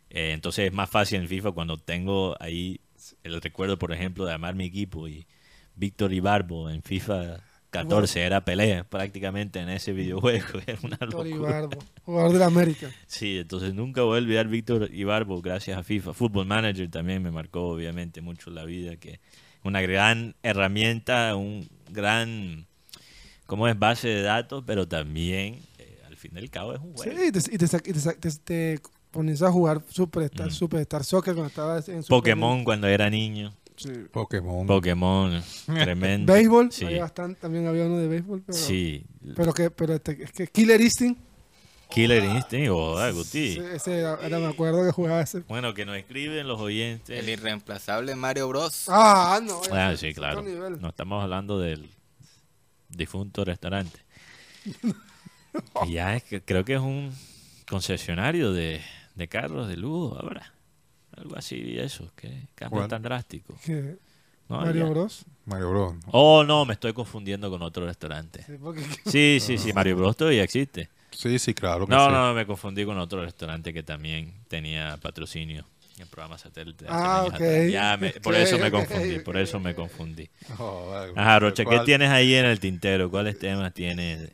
Speaker 3: Eh, entonces es más fácil en FIFA cuando tengo ahí el recuerdo, por ejemplo, de amar mi equipo y Víctor Ibarbo en FIFA 14 era pelea prácticamente en ese videojuego. [laughs] Era una
Speaker 4: Víctor. Ibarbo, jugador de la América.
Speaker 3: Sí, entonces nunca voy a olvidar Víctor Ibarbo gracias a FIFA. Football Manager también me marcó obviamente mucho la vida, que una gran herramienta, un gran, como es base de datos, pero también eh, al fin y al cabo es un
Speaker 4: Sí,
Speaker 3: juego.
Speaker 4: y te, y te, y te te- te pones a jugar Superstar,
Speaker 3: Mm.
Speaker 4: Superstar Soccer cuando estabas en Super
Speaker 3: Pokémon cuando era niño,
Speaker 4: Sí.
Speaker 5: Pokémon.
Speaker 3: Pokémon, [laughs] tremendo.
Speaker 4: Béisbol,
Speaker 3: Sí,
Speaker 4: había bastante, también había uno de béisbol, pero,
Speaker 3: sí.
Speaker 4: pero que, pero este, es que Killer Instinct,
Speaker 3: Killer Instinct, oh, ah, Guti.
Speaker 4: ese, ese era, era- me acuerdo que jugaba ese.
Speaker 3: Bueno, que nos escriben los oyentes.
Speaker 1: El irreemplazable Mario Bros.
Speaker 4: Ah, no.
Speaker 3: Ah, sí, claro. No estamos hablando del difunto restaurante. y ya es que creo que es un concesionario de, de carros de lujo ahora. Algo así y eso. ¿Qué cambio
Speaker 5: ¿Cuál?
Speaker 3: tan drástico?
Speaker 4: Que
Speaker 3: No,
Speaker 4: Mario
Speaker 3: ya.
Speaker 4: Bros.
Speaker 5: Mario Bros. ¿no?
Speaker 3: Oh, no, me estoy confundiendo con otro restaurante.
Speaker 4: Sí, porque-
Speaker 3: Sí, sí, sí, Mario Bros todavía existe.
Speaker 5: Sí, sí, claro que
Speaker 3: No,
Speaker 5: sí.
Speaker 3: no, me confundí con otro restaurante que también tenía patrocinio en programa satélite.
Speaker 4: Ah,
Speaker 3: años
Speaker 4: ok.
Speaker 3: atrás. Ya me- por eso me confundí, por eso me confundí.
Speaker 5: Oh.
Speaker 3: Ajá, Rocha, ¿qué tienes ahí en el tintero? ¿Cuáles temas tienes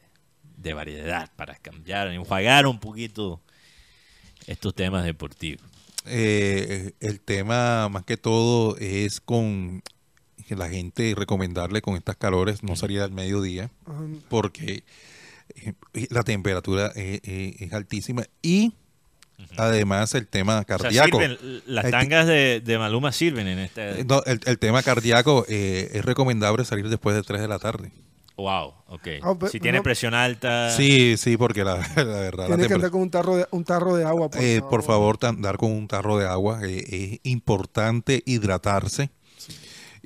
Speaker 3: de, variedad para cambiar, enjuagar un poquito estos temas deportivos?
Speaker 5: Eh, el tema más que todo es con que la gente recomendarle con estas calores no salir al mediodía porque eh, la temperatura es, es- es altísima y además el tema
Speaker 3: O sea,
Speaker 5: cardíaco.
Speaker 3: sirven- las tangas de, de Maluma sirven en este...
Speaker 5: Eh, no, el, el tema cardíaco eh, es recomendable salir después de 3 de la tarde.
Speaker 3: Wow, ok.
Speaker 4: Ah,
Speaker 3: si tiene
Speaker 4: no-
Speaker 3: presión alta...
Speaker 5: Sí, sí, porque la, [laughs] la verdad la
Speaker 4: Tienes que andar con un tarro de, un tarro de agua, por,
Speaker 5: Eh,
Speaker 4: favor.
Speaker 5: por favor, andar con un tarro de agua. eh, es importante hidratarse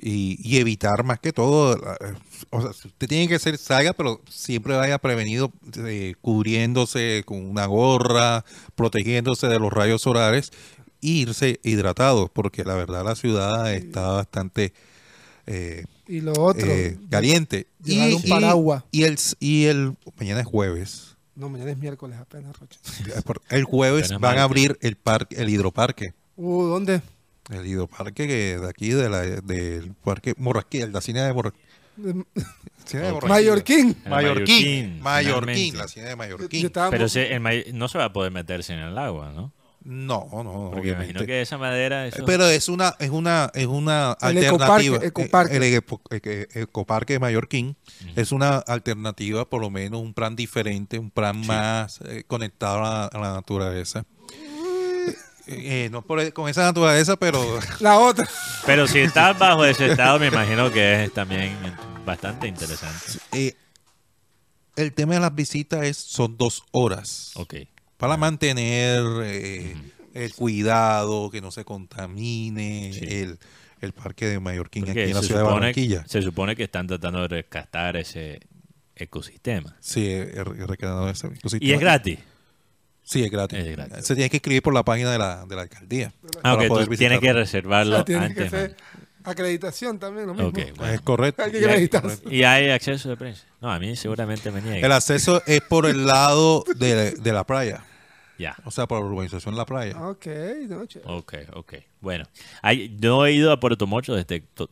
Speaker 5: y, y evitar más que todo. eh, O sea, usted tiene que ser salga, pero siempre vaya prevenido, eh, cubriéndose con una gorra, protegiéndose de los rayos solares, e irse hidratado, porque la verdad la ciudad está bastante eh,
Speaker 4: Y lo otro,
Speaker 5: eh, caliente.
Speaker 4: llevar
Speaker 5: Y,
Speaker 4: un paraguas.
Speaker 5: y el y el mañana es jueves.
Speaker 4: no, mañana es miércoles apenas, Rocha. [laughs]
Speaker 5: El jueves van a abrir el parque, el hidroparque.
Speaker 4: Uh, ¿dónde?
Speaker 5: El hidroparque que de aquí, de la, del parque Morrasquilla, la cine de Morrasquilla. Cine de. [laughs] Morrasquilla.
Speaker 4: Mallorquín.
Speaker 3: El
Speaker 5: Mallorquín.
Speaker 3: Mallorquín,
Speaker 5: la cine de Mallorquín.
Speaker 3: Pero se- el ma- no se va a poder meterse en el agua, ¿no?
Speaker 5: No, no,
Speaker 3: Porque
Speaker 5: obviamente.
Speaker 3: imagino que esa madera... eso-
Speaker 5: Pero es una, es una, es una
Speaker 4: El
Speaker 5: alternativa.
Speaker 4: ecoparque, ecoparque.
Speaker 5: Eh, El eco- eh, ecoparque de Mallorquín es una alternativa, por lo menos un plan diferente, un plan más eh, conectado a la, a la naturaleza. Eh, eh, no por- con esa naturaleza, pero [laughs]
Speaker 4: La otra.
Speaker 3: Pero si estás bajo ese estado, me imagino que es también bastante interesante.
Speaker 5: eh, el tema de las visitas es, son dos horas.
Speaker 3: Ok.
Speaker 5: para mantener eh, el cuidado, que no se contamine
Speaker 3: Sí.
Speaker 5: el, el parque de Mallorquín
Speaker 3: Porque
Speaker 5: aquí en la
Speaker 3: se
Speaker 5: ciudad de
Speaker 3: supone-
Speaker 5: Barranquilla.
Speaker 3: Se supone que están tratando de rescatar ese ecosistema.
Speaker 5: Sí, he, he recreado ese ecosistema.
Speaker 3: Y es gratis.
Speaker 5: Sí, es gratis.
Speaker 3: Es gratis.
Speaker 5: Se tiene que escribir por la página de la, de la alcaldía.
Speaker 3: Ah, ok, tú tienes que.
Speaker 4: O
Speaker 3: reservarlo
Speaker 4: sea, tiene que
Speaker 3: antes.
Speaker 4: ser acreditación también, lo mismo.
Speaker 3: Bueno.
Speaker 5: Es correcto.
Speaker 4: Hay que
Speaker 3: Y hay, y hay acceso de prensa. No, a mí seguramente me
Speaker 5: El
Speaker 3: niegan.
Speaker 5: acceso es por el lado de, de la playa.
Speaker 3: Ya.
Speaker 5: O sea, por la urbanización de la playa.
Speaker 4: Ok, no, che.
Speaker 3: Ok, ok. Bueno, hay, yo he ido a Puerto Mocho desde, to-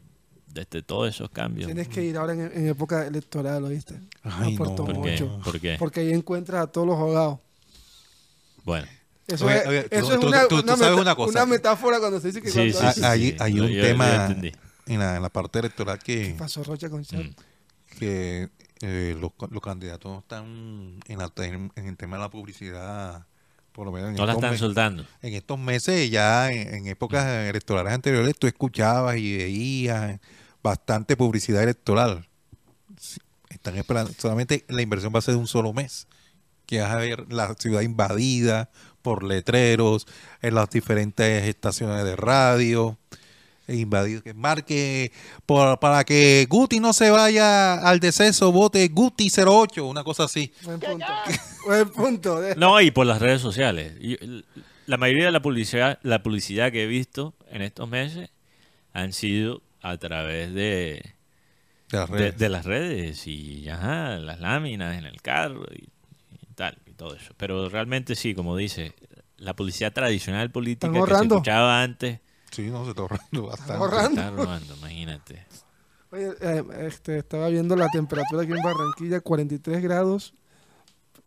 Speaker 3: desde todos esos cambios.
Speaker 4: Tienes que ir ahora en, en época electoral, ¿oíste?
Speaker 5: Ay,
Speaker 4: a Puerto
Speaker 5: no.
Speaker 3: ¿Por qué?
Speaker 4: Mocho.
Speaker 3: ¿Por qué?
Speaker 4: Porque ahí encuentras a todos los ahogados.
Speaker 3: Bueno,
Speaker 4: Eso
Speaker 5: Oye,
Speaker 4: es,
Speaker 5: oye, tú-
Speaker 4: eso es
Speaker 5: tú-
Speaker 4: una,
Speaker 5: tú- tú
Speaker 4: una
Speaker 5: sabes una cosa.
Speaker 4: una metáfora cuando se dice que
Speaker 3: Sí,
Speaker 4: cuando
Speaker 3: sí,
Speaker 5: Ah,
Speaker 3: sí,
Speaker 5: hay,
Speaker 3: sí.
Speaker 5: hay
Speaker 3: Yo-
Speaker 5: un
Speaker 3: yo-
Speaker 5: tema en la, en la parte electoral que,
Speaker 4: pasó Rocha con Char.
Speaker 3: Mm.
Speaker 5: que eh, los, los candidatos no están en, la- en, en el tema de la publicidad, por lo menos en,
Speaker 3: no la
Speaker 5: estos,
Speaker 3: están soltando.
Speaker 5: en estos meses, ya en, en épocas electorales anteriores, tú escuchabas y veías bastante publicidad electoral. Están esperando, solamente la inversión va a ser de un solo mes, que vas a ver la ciudad invadida por letreros, en las diferentes estaciones de radio. e invadido. Que marque por- para que Guti no se vaya al deceso, vote Guti 08, una cosa así.
Speaker 4: Buen punto. [laughs] Buen punto. de-
Speaker 3: No, y por las redes sociales. La mayoría de la publicidad, la publicidad que he visto en estos meses han sido a través de,
Speaker 5: De las
Speaker 3: de,
Speaker 5: redes.
Speaker 3: de las redes y ajá, las láminas en el carro y, y tal y todo eso. Pero realmente sí, como dice, la publicidad tradicional política que se
Speaker 4: ahorrando.
Speaker 3: escuchaba antes
Speaker 5: Sí, no, se está ahorrando bastante.
Speaker 4: ahorrando.
Speaker 3: está robando, imagínate.
Speaker 4: Oye, eh, este, estaba viendo la temperatura aquí en Barranquilla, 43 grados,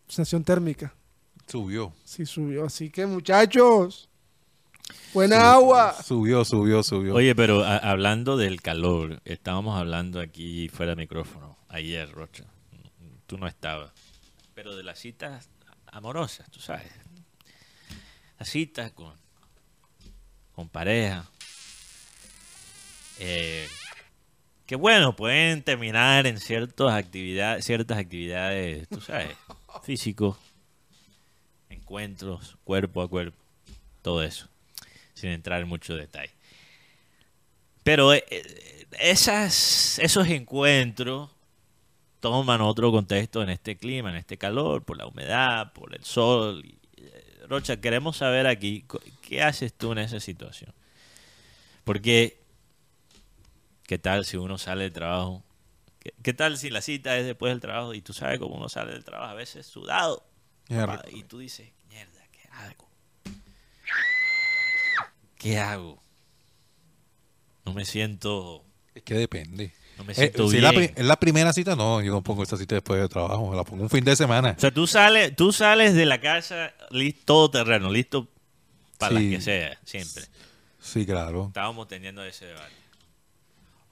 Speaker 4: sensación térmica.
Speaker 5: Subió.
Speaker 4: Sí subió. Así que muchachos, buena agua.
Speaker 5: Subió, subió, subió.
Speaker 3: Oye, pero a- hablando del calor, estábamos hablando aquí fuera de micrófono ayer, Rocha. Tú no estabas. Pero de las citas amorosas, tú sabes. Las citas con, con pareja. Eh, que bueno, pueden terminar en ciertas actividades, ciertas actividades, tú sabes, [laughs] físicos, encuentros, cuerpo a cuerpo, todo eso, sin entrar en mucho detalle. Pero eh, eh, esas, esos encuentros toman otro contexto en este clima, en este calor, por la humedad, por el sol. Eh, Rocha, queremos saber aquí, ¿qué haces tú en esa situación? Porque, ¿qué tal si uno sale del trabajo? ¿Qué, qué tal si la cita es después del trabajo y tú sabes cómo uno sale del trabajo a veces sudado? Ah, Y tú dices, mierda, ¿qué hago? ¿Qué hago? No me siento,
Speaker 5: Es que depende.
Speaker 3: No me
Speaker 5: Eh,
Speaker 3: siento
Speaker 5: si
Speaker 3: bien.
Speaker 5: la, pri- es la primera cita, no, yo no pongo esta cita después del trabajo, me la pongo un fin de semana.
Speaker 3: O sea, tú sales, tú sales de la casa listo, todo terreno, listo para
Speaker 5: Sí.
Speaker 3: las que sea, siempre.
Speaker 5: Sí, claro.
Speaker 3: Estábamos teniendo ese debate.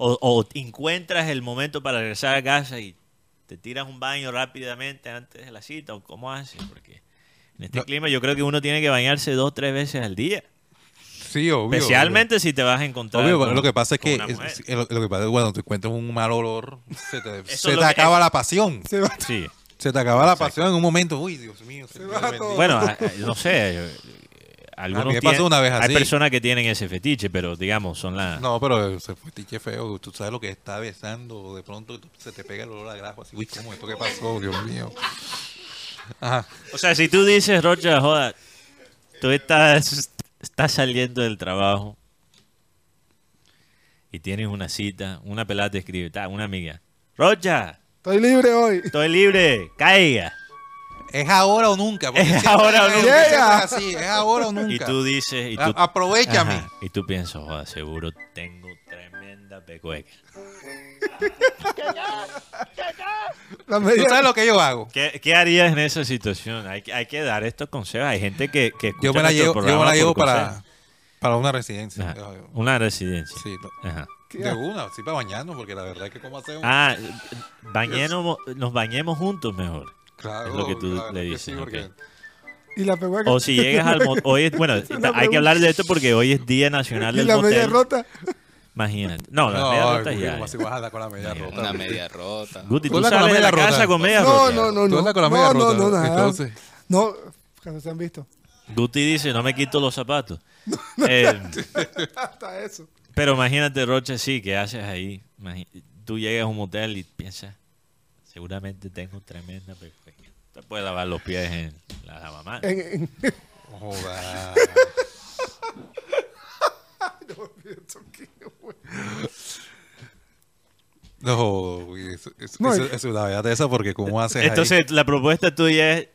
Speaker 3: O, encuentras el momento para regresar a casa y te tiras un baño rápidamente antes de la cita, o cómo haces, porque en este
Speaker 5: No.
Speaker 3: clima yo creo que uno tiene que bañarse dos, tres veces al día.
Speaker 5: Sí, obvio.
Speaker 3: Especialmente si te vas a encontrar.
Speaker 5: Obvio,
Speaker 3: con-
Speaker 5: lo que pasa es que es- es- lo, lo que pasa es que cuando te encuentras un mal olor, se te, se acaba la pasión.
Speaker 4: Se va.
Speaker 3: Sí.
Speaker 5: Se te acaba la
Speaker 3: Exacto.
Speaker 5: pasión en un momento. Uy, Dios mío.
Speaker 4: Se
Speaker 5: Señor
Speaker 4: va
Speaker 5: bendito.
Speaker 4: todo.
Speaker 3: Bueno, no sé. Algunos
Speaker 5: A mí me
Speaker 3: tienen-
Speaker 5: pasó una vez
Speaker 3: Hay
Speaker 5: así.
Speaker 3: personas que tienen ese fetiche, pero digamos, son las.
Speaker 5: No, pero se fue tiche feo. Tú sabes lo que está besando. De pronto se te pega el olor a grajo. Así, uy, ¿cómo esto qué pasó? Dios mío. Ajá.
Speaker 3: O sea, si tú dices, Rocha, joda, tú estás, estás saliendo del trabajo y tienes una cita, una pelada te escribe, ta, una amiga. Rocha,
Speaker 4: Estoy libre hoy.
Speaker 3: estoy libre, caiga.
Speaker 5: Es ahora o nunca. porque [laughs]
Speaker 3: Es ahora o nunca.
Speaker 5: es
Speaker 4: Llega.
Speaker 5: así. Es ahora o nunca.
Speaker 3: Y tú dices, y tú,
Speaker 5: A- aprovechame.
Speaker 3: Ajá, y tú piensas, joda, seguro tengo tremenda pecueca.
Speaker 4: La
Speaker 5: ¿Tú
Speaker 4: media-
Speaker 5: sabes lo que yo hago?
Speaker 3: ¿Qué, qué harías en esa situación? Hay, que- hay que dar estos consejos. Hay gente que, que escucha
Speaker 5: Yo me la
Speaker 3: nuestro
Speaker 5: llevo, yo me
Speaker 3: programa
Speaker 5: la llevo
Speaker 3: por
Speaker 5: para,
Speaker 3: consejos.
Speaker 5: para una residencia.
Speaker 3: Ajá, Una residencia.
Speaker 5: Sí,
Speaker 3: Ajá.
Speaker 5: de una, sí, para bañarnos, porque la verdad es que como hacemos.
Speaker 3: Ah, bañemos, nos bañemos juntos mejor.
Speaker 5: claro,
Speaker 3: es lo que tú
Speaker 5: la verdad
Speaker 3: le
Speaker 5: que
Speaker 3: dices,
Speaker 5: sí, porque-
Speaker 3: ok.
Speaker 4: Y la peguaca.
Speaker 3: O si llegas al mo- hoy es- bueno, [laughs] hay que hablar de esto porque hoy es Día Nacional
Speaker 4: Y
Speaker 3: del
Speaker 4: la media
Speaker 3: Motel.
Speaker 4: rota.
Speaker 3: Imagínate. No, las
Speaker 5: No,
Speaker 3: medias rotas ya.
Speaker 5: como así vas a andar con la media rota.
Speaker 1: Una media rota.
Speaker 3: Guti,
Speaker 5: Tú
Speaker 3: tú
Speaker 5: andas con la
Speaker 3: sales de la casa con media
Speaker 4: No,
Speaker 3: rota.
Speaker 4: no, no,
Speaker 5: Tú
Speaker 4: no.
Speaker 5: andas con la
Speaker 4: No,
Speaker 5: media
Speaker 4: no,
Speaker 5: rota,
Speaker 4: no, nada.
Speaker 5: entonces-
Speaker 4: No, que no se han visto.
Speaker 3: Guti dice, no me quito los zapatos. [laughs] Eh,
Speaker 4: Hasta eso.
Speaker 3: pero imagínate, Roche, sí, ¿qué haces ahí? Imagi- Tú llegas a un motel y piensas, seguramente tengo tremenda pecueca. Te puedes lavar los pies en la lavamanos.
Speaker 4: En, en-
Speaker 5: Joda. [laughs] No, [laughs] uy, eso, eso,
Speaker 4: No,
Speaker 5: eso- eso es una verdad esa porque cómo haces ahí?
Speaker 3: Entonces, la propuesta tuya es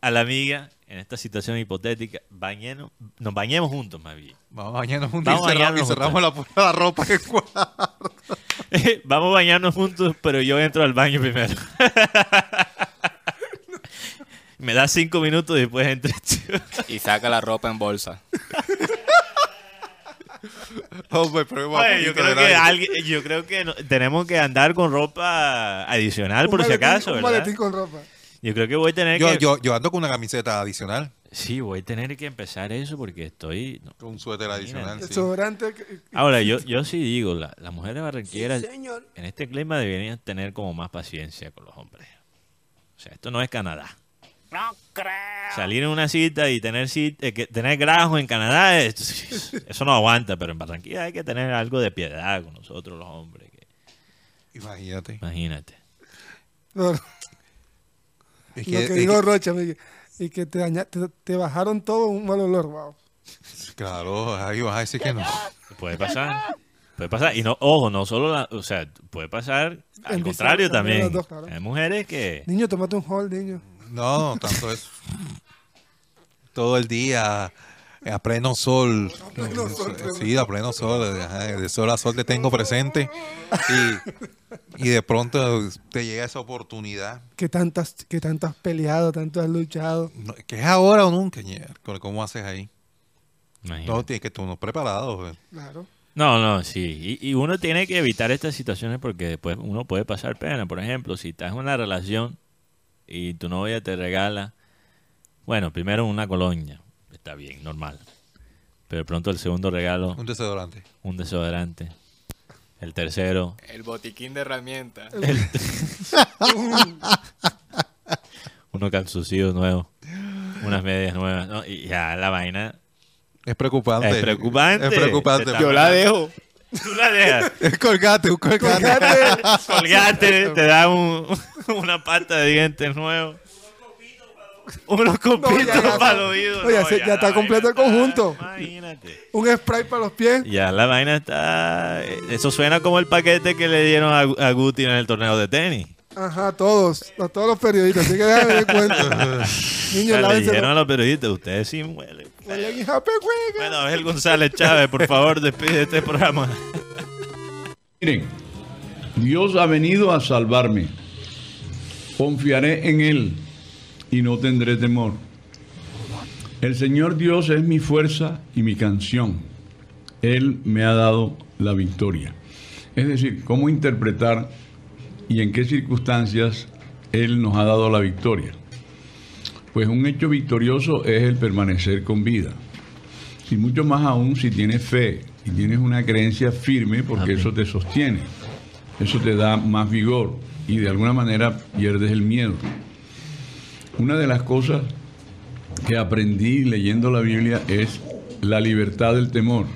Speaker 3: a la amiga, en esta situación hipotética, bañemos, nos bañemos juntos más bien.
Speaker 5: Vamos a bañarnos juntos
Speaker 3: Vamos a
Speaker 5: y cerramos, y cerramos la, puerta de la ropa en el cuarto. [laughs]
Speaker 3: Vamos a bañarnos juntos, pero yo entro al baño primero. [laughs] Me das cinco minutos y después entres tú.
Speaker 1: Y saca la ropa en bolsa.
Speaker 5: Hombre, [laughs] pero va
Speaker 3: Oye, yo, creo que
Speaker 5: aire.
Speaker 3: alguien, yo creo que no- tenemos que andar con ropa adicional
Speaker 4: un
Speaker 3: por si acaso,
Speaker 4: Un
Speaker 3: ¿verdad?
Speaker 4: maletín con ropa.
Speaker 3: Yo creo que voy a tener
Speaker 5: yo,
Speaker 3: que...
Speaker 5: yo, yo ando con una camiseta adicional,
Speaker 3: Sí, voy a tener que empezar eso porque estoy... no.
Speaker 5: con un suéter adicional. sí.
Speaker 3: Ahora, yo, yo sí digo, la- las mujeres barranqueras en este clima deberían tener como más paciencia con los hombres. O sea, esto no es Canadá. Salir en una cita y tener cita, eh, que tener grajo en Canadá, es- [laughs] eso no aguanta, pero en Barranquilla hay que tener algo de piedad con nosotros los hombres. que-
Speaker 5: Imagínate.
Speaker 3: imagínate.
Speaker 4: No,
Speaker 5: Es
Speaker 4: lo
Speaker 5: que- es
Speaker 4: dijo
Speaker 5: que-
Speaker 4: Rocha, Miguel, y que te, daña- te, te bajaron todo un mal olor, wow.
Speaker 5: claro, ahí vas a decir que no.
Speaker 3: Puede pasar. Puede pasar. Y no, ojo, no solo la, o sea, puede pasar al
Speaker 4: En
Speaker 3: contrario
Speaker 4: también
Speaker 3: también.
Speaker 4: las dos, claro.
Speaker 3: Hay mujeres que
Speaker 4: Niño, tómate un hall, niño.
Speaker 5: No, no tanto eso. Todo el día eh, a pleno sol. Sí, a pleno sol. De sol a sol te tengo presente. Y, y de pronto te llega esa oportunidad.
Speaker 4: Que tantas, que tanto has peleado, tanto has luchado.
Speaker 5: No, ¿Que es ahora o nunca? ¿Cómo haces ahí?
Speaker 3: imagínate.
Speaker 5: No, tienes que estar uno preparado. pues.
Speaker 4: Claro.
Speaker 3: No, no, sí. Y, y uno tiene que evitar estas situaciones porque después uno puede pasar pena. Por ejemplo, si estás en una relación y tu novia te regala, bueno, primero una colonia, está bien, normal. Pero pronto el segundo regalo,
Speaker 5: Un desodorante.
Speaker 3: un desodorante. El tercero,
Speaker 1: El botiquín de herramientas. [laughs]
Speaker 3: unos calzoncillos nuevos, unas medias nuevas. ¿no? Y ya la vaina,
Speaker 5: Es preocupante.
Speaker 3: Es preocupante.
Speaker 5: Es preocupante.
Speaker 1: Yo la dejo.
Speaker 3: Tú la dejas.
Speaker 5: Es colgate, un colgate.
Speaker 3: Colgate, te da un, [laughs] una pasta de dientes nuevo. Unos copitos para el oído.
Speaker 4: no, ya
Speaker 3: no,
Speaker 4: está completo el conjunto.
Speaker 3: Imagínate.
Speaker 4: Un spray para los pies.
Speaker 3: Ya la vaina está. Eso suena como el paquete que le dieron a, a Guti en el torneo de tenis.
Speaker 4: Ajá, todos. A todos los periodistas. Así que déjame cuenta. [laughs]
Speaker 3: O
Speaker 4: Niños,
Speaker 3: sea, le dijeron a
Speaker 4: los-
Speaker 3: los periodistas: Ustedes sí huelen. Bueno, Abel González Chávez, por favor, despide este programa.
Speaker 7: Miren, Dios ha venido a salvarme. Confiaré en Él y no tendré temor. El Señor Dios es mi fuerza y mi canción. Él me ha dado la victoria. Es decir, cómo interpretar y en qué circunstancias Él nos ha dado la victoria. Pues un hecho victorioso es el permanecer con vida. Y mucho más aún si tienes fe y tienes una creencia firme, porque
Speaker 3: Amén.
Speaker 7: eso te sostiene, eso te da más vigor y de alguna manera pierdes el miedo. Una de las cosas que aprendí leyendo la Biblia es la libertad del temor.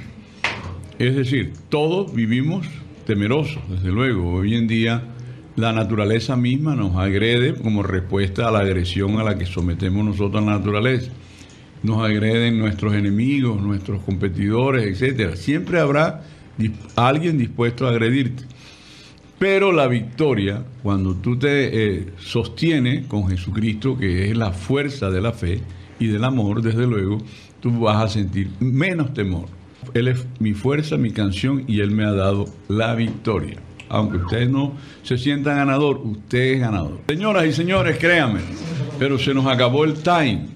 Speaker 7: Es decir, todos vivimos temerosos, desde luego. Hoy en día la naturaleza misma nos agrede como respuesta a la agresión a la que sometemos nosotros a la naturaleza. Nos agreden nuestros enemigos, nuestros competidores, etcétera. Siempre habrá alguien dispuesto a agredirte. Pero la victoria, cuando tú te eh, sostienes con Jesucristo, que es la fuerza de la fe y del amor, desde luego, tú vas a sentir menos temor. Él es mi fuerza, mi canción, y Él me ha dado la victoria. Aunque ustedes no se sientan ganador, usted es ganador. Señoras y señores, créanme, pero se nos acabó el time.